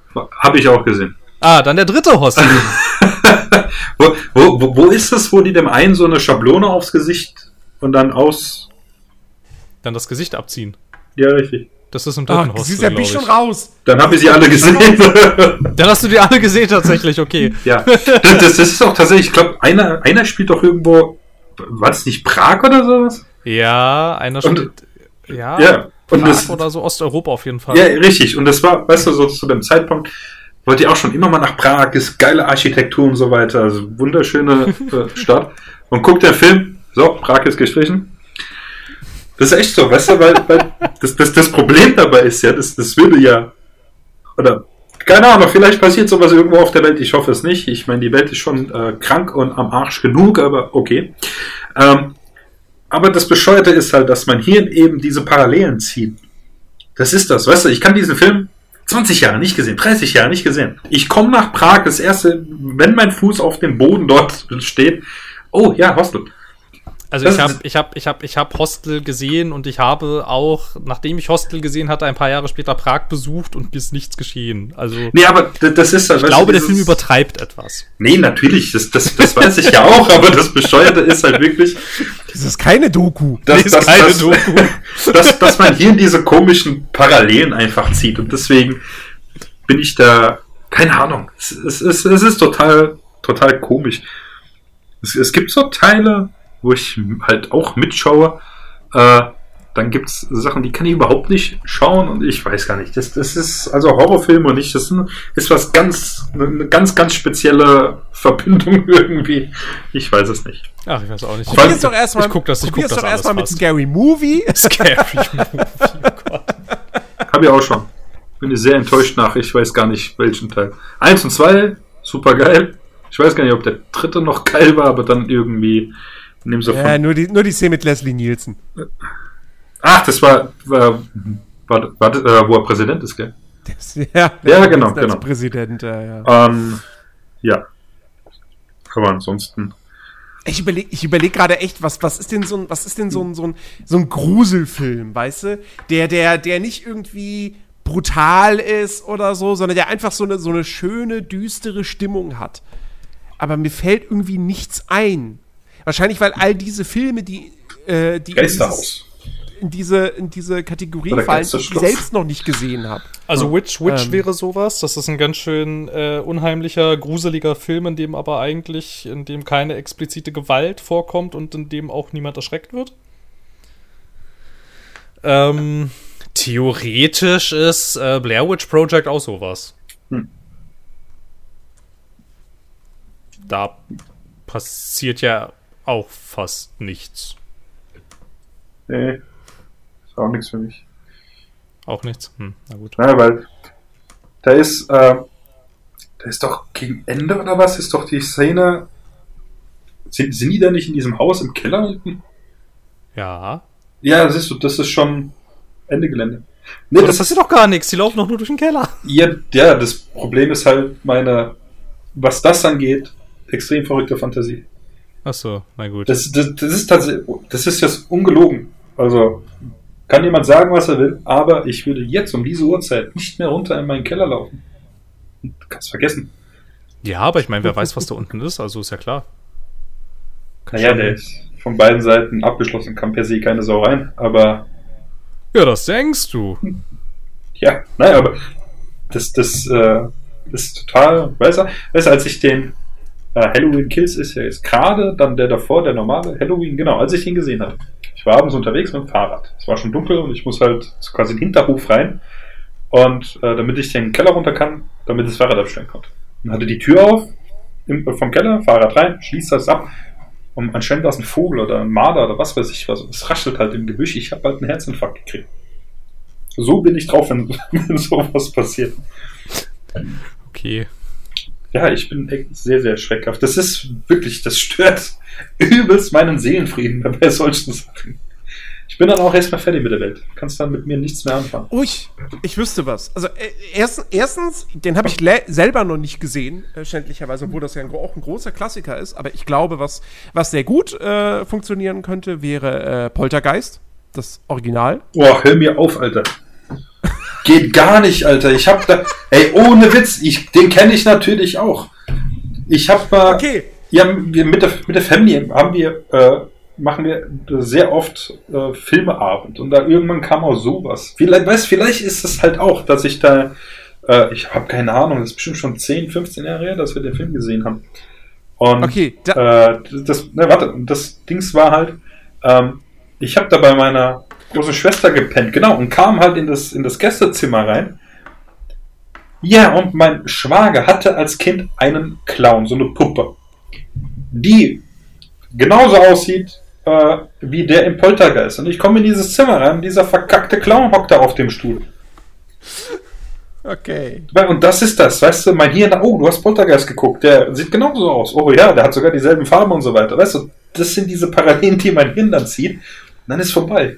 Habe ich auch gesehen. Ah, dann der dritte Hostel. Wo, wo, wo- ist es, wo die dem einen so eine Schablone aufs Gesicht und dann aus. dann das Gesicht abziehen. Ja, richtig. Das ist im dritten Ah, Hostel, siehst du, da bin glaub ich schon raus. Dann habe ich sie alle gesehen. Dann hast du die alle gesehen tatsächlich, okay. ja. Das, das ist auch tatsächlich, ich glaube, einer, einer spielt doch irgendwo. War das nicht Prag oder sowas? Ja, einer Und- spielt. Ja, Ja. Und Prag das, oder so Osteuropa auf jeden Fall. Ja, richtig. Und das war, weißt du, so zu dem Zeitpunkt, wollte ich auch schon immer mal nach Prag, ist geile Architektur und so weiter, also wunderschöne äh, Stadt. Und guckt der Film, so, Prag ist gestrichen. Das ist echt so, weißt du, weil, weil das, das, das Problem dabei ist ja, das, das würde ja, oder, keine Ahnung, vielleicht passiert sowas irgendwo auf der Welt, ich hoffe es nicht. Ich meine, die Welt ist schon äh, krank und am Arsch genug, aber okay. Ähm, aber das Bescheuerte ist halt, dass mein Hirn eben diese Parallelen zieht. Das ist das, weißt du, ich kann diesen Film 20 Jahre nicht gesehen, 30 Jahre nicht gesehen. Ich komme nach Prag, das erste, wenn mein Fuß auf dem Boden dort steht, oh ja, Hostel. Also Das ich habe ich hab, ich hab, ich hab Hostel gesehen und ich habe auch, nachdem ich Hostel gesehen hatte, ein paar Jahre später Prag besucht und mir ist nichts geschehen. Also Nee, aber das ist halt, ich glaube, der Film übertreibt etwas. Nee, natürlich, das, das, das weiß ich ja auch, aber das Bescheuerte ist halt wirklich, Das ist keine Doku. dass, Nee, ist dass, keine dass, Doku. dass, dass man hier diese komischen Parallelen einfach zieht. Und deswegen bin ich da, keine Ahnung, es, es, es, es ist total, total komisch. Es, es gibt so Teile, wo ich halt auch mitschaue, äh, dann gibt's Sachen, die kann ich überhaupt nicht schauen und ich weiß gar nicht. Das, das ist also Horrorfilme und nicht, das ist was ganz, eine ganz, ganz spezielle Verbindung irgendwie. Ich weiß es nicht. Ach, ich weiß auch nicht. Probier's doch erstmal. ich guck das- ich guck das doch erstmal mit. Scary Movie. Scary Movie, oh Gott. Hab ich auch schon. Bin ich sehr enttäuscht nach, ich weiß gar nicht welchen Teil. Eins und zwei, super geil. Ich weiß gar nicht, ob der dritte noch geil war, aber dann irgendwie nehmen sie Ja, nur die, nur die Szene mit Leslie Nielsen. Ach, das war, war, war, war äh, wo er Präsident ist, gell? Das, ja, Ja, genau, genau. Präsident, ja, ja. Ähm, ja. Aber ansonsten. Ich überlege ich überleg gerade echt, was, was ist denn so ein, was ist denn so ein, so ein, so ein Gruselfilm, weißt du? Der, der, der nicht irgendwie brutal ist oder so, sondern der einfach so eine, so eine schöne, düstere Stimmung hat. Aber mir fällt irgendwie nichts ein. Wahrscheinlich, weil all diese Filme, die, äh, die in, dieses, Geisterhaus. in diese, in diese Kategorie Oder fallen, die ich selbst noch nicht gesehen habe. Also Witch, Witch Ähm. wäre sowas. Das ist ein ganz schön äh, unheimlicher, gruseliger Film, in dem aber eigentlich, in dem keine explizite Gewalt vorkommt und in dem auch niemand erschreckt wird. Ähm, theoretisch ist äh, Blair Witch Project auch sowas. Hm. Da passiert ja auch fast nichts. Nee. Ist auch nichts für mich. Auch nichts. Hm, na gut. Na, weil da ist, äh, da ist doch gegen Ende oder was, ist doch die Szene. Sind, sind die da nicht in diesem Haus im Keller unten? Ja. Ja, siehst du, das ist schon Ende Gelände. Nee, Das das ist, passiert doch gar nichts. Die laufen doch nur durch den Keller. ja, ja, das Problem ist halt meine, was das angeht, extrem verrückte Fantasie. Ach so, na gut. Das, das, das ist tatsächlich, das ist jetzt ungelogen. Also, kann jemand sagen, was er will, aber ich würde jetzt um diese Uhrzeit nicht mehr runter in meinen Keller laufen. Du kannst vergessen. Ja, aber ich meine, wer weiß, was da unten ist, also ist ja klar. Kann Naja, der ist von beiden Seiten abgeschlossen, kann per se keine Sau rein, aber Ja, das denkst du. ja, naja, aber das, das, äh, ist total, weißt du, als ich den äh, Halloween Kills ist ja jetzt gerade, dann der davor, der normale Halloween, genau, als ich den gesehen habe. Ich war abends unterwegs mit dem Fahrrad. Es war schon dunkel und ich muss halt quasi in den Hinterhof rein. Und äh, damit ich den Keller runter kann, damit das Fahrrad abstellen konnte. Dann hatte die Tür auf im, vom Keller, Fahrrad rein, schließt das ab. Und anscheinend war es ein Vogel oder ein Marder oder was weiß ich was. Es raschelt halt im Gebüsch. Ich habe halt einen Herzinfarkt gekriegt. So bin ich drauf, wenn, wenn sowas passiert. Okay. Ja, ich bin echt sehr, sehr schreckhaft. Das ist wirklich, das stört übelst meinen Seelenfrieden bei solchen Sachen. Ich bin dann auch erstmal fertig mit der Welt. Kannst dann mit mir nichts mehr anfangen. Oh, ich, wüsste was. Also, äh, erst, erstens, den habe ich selber noch nicht gesehen, äh, schändlicherweise, obwohl das ja ein, auch ein großer Klassiker ist. Aber ich glaube, was, was sehr gut äh, funktionieren könnte, wäre äh, Poltergeist, das Original. Boah, hör mir auf, Alter. Geht gar nicht, Alter. Ich hab da, ey, ohne Witz, ich, den kenne ich natürlich auch. Ich hab mal, Okay. ja, wir mit der, mit der Family haben wir, äh, machen wir sehr oft äh, Filmeabend und da irgendwann kam auch sowas. Vielleicht, weißt, vielleicht ist es halt auch, dass ich da, äh, ich habe keine Ahnung, das ist bestimmt schon 10, 15 Jahre her, dass wir den Film gesehen haben. Und Okay, da, äh, das, ne, warte, das Dings war halt, ähm, ich habe da bei meiner großen Schwester gepennt, genau, und kam halt in das, in das Gästezimmer rein. Ja, und mein Schwager hatte als Kind einen Clown, so eine Puppe, die genauso aussieht äh, wie der im Poltergeist. Und ich komme in dieses Zimmer rein dieser verkackte Clown hockt da auf dem Stuhl. okay. Und das ist das, weißt du, mein Hirn, oh, du hast Poltergeist geguckt, der sieht genauso aus. Oh ja, der hat sogar dieselben Farben und so weiter. Weißt du, das sind diese Parallelen, die mein Hirn dann zieht. Und dann ist vorbei.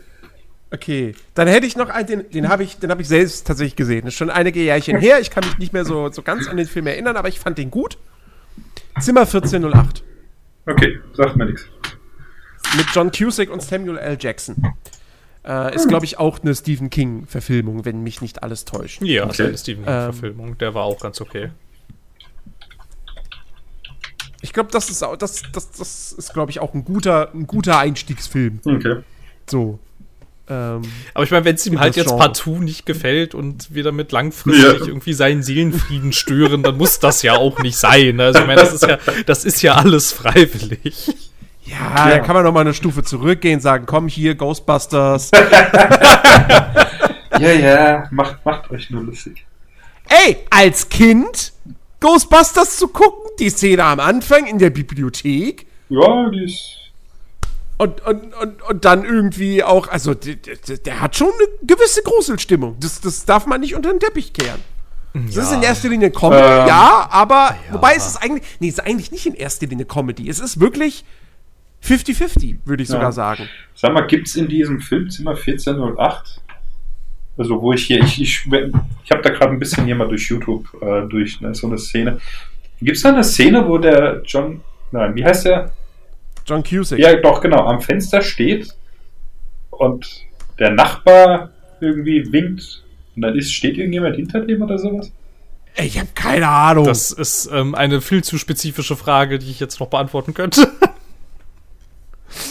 Okay, dann hätte ich noch einen, den, den habe ich, den habe ich selbst tatsächlich gesehen. Das ist schon einige Jährchen her. Ich kann mich nicht mehr so, so ganz an den Film erinnern, aber ich fand den gut. Zimmer 1408 Okay, sagt mir nichts. mit John Cusack und Samuel L. Jackson. Äh, ist, glaube ich, auch eine Stephen King-Verfilmung, wenn mich nicht alles täuscht. Ja, Okay. ist eine Stephen King-Verfilmung. Der war auch ganz okay. Ich glaube, das ist, auch- das, das, das ist glaube ich, auch ein guter, ein guter Einstiegsfilm. Okay. So. Ähm, Aber ich meine, wenn es ihm halt jetzt Genre. partout nicht gefällt und wir damit langfristig Ja. irgendwie seinen Seelenfrieden stören, dann muss das ja auch nicht sein. Also ich meine, das ist ja, das ist ja alles freiwillig. ja, da kann man noch mal eine Stufe zurückgehen, sagen, komm hier, Ghostbusters. Ja, ja, macht, macht euch nur lustig. Ey, als Kind Ghostbusters zu gucken, die Szene am Anfang in der Bibliothek Ja, die ist. Und, und, und, und dann irgendwie auch, also der, der, hat schon eine gewisse Gruselstimmung. Das, das darf man nicht unter den Teppich kehren. Das ist in erster Linie Comedy, Ähm, ja, aber wobei es ist eigentlich, nee, es ist eigentlich nicht in erster Linie Comedy. Es ist wirklich 50-50, würde ich sogar Ja. sagen. Sag mal, gibt's in diesem Filmzimmer 1408? Also, wo ich hier, ich, ich, ich habe da gerade ein bisschen hier mal durch YouTube äh, durch ne, so eine Szene. Gibt's da eine Szene, wo der John, nein, wie heißt der? John Cusack. Ja, doch, genau, am Fenster steht und der Nachbar irgendwie winkt und dann ist, steht irgendjemand hinter dem oder sowas? Ey, ich habe keine Ahnung. Das ist ähm, eine viel zu spezifische Frage, die ich jetzt noch beantworten könnte.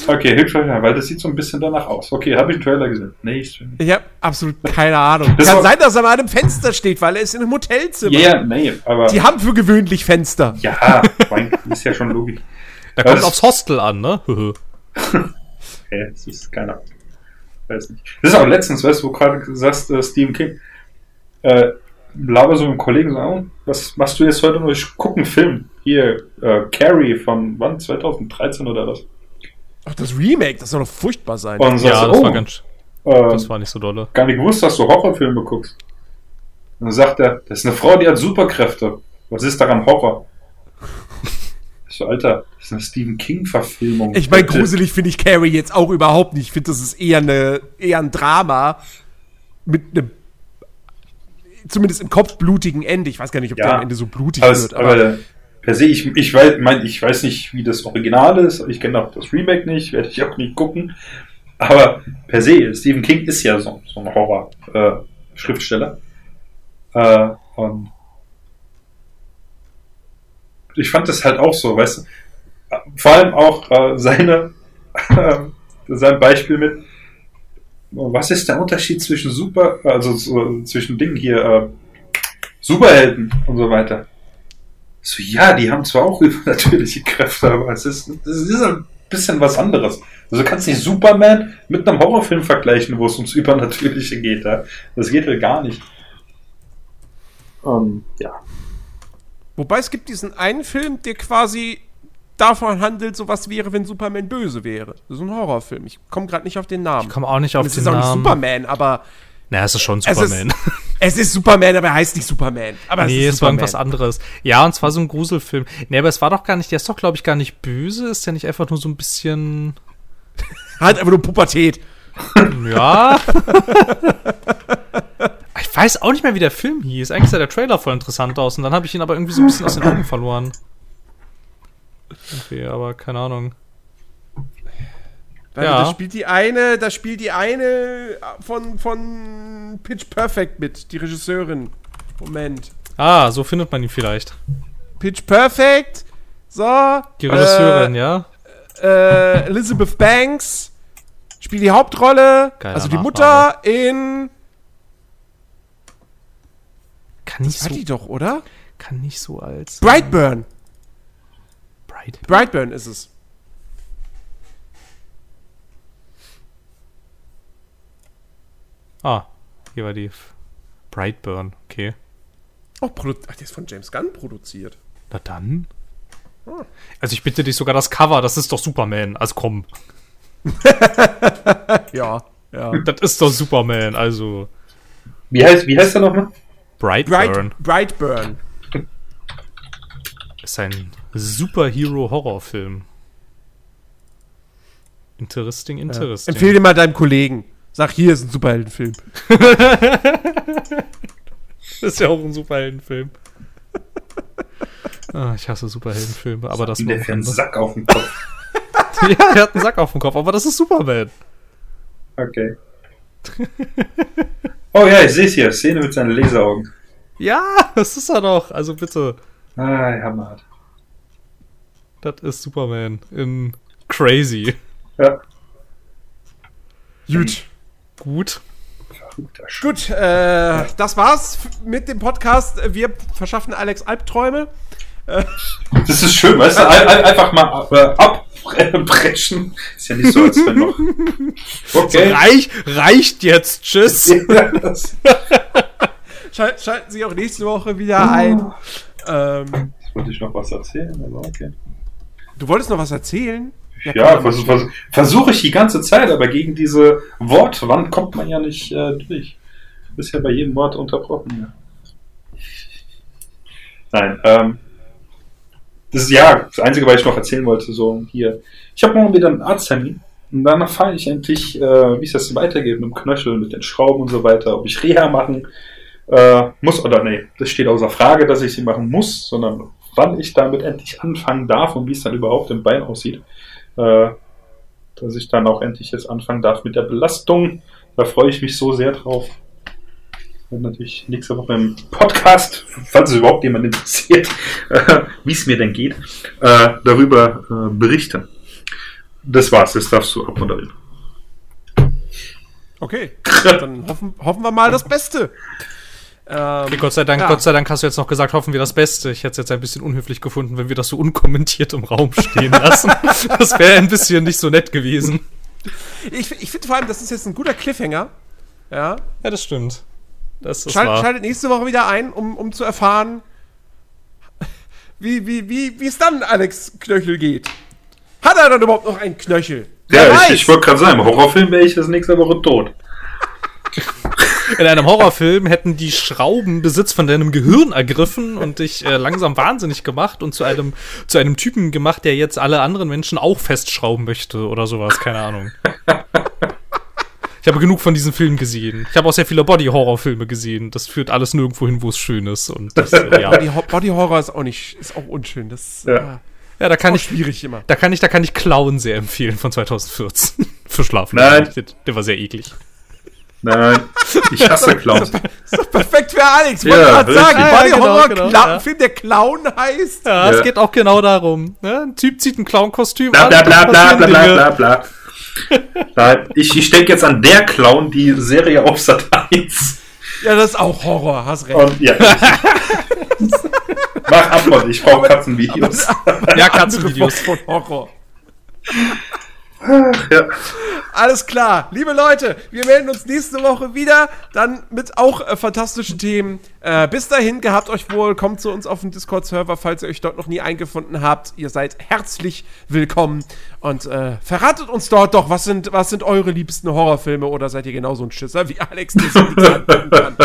Okay, Hilfe, weil das sieht so ein bisschen danach aus. Okay, habe ich einen Trailer gesehen? Nee, ich. ich habe absolut keine Ahnung. Das Kann sein, dass er mal an einem Fenster steht, weil er ist in einem Hotelzimmer. Ja, ja, nee, aber. Die haben für gewöhnlich Fenster. ja, mein, ist ja schon logisch. Da kommt das- aufs Hostel an, ne? Okay, das ist keine Ahnung. Weiß nicht. Das ist auch letztens, weißt du, wo du gerade sagst, äh, Stephen King. Äh, laber so mit einem Kollegen so, oh, was machst du jetzt heute noch? Ich gucke einen Film. Hier, äh, Carrie von wann? 2013 oder was? Ach, das Remake, das soll doch furchtbar sein. Und ja, das oh, war ganz, äh, das war nicht so dolle. gar nicht gewusst, dass du Horrorfilme guckst. Und dann sagt er, das ist eine Frau, die hat Superkräfte. Was ist daran Horror? So, Alter, das ist eine Stephen King-Verfilmung. Ich meine, gruselig finde ich Carrie jetzt auch überhaupt nicht. Ich finde, das ist eher, eine, eher ein Drama mit einem, zumindest im Kopf, blutigen Ende. Ich weiß gar nicht, ob Ja. der am Ende so blutig Aber, wird. Aber, aber per se, ich, ich, weiß, mein, ich weiß nicht, wie das Original ist. Ich kenne auch das Remake nicht, werde ich auch nicht gucken. Aber per se, Stephen King ist ja so, so ein Horror-Schriftsteller. Äh, und ich fand das halt auch so, weißt du. Vor allem auch äh, seine, äh, sein Beispiel mit, was ist der Unterschied zwischen Super, also so, zwischen Dingen hier, äh, Superhelden und so weiter. So, ja, die haben zwar auch übernatürliche Kräfte, aber es ist, es ist ein bisschen was anderes. Also du kannst nicht Superman mit einem Horrorfilm vergleichen, wo es ums Übernatürliche geht. Ja? Das geht ja gar nicht. Ähm, ja. Wobei es gibt diesen einen Film, der quasi davon handelt, so was wäre, wenn Superman böse wäre. Ist ein Horrorfilm. Ich komme gerade nicht auf den Namen. Ich komme auch nicht auf Und es den ist auch nicht Namen. Superman, aber Na, es ist schon es Superman. ist, es ist Superman, aber er heißt nicht Superman. Aber nee, es es war irgendwas anderes. Ja, und zwar so ein Gruselfilm. Nee, aber es war doch gar nicht, der ist doch, glaube ich, gar nicht böse. Ist der nicht einfach nur so ein bisschen. Halt einfach nur Pubertät. Ja. ich weiß auch nicht mehr, wie der Film hieß. Eigentlich sah der Trailer voll interessant aus und dann habe ich ihn aber irgendwie so ein bisschen aus den Augen verloren. Okay, aber keine Ahnung. Warte, Ja. Da spielt die eine, da spielt die eine von, von Pitch Perfect mit, die Regisseurin. Moment. Ah, so findet man ihn vielleicht. Pitch Perfect. So. Die Regisseurin, ja? Äh, Elizabeth Banks spielt die Hauptrolle. Geiler also die Nachname. Mutter in. Kann nicht Hat so, die doch, oder? kann nicht so als Brightburn. Bright. Brightburn ist es. Ah, hier war die F- Brightburn, okay. Oh, Ach, der ist von James Gunn produziert. Na dann. Also ich bitte dich sogar das Cover, das ist doch Superman. Also komm, Ja, ja. das ist doch Superman, also Wie heißt, wie heißt er nochmal? Brightburn Bright, Brightburn. ist ein Superhero-Horrorfilm. Interesting, interesting. Empfehle den mal deinem Kollegen. Sag, hier ist ein Superheldenfilm. Das ist ja auch ein Superheldenfilm. ah, ich hasse Superheldenfilme, aber das Der für einen Sack auf dem Kopf. Ja, er hat einen Sack auf dem Kopf, aber das ist Superman. Okay. Oh ja, ich sehe es hier. Szene mit seinen Laseraugen. Ja, das ist er doch. Also bitte. Ah, hammerhart. Das ist Superman in Crazy. Ja. Gut. Gut. Gut, äh, das war's mit dem Podcast. Wir verschaffen Alex Albträume. Das ist schön, weißt du? Ein, ein, einfach mal äh, abbrechen. Ist ja nicht so, als wenn noch. Okay. Reich, reicht jetzt. Tschüss. Ja, das- Schal schalten Sie auch nächste Woche wieder ein. Ähm, Jetzt wollte ich noch was erzählen, aber okay. du wolltest noch was erzählen? Ja, komm, versuche vers versuche ich die ganze Zeit, aber gegen diese Wortwand kommt man ja nicht äh, durch. Du bist ja bei jedem Wort unterbrochen. Ja. Nein, ähm, das ist ja das Einzige, was ich noch erzählen wollte. So hier, ich habe morgen wieder einen Arzttermin und dann erfahre ich endlich, äh, wie es das weitergeht mit dem Knöchel, mit den Schrauben und so weiter, ob ich Reha machen äh, muss oder nee. Das steht außer Frage, dass ich sie machen muss, sondern wann ich damit endlich anfangen darf und wie es dann überhaupt im Bein aussieht äh, dass ich dann auch endlich jetzt anfangen darf mit der Belastung. Da freue ich mich so sehr drauf. Und natürlich nächste Woche im Podcast, falls es überhaupt jemand interessiert, äh, wie es mir denn geht, äh, darüber äh, berichten. Das war's, jetzt darfst du abmoderieren. Okay, dann hoffen, hoffen wir mal das Beste. Ähm, Okay, Gott sei Dank, Ja. Gott sei Dank hast du jetzt noch gesagt, hoffen wir das Beste. Ich hätte es jetzt ein bisschen unhöflich gefunden, wenn wir das so unkommentiert im Raum stehen lassen. das wäre ein bisschen nicht so nett gewesen. ich ich finde vor allem, das ist jetzt ein guter Cliffhanger. Ja. Ja, das stimmt. Das ist Schalt, wahr. schaltet nächste Woche wieder ein, um, um zu erfahren, wie, wie, wie, wie es dann Alex Knöchel geht. Hat er dann überhaupt noch einen Knöchel? Ja, ich, ich wollte gerade sagen, im Horrorfilm wäre ich das nächste Woche tot. In einem Horrorfilm hätten die Schrauben Besitz von deinem Gehirn ergriffen und dich äh, langsam wahnsinnig gemacht und zu einem, zu einem Typen gemacht, der jetzt alle anderen Menschen auch festschrauben möchte oder sowas, keine Ahnung. Ich habe genug von diesen Filmen gesehen. Ich habe auch sehr viele Body-Horror-Filme gesehen. Das führt alles nirgendwo hin, wo es schön ist. Und das, äh, ja. Body, Body Horror ist auch nicht, ist auch unschön. Das ist Ja. äh, ja, da kann auch ich, schwierig immer. da kann ich, da kann ich Clown sehr empfehlen von 2014. Für Schlafen. Nein. Der, der war sehr eklig. Nein, ich hasse Clowns. Das ist doch perfekt für Alex. Ich Ja, wollte gerade richtig. sagen, Ja, Body genau, Horror, genau, Clown, ja. Film, der Clown heißt. Ja, es Ja. geht auch genau darum. Ne? Ein Typ zieht ein Clown-Kostüm Bla an. bla bla bla bla bla Dinge. bla bla. Nein, ich, ich denke jetzt an der Clown, die Serie auf Sat 1. Ja, das ist auch Horror, hast recht. Und ja. Mach Abmod, ich brauche Katzenvideos. Ja, Katzenvideos. Von Horror. Ja. Alles klar. Liebe Leute, wir melden uns nächste Woche wieder. Dann mit auch äh, fantastischen Themen. Äh, bis dahin, gehabt euch wohl. Kommt zu uns auf den Discord-Server, falls ihr euch dort noch nie eingefunden habt. Ihr seid herzlich willkommen. Und äh, verratet uns dort doch, was sind, was sind eure liebsten Horrorfilme oder seid ihr genauso ein Schisser wie Alex, kann?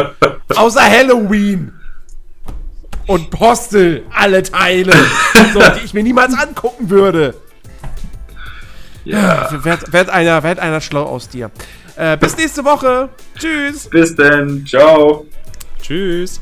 Außer Halloween. Und Hostel, alle Teile, so, die ich mir niemals angucken würde. Ja. Werd, werd, einer, werd einer schlau aus dir. Äh, bis nächste Woche. Tschüss. Bis denn. Ciao. Tschüss.